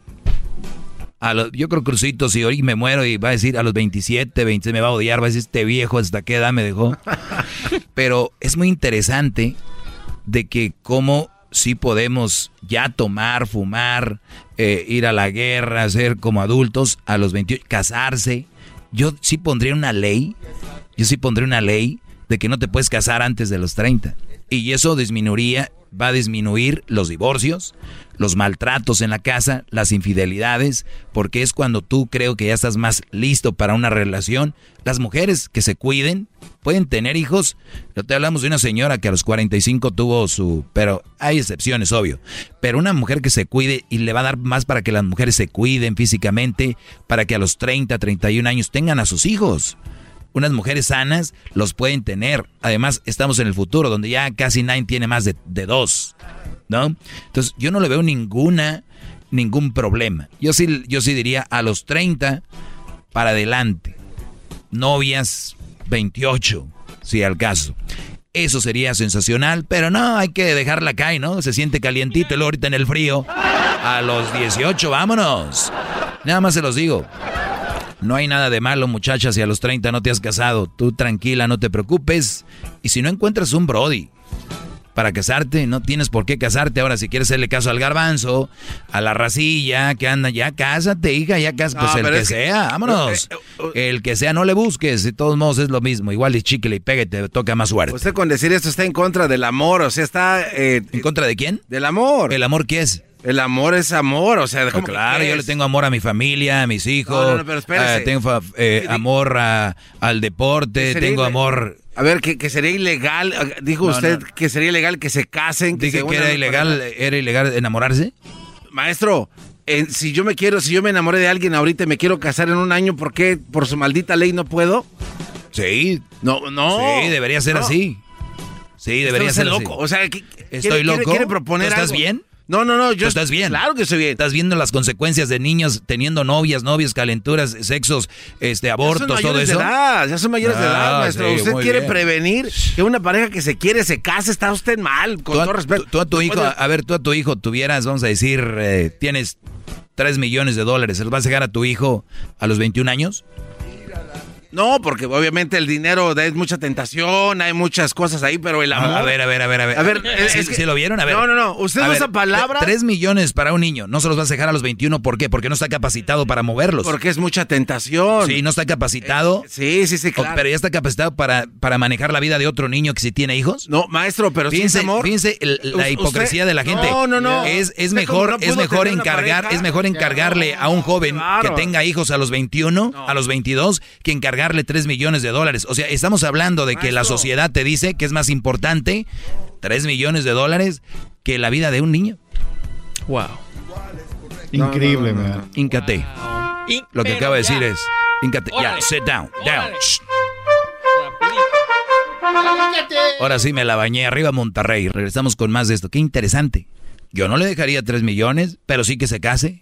yo creo Crucito, si hoy me muero y va a decir a los 27, 26 me va a odiar, va a decir este viejo hasta qué edad me dejó. [LAUGHS] Pero es muy interesante de que cómo sí podemos ya tomar, fumar, eh, ir a la guerra, ser como adultos a los 28, casarse. Yo sí pondría una ley, yo sí pondría una ley de que no te puedes casar antes de los 30. Y eso disminuiría, va a disminuir los divorcios, los maltratos en la casa, las infidelidades, porque es cuando tú creo que ya estás más listo para una relación. Las mujeres que se cuiden pueden tener hijos. Yo te hablamos de una señora que a los 45 tuvo su... Pero hay excepciones, obvio. Pero una mujer que se cuide y le va a dar más para que las mujeres se cuiden físicamente, para que a los 30, 31 años tengan a sus hijos unas mujeres sanas los pueden tener. Además, estamos en el futuro, donde ya casi nadie tiene más de, dos, ¿no? Entonces, yo no le veo ninguna, ningún problema. Yo sí, yo sí diría a los 30 para adelante. Novias 28, si al caso. Eso sería sensacional, pero no, hay que dejarla caer, ¿no? Se siente calientito el ahorita en el frío. A los 18, vámonos. Nada más se los digo. No hay nada de malo, muchachas, si a los 30 no te has casado. Tú tranquila, no te preocupes. Y si no encuentras un Brody para casarte, no tienes por qué casarte. Ahora, si quieres hacerle caso al garbanzo, a la racilla que anda, ya cásate, hija, ya cásate. Pues el que, sea, vámonos. Eh, eh, eh, el que sea, no le busques. De todos modos es lo mismo. Igual y chicle y pegue, te toca más suerte. Usted con decir esto está en contra del amor, o sea, está... ¿En contra de quién? Del amor. ¿El amor qué es? El amor es amor, o sea, ¿cómo claro, yo le tengo amor a mi familia, a mis hijos. No, no, pero. Eh, tengo eh, amor al deporte, tengo amor. A ver, que, sería ilegal, dijo usted que sería ilegal que se casen. Que Dije que era ilegal, era ilegal enamorarse. Maestro, si yo me quiero, si yo me enamoré de alguien ahorita y me quiero casar en un año, ¿por qué por su maldita ley no puedo? Sí. No, no. Sí, debería ser así. Sí, debería ser loco. O sea, estoy loco. ¿Quiere proponer ¿Estás bien? No, no, no, yo estás bien. Claro que estoy bien. Estás viendo las consecuencias de niños teniendo novias, novios, calenturas, sexos, este, abortos, todo eso. De edad, ya son mayores de edad, ah, maestro. usted quiere prevenir que una pareja que se quiere se case, está usted mal, con todo respeto. Tú, a tu hijo, a ver, tú a tu hijo tuvieras, vamos a decir, eh, tienes 3 millones de dólares, ¿se los vas a dejar a tu hijo a los 21 años? No, porque obviamente el dinero es mucha tentación, hay muchas cosas ahí, pero el amor. A ver, a ver, a ver, a ver. A ver, ¿Sí, ¿sí lo vieron? A ver. No, no, no. Usted usa palabras. Tres millones para un niño. No se los vas a dejar a los 21. ¿Por qué? Porque no está capacitado para moverlos. Porque es mucha tentación. Sí, no está capacitado. Eh, sí, sí, sí, claro. Pero ya está capacitado para, para manejar la vida de otro niño que si tiene hijos. No, maestro, pero fíjense, amor. Fíjense la hipocresía de la gente. No, no, no. Es, es mejor, es mejor encargar, es mejor encargarle a un joven que tenga hijos a los 21, a los 22, que encargarle 3 millones de dólares. O sea, estamos hablando de que la sociedad te dice que es más importante 3 millones de dólares que la vida de un niño. Wow. Increíble, man. Incate. Lo que acaba de decir es, incate. Ya, sit down, down. Ahora sí me la bañé arriba Monterrey. Regresamos con más de esto. Qué interesante. Yo no le dejaría 3 millones, pero sí que se case.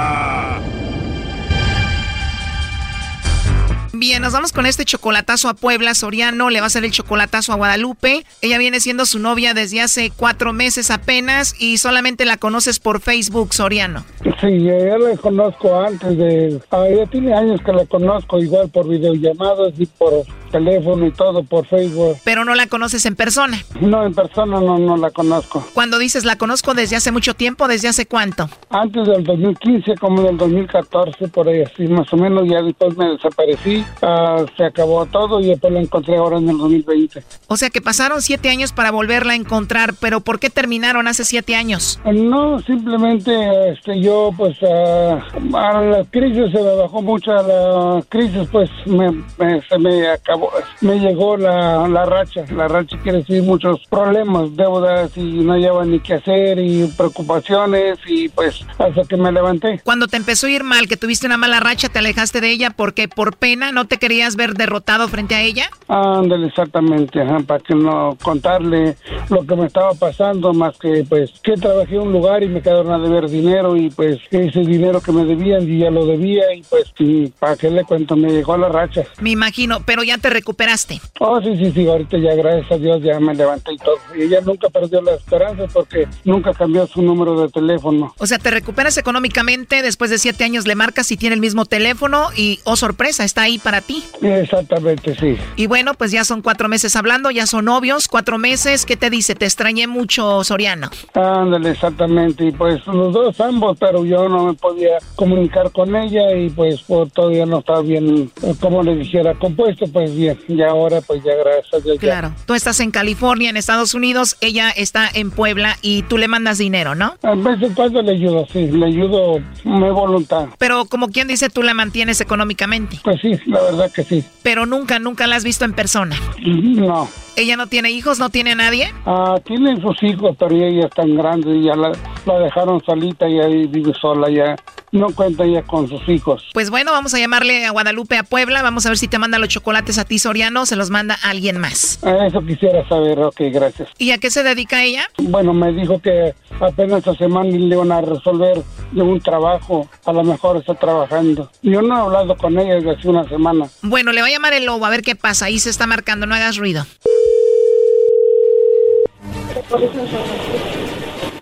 Bien, nos vamos con este chocolatazo a Puebla. Soriano le va a hacer el chocolatazo a Guadalupe. Ella viene siendo su novia desde hace cuatro meses apenas y solamente la conoces por Facebook, Soriano. Sí, ya la conozco antes de... Ah, ya tiene años que la conozco, igual por videollamadas y por teléfono y todo, por Facebook. Pero no la conoces en persona. No, en persona no, no la conozco. Cuando dices la conozco desde hace mucho tiempo, ¿desde hace cuánto? Antes del 2015, como del 2014, por ahí así, más o menos, ya después me desaparecí, ah, se acabó todo y después la encontré ahora en el 2020. O sea que pasaron siete años para volverla a encontrar, pero ¿por qué terminaron hace siete años? No, simplemente este, yo, pues, ah, a la crisis se me bajó mucho, a la crisis, pues, me, me- se me acabó, me llegó la, la racha. La racha quiere decir muchos problemas, deudas y no lleva ni qué hacer y preocupaciones y, pues, hasta que me levanté. Cuando te empezó a ir mal, que tuviste una mala racha, te alejaste de ella porque por pena no te querías ver derrotado frente a ella. Ándale, exactamente, ajá, para que no contarle lo que me estaba pasando, más que pues que trabajé en un lugar y me quedaron a deber dinero y pues ese dinero que me debían y ya lo debía y pues y para qué le cuento, me llegó la racha. Me imagino, pero ya te recuperaste. Oh, sí, sí, sí, ahorita ya gracias a Dios ya me levanté y todo. Y ella nunca perdió la esperanza porque nunca cambió su número de teléfono. O sea, te recuperas económicamente, después de siete años le marcas y tiene el mismo teléfono y, oh sorpresa, está ahí para ti. Exactamente, sí. Y bueno, pues ya son cuatro meses hablando, ya son novios, cuatro meses. ¿Qué te dice? Te extrañé mucho, Soriano. Ándale, exactamente. Y pues los dos ambos, pero yo no me podía comunicar con ella y pues por todavía no estaba bien, eh, como le dijera, compuesto, pues bien. Y ahora pues ya gracias a Dios. Claro. Tú estás en California, en Estados Unidos, ella está en Puebla y tú le mandas dinero, ¿no? A veces cuando le ayudo, sí, le ayudo mi voluntad. Pero como quien dice, tú la mantienes económicamente. Pues sí, la verdad que sí. Pero nunca, nunca la has visto en persona. No. ¿Ella no tiene hijos? ¿No tiene nadie? Ah, tienen sus hijos, pero ella es tan grande y ya la, la dejaron solita y ahí vive sola, ya no cuenta ya con sus hijos. Pues bueno, vamos a llamarle a Guadalupe a Puebla. Vamos a ver si te manda los chocolates a ti, Soriano, o se los manda a alguien más. Eso quisiera saber, ok, gracias. ¿Y a qué se dedica ella? Bueno, me dijo que apenas esta semana le iban a resolver de un trabajo, a lo mejor está trabajando. Yo no he hablado con ella desde hace una semana. Bueno, le va a llamar el lobo a ver qué pasa. Ahí se está marcando, no hagas ruido.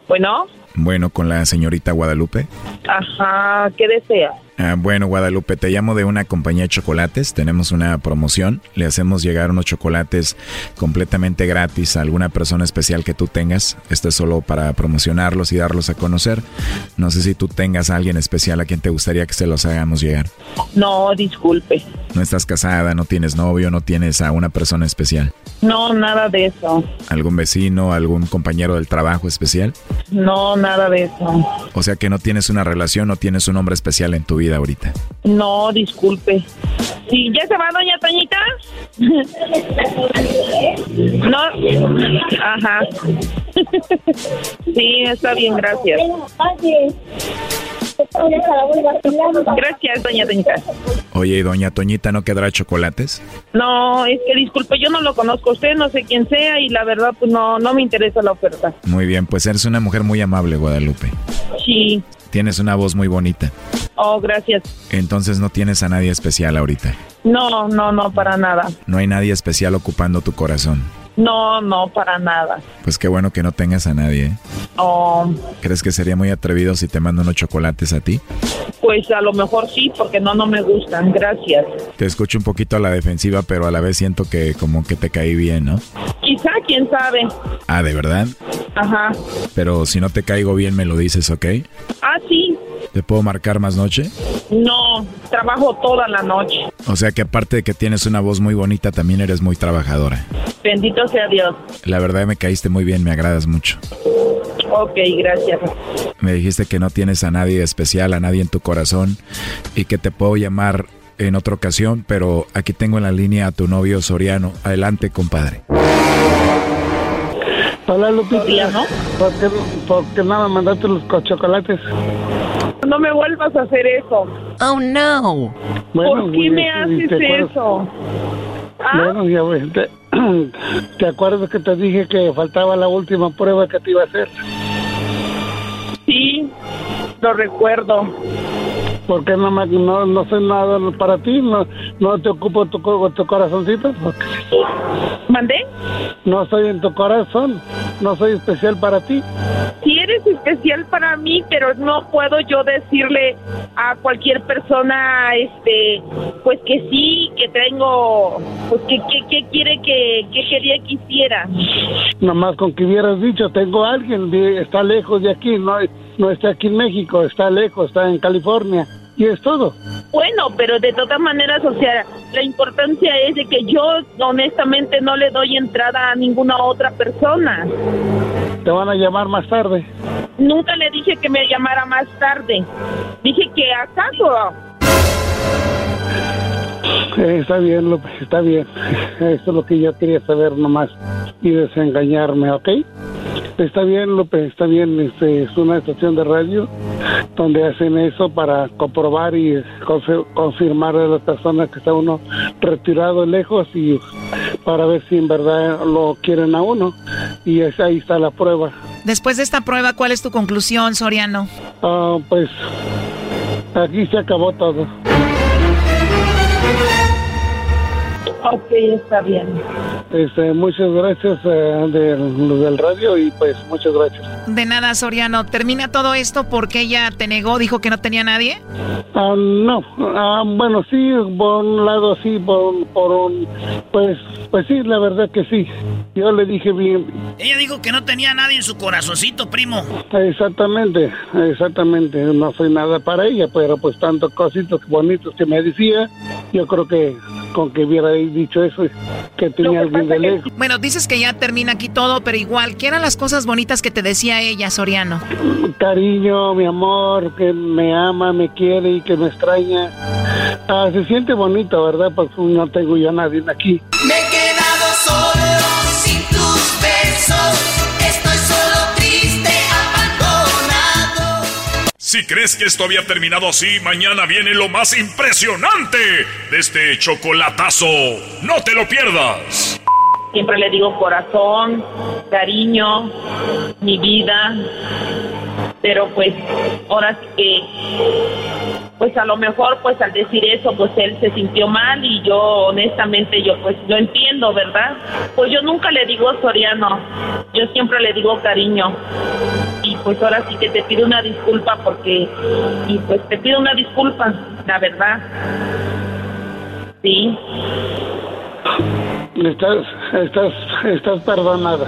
Bueno, Bueno, con la señorita Guadalupe. ajá, ¿qué desea? Ah, bueno, Guadalupe, te llamo de una compañía de chocolates. Tenemos una promoción. Le hacemos llegar unos chocolates completamente gratis a alguna persona especial que tú tengas. Esto es solo para promocionarlos y darlos a conocer. No sé si tú tengas a alguien especial a quien te gustaría que se los hagamos llegar. No, disculpe. No estás casada, no tienes novio, no tienes a una persona especial. No, nada de eso. ¿Algún vecino, algún compañero del trabajo especial? No, nada de eso. O sea que no tienes una relación, no tienes un hombre especial en tu vida ahorita. No, disculpe. Sí, ¿ya se va doña Toñita? [LAUGHS] No. Ajá. [LAUGHS] Sí, está bien, gracias. Gracias, doña Toñita. Oye, ¿y doña Toñita no quedará chocolates? No, es que disculpe, yo no lo conozco a usted, no sé quién sea y la verdad pues no, no me interesa la oferta. Muy bien, pues eres una mujer muy amable, Guadalupe. Sí. Tienes una voz muy bonita. Oh, gracias. Entonces no tienes a nadie especial ahorita. No, no, no, para nada. No hay nadie especial ocupando tu corazón. No, no, para nada. Pues qué bueno que no tengas a nadie. ¿eh? Oh, ¿Crees que sería muy atrevido si te mando unos chocolates a ti? pues a lo mejor sí, porque no, no me gustan. Gracias. Te escucho un poquito a la defensiva, pero a la vez siento que como que te caí bien, ¿no? Quizá, quién sabe. Ah, ¿de verdad? Ajá. Pero si no te caigo bien me lo dices, ¿ok? Ah, sí. ¿Te puedo marcar más noche? No, trabajo toda la noche. O sea que aparte de que tienes una voz muy bonita, también eres muy trabajadora. Bendito sea Dios. La verdad me caíste muy bien, me agradas mucho. Ok, gracias. Me dijiste que no tienes a nadie especial, a nadie en tu corazón y que te puedo llamar en otra ocasión, pero aquí tengo en la línea a tu novio Soriano. Adelante, compadre. Hola, Lupita. ¿Por qué, por qué no me mandaste los co- chocolates? No me vuelvas a hacer eso. Oh no. ¿Por qué me haces eso? ¿Ah? Bueno, ya ves, te, [CLEARS THROAT] ¿te acuerdas que te dije que faltaba la última prueba que te iba a hacer? Sí, lo recuerdo. ¿Por qué no, me, no, no soy nada para ti? ¿No, no te ocupo tu, tu corazoncito? ¿Mandé? No soy en tu corazón. No soy especial para ti. Sí eres especial para mí, pero no puedo yo decirle a cualquier persona, este, pues que sí, que tengo, pues que, que, que quiere que, que quería que hiciera. Nomás con que hubieras dicho, tengo a alguien, está lejos de aquí, no, no está aquí en México, está lejos, está en California. Y es todo. Bueno, pero de todas maneras, o sea, la importancia es de que yo honestamente no le doy entrada a ninguna otra persona. Te van a llamar más tarde. Nunca le dije que me llamara más tarde. Dije que acaso. Eh, está bien, López, está bien. Eso es lo que yo quería saber nomás y desengañarme, ¿ok? Está bien, López, está bien. Este, es una estación de radio donde hacen eso para comprobar y confi- confirmar a la persona que está uno retirado lejos y para ver si en verdad lo quieren a uno. Y es- ahí está la prueba. Después de esta prueba, ¿cuál es tu conclusión, Soriano? Ah, pues aquí se acabó todo. Ok, está bien. Este, muchas gracias eh, de los del radio y pues muchas gracias. De nada, Soriano. ¿Termina todo esto porque ella te negó, dijo que no tenía nadie? Ah, no, ah, bueno, sí, por un lado sí, por, por un, pues, pues sí, la verdad que sí. Yo le dije bien, Ella dijo que no tenía nadie en su corazoncito, primo. exactamente, exactamente, no soy nada para ella, pero pues tantos cositos bonitos que me decía, yo creo que con que dicho eso, que tenía alguien de lejos. Bueno, dices que ya termina aquí todo, pero igual, ¿qué eran las cosas bonitas que te decía ella, Soriano? Cariño, mi amor, que me ama, me quiere y que me extraña. Ah, se siente bonito, ¿verdad? Pues no tengo yo a nadie aquí. Me he quedado solo sin tus besos. Si crees que esto había terminado así, mañana viene lo más impresionante de este chocolatazo. No te lo pierdas. Siempre le digo corazón, cariño, mi vida. Pero pues ahora sí que, pues a lo mejor pues al decir eso pues él se sintió mal y yo honestamente yo pues lo entiendo, ¿verdad? Pues yo nunca le digo Soriano, yo siempre le digo cariño. Y pues ahora sí que te pido una disculpa porque, y pues te pido una disculpa, la verdad. Sí. Estás, estás, estás perdonada.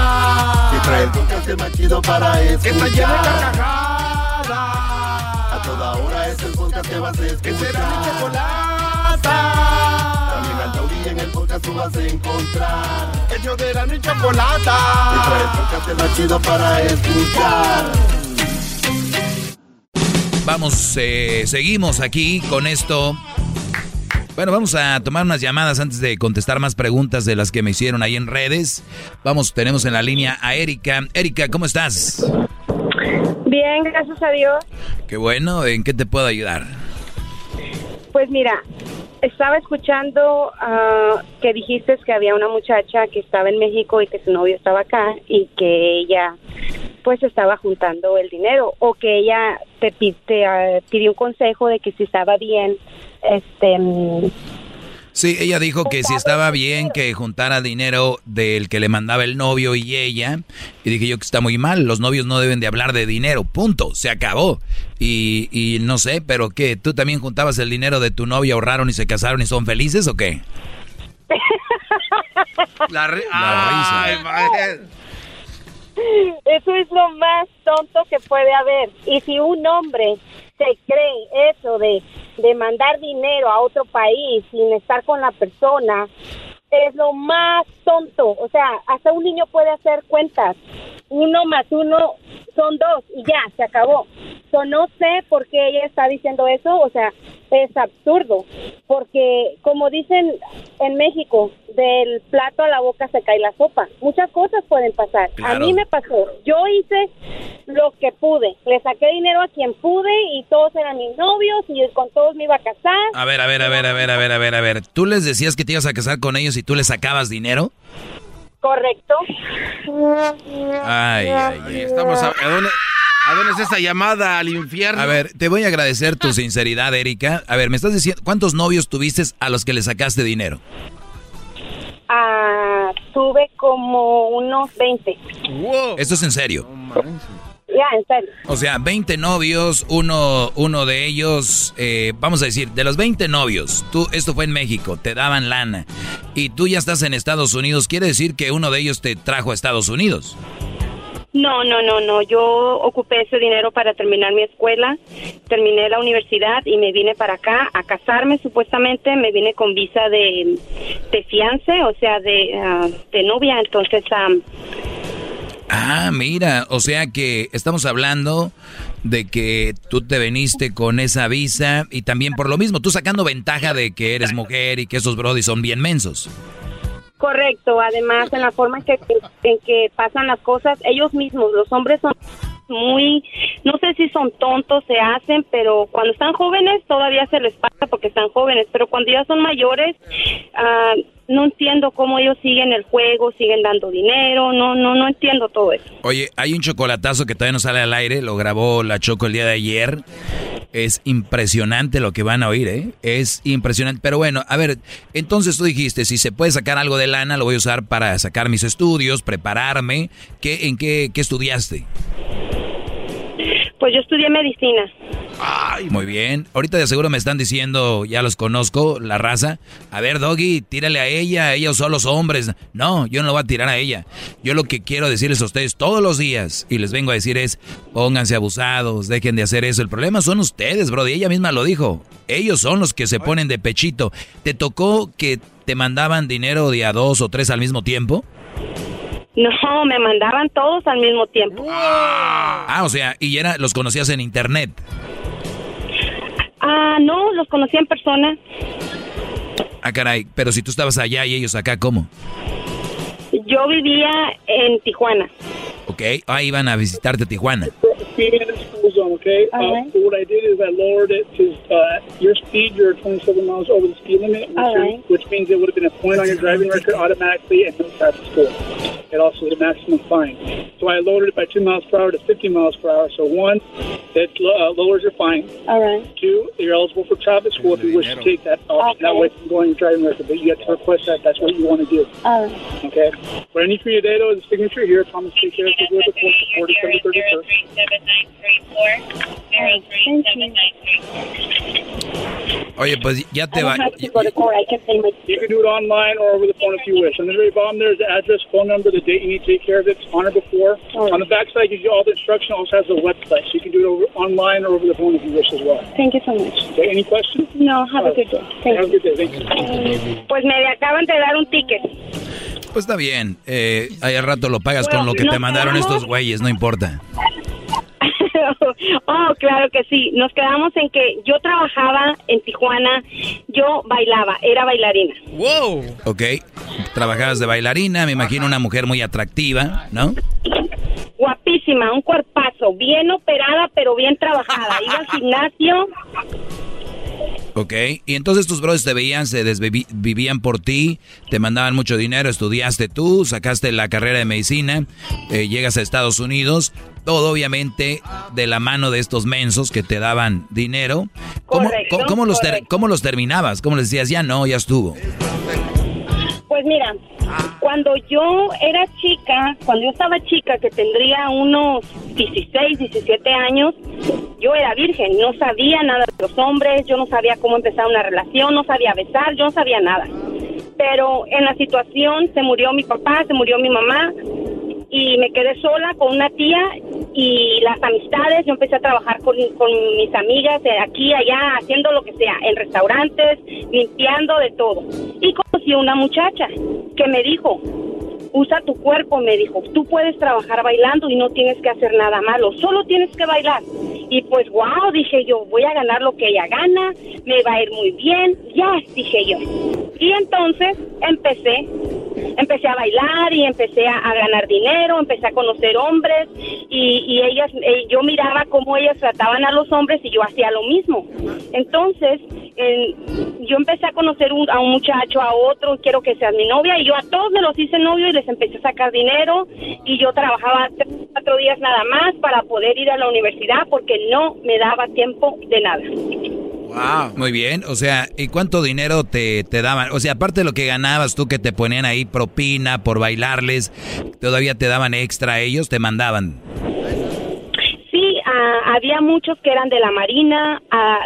El podcast más chido para escuchar. Que está llena de carcajadas. A toda hora es el podcast que vas a escuchar. Que será mi chocolata. También al taurí en el podcast tú vas a encontrar. Ellos de la ni chocolata. El podcast más chido para escuchar. Vamos, eh, seguimos aquí con esto. Bueno, vamos a tomar unas llamadas antes de contestar más preguntas de las que me hicieron ahí en redes. Vamos, tenemos en la línea a Erika. Erika, ¿cómo estás? Bien, gracias a Dios. Qué bueno, ¿en qué te puedo ayudar? Pues mira, estaba escuchando ah, que dijiste que había una muchacha que estaba en México y que su novio estaba acá y que ella pues estaba juntando el dinero o que ella te, te, ah, pidió un consejo de que si estaba bien este mm, Sí, ella dijo que si estaba bien que juntara dinero del que le mandaba el novio y ella. Y dije yo que está muy mal, los novios no deben de hablar de dinero, punto, se acabó. Y, y no sé, pero ¿qué? ¿Tú también juntabas el dinero de tu novia, ahorraron y se casaron y son felices o qué? [LAUGHS] La, ri- La Ay. Eso es lo más tonto que puede haber. Y si un hombre se cree eso de, de mandar dinero a otro país sin estar con la persona, es lo más tonto. O sea, hasta un niño puede hacer cuentas. Uno más uno son dos y ya, se acabó. So, no sé por qué ella está diciendo eso, o sea, es absurdo. Porque, como dicen en México, del plato a la boca se cae la sopa. Muchas cosas pueden pasar. A mí me pasó. Yo hice lo que pude. Le saqué dinero a quien pude y todos eran mis novios y con todos me iba a casar. A ver, a ver, a ver, a ver, a ver, a ver, a ver. ¿Tú les decías que te ibas a casar con ellos y tú les sacabas dinero? Correcto. Ay, ay, ay. Estamos a, ¿a dónde, ¿A dónde es esta llamada al infierno? A ver, te voy a agradecer tu sinceridad, Erika. A ver, me estás diciendo, ¿cuántos novios tuviste a los que le sacaste dinero? Ah, tuve como unos 20. Esto es en serio. Ya, en serio. O sea, 20 novios, uno, uno de ellos, eh, vamos a decir, de los 20 novios, tú, esto fue en México, te daban lana y tú ya estás en Estados Unidos, quiere decir que uno de ellos te trajo a Estados Unidos. No, no, no, no. Yo ocupé ese dinero para terminar mi escuela, terminé la universidad y me vine para acá a casarme supuestamente. Me vine con visa de, de fiance, o sea, de, ah, de novia. Entonces, am, Ah, mira, o sea que estamos hablando de que tú te veniste con esa visa y también por lo mismo, tú sacando ventaja de que eres mujer y que esos brodis son bien mensos. correcto. Además, en la forma en que, en que pasan las cosas, ellos mismos, los hombres son muy, no sé si son tontos, se hacen, pero cuando están jóvenes todavía se les pasa porque están jóvenes, pero cuando ya son mayores, ah, no entiendo cómo ellos siguen el juego, siguen dando dinero, no, no, no entiendo todo eso. Oye, hay un chocolatazo que todavía no sale al aire, lo grabó la Choco el día de ayer. Es impresionante lo que van a oír, ¿eh? Es impresionante. Pero bueno, a ver, entonces tú dijiste, si se puede sacar algo de lana, lo voy a usar para sacar mis estudios, prepararme. ¿Qué, ¿En qué, qué estudiaste? Pues yo estudié medicina. Ay, muy bien. Ahorita de seguro me están diciendo, ya los conozco, la raza. A ver, Doggy, tírale a ella, ellos son los hombres. No, yo no lo voy a tirar a ella. Yo lo que quiero decirles a ustedes todos los días, y les vengo a decir es, pónganse abusados, dejen de hacer eso. El problema son ustedes, bro, y ella misma lo dijo. Ellos son los que se ponen de pechito. ¿Te tocó que te mandaban dinero de a dos o tres al mismo tiempo? No, me mandaban todos al mismo tiempo. Ah, o sea, y era, los conocías en internet. Ah, no, los conocí en persona. Ah, caray, pero si tú estabas allá y ellos acá, ¿cómo? Yo vivía en Tijuana. Ok, ah, iban a visitarte a Tijuana. speeding in the school zone, okay? Uh, so what I did is I lowered it to uh, your speed, you're 27 miles over the speed limit, which, All is- right. which means it would have been a point on your driving record automatically and no traffic score. It also the maximum fine. So I lowered it by 2 miles per hour to 50 miles per hour. So one, it uh, lowers your fine. All right. Two, you're eligible for traffic school if you wish to take that option. That way from going your driving record, but you have to request that. That's what you want to do. All right. Okay. What I need for you today, though, is a signature here. Promise to take care of it with the court before December 31st. Oye, pues ya te va. You can do it online or over the phone if you wish. On the very bottom, there's the address, phone number, the date you need to take care of it, on or before. Oh. On the back side, gives you all the instruction. Also has a website, so you can do it over, online or over the phone if you wish as well. Thank you so much. Okay, any questions? No, have a good day. Thank Have a good day. Thank you. Pues me acaban de dar un ticket. Pues está bien. Eh, al rato lo pagas con lo que te mandaron estos güeyes, no importa. [LAUGHS] oh, claro que sí. Nos quedamos en que yo trabajaba en Tijuana, yo bailaba, era bailarina. ¡Wow! Ok. Trabajabas de bailarina, me imagino una mujer muy atractiva, ¿no? Guapísima, un cuerpazo, bien operada, pero bien trabajada. Iba al gimnasio. Ok. Y entonces tus brothers te veían, se desvivían por ti, te mandaban mucho dinero, estudiaste tú, sacaste la carrera de medicina, eh, llegas a Estados Unidos, todo obviamente de la mano de estos mensos que te daban dinero. ¿Cómo, Correcto, cómo- cómo los, ter- cómo los terminabas? ¿Cómo les decías, ya no, ya estuvo? Pues mira, cuando yo era chica, cuando yo estaba chica, que tendría unos 16, 17 años, yo era virgen, no sabía nada de los hombres, yo no sabía cómo empezar una relación, no sabía besar, yo no sabía nada. Pero en la situación se murió mi papá, se murió mi mamá y me quedé sola con una tía y las amistades. Yo empecé a trabajar con, con mis amigas de aquí, allá, haciendo lo que sea, en restaurantes, limpiando de todo. Y conocí a una muchacha que me dijo, usa tu cuerpo, me dijo, tú puedes trabajar bailando y no tienes que hacer nada malo, solo tienes que bailar. Y pues, wow, dije yo, voy a ganar lo que ella gana, me va a ir muy bien, ya, dije yo. Y entonces empecé, empecé a bailar y empecé a, ganar dinero, empecé a conocer hombres y, y ellas, eh, yo miraba cómo ellas trataban a los hombres y yo hacía lo mismo. Entonces, yo empecé a conocer a un muchacho, a otro, quiero que seas mi novia, y yo a todos me los hice novio y les empecé a sacar dinero, y yo trabajaba cuatro días nada más para poder ir a la universidad porque no me daba tiempo de nada. Wow. Muy bien, o sea, ¿y cuánto dinero te, te daban? O sea, aparte de lo que ganabas tú que te ponían ahí propina por bailarles, ¿todavía te daban extra ellos? ¿Te mandaban? Había muchos que eran de la Marina,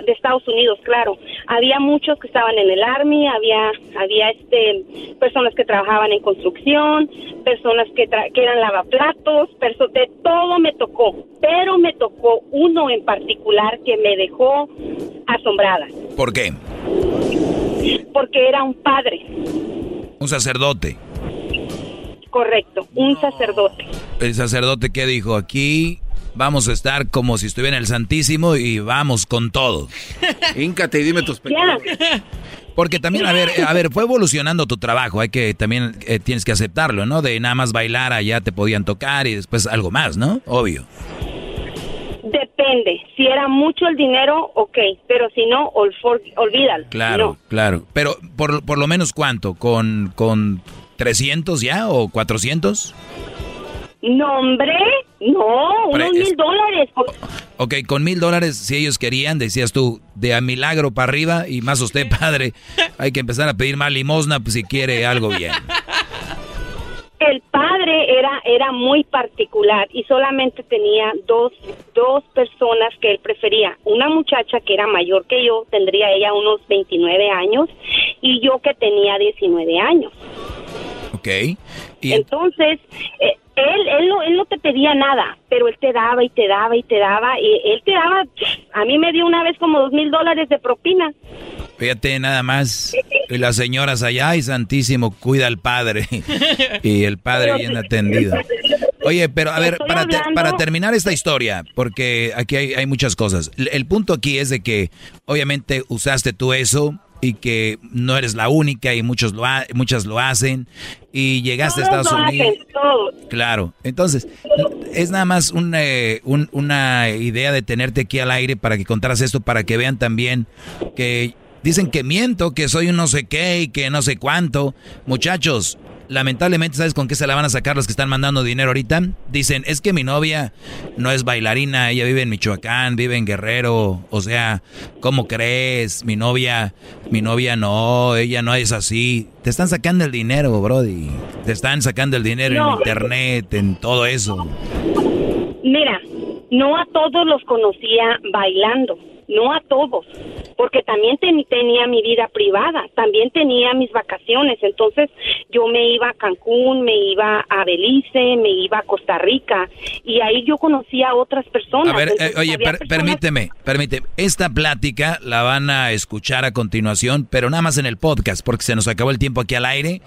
de Estados Unidos, claro. Había muchos que estaban en el Army, había, había este, personas que trabajaban en construcción, personas que, que eran lavaplatos, de todo me tocó. Pero me tocó uno en particular que me dejó asombrada. ¿Por qué? Porque era un padre. Un sacerdote. Correcto, un sacerdote. El sacerdote que dijo aquí vamos a estar como si estuviera en el Santísimo y vamos con todo. [LAUGHS] Híncate y dime tus pecados. Porque también, a ver, a ver, fue evolucionando tu trabajo, hay que también eh, tienes que aceptarlo, ¿no? De nada más bailar allá te podían tocar y después algo más, ¿no? Obvio. Depende, si era mucho el dinero, ok, pero si no, olvídalo. Claro, claro, pero por, por lo menos cuánto, con, con 300 ya o 400? No, hombre, no, unos mil dólares. Ok, con mil dólares, si ellos querían, decías tú, de a milagro para arriba, y más usted, padre, hay que empezar a pedir más limosna pues, si quiere algo bien. El padre era, era muy particular y solamente tenía dos, dos personas que él prefería. Una muchacha que era mayor que yo, tendría ella unos 29 años, y yo que tenía 19 años. Ok. ¿Y Entonces, eh, él, él, no, él no te pedía nada, pero él te daba y te daba y te daba. Y él te daba, a mí me dio una vez como dos mil dólares de propina. Fíjate nada más, y las señoras allá, y Santísimo, cuida al padre. y el padre bien atendido. Oye, pero a ver, para, para terminar esta historia, porque aquí hay, hay muchas cosas. el punto aquí es de que obviamente usaste tú eso y que no eres la única y muchos lo muchas lo hacen y llegaste a Estados Unidos. Claro, entonces es nada más eh, una idea de tenerte aquí al aire para que contaras esto, para que vean también que dicen que miento, que soy un no sé qué y que no sé cuánto. Muchachos, lamentablemente, ¿sabes con qué se la van a sacar los que están mandando dinero ahorita? Dicen, es que mi novia no es bailarina, ella vive en Michoacán, vive en Guerrero, o sea, ¿cómo crees? Mi novia, mi novia no, ella no es así. Te están sacando el dinero, Brody. Te están sacando el dinero en internet, en todo eso. Mira, no a todos los conocía bailando no a todos, porque también tenía mi vida privada, también tenía mis vacaciones, entonces yo me iba a Cancún, me iba a Belice, me iba a Costa Rica y ahí yo conocía a otras personas. A ver, eh, oye, permíteme, permíteme, esta plática la van a escuchar a continuación, pero nada más en el podcast, porque se nos acabó el tiempo aquí al aire.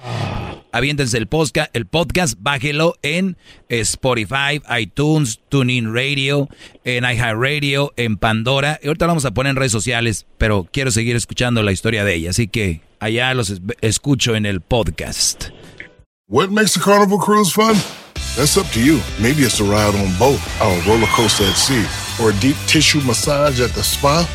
Aviéntense el podcast, el podcast, bájelo en Spotify, iTunes, TuneIn Radio, en iHeartRadio, en Pandora. Y ahorita lo vamos a poner en redes sociales, pero quiero seguir escuchando la historia de ella, así que allá los escucho en el podcast. What makes a carnival cruise fun? That's up to you. Maybe it's a ride on boat, a roller coaster at sea, or a deep tissue massage at the spa.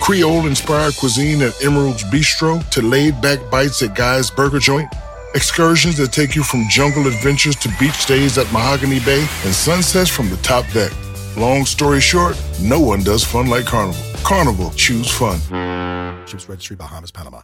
Creole inspired cuisine at Emerald's Bistro to laid back bites at Guy's Burger Joint. Excursions that take you from jungle adventures to beach stays at Mahogany Bay and sunsets from the top deck. Long story short, no one does fun like Carnival. Carnival, choose fun. Ships Registry, Bahamas, Panama.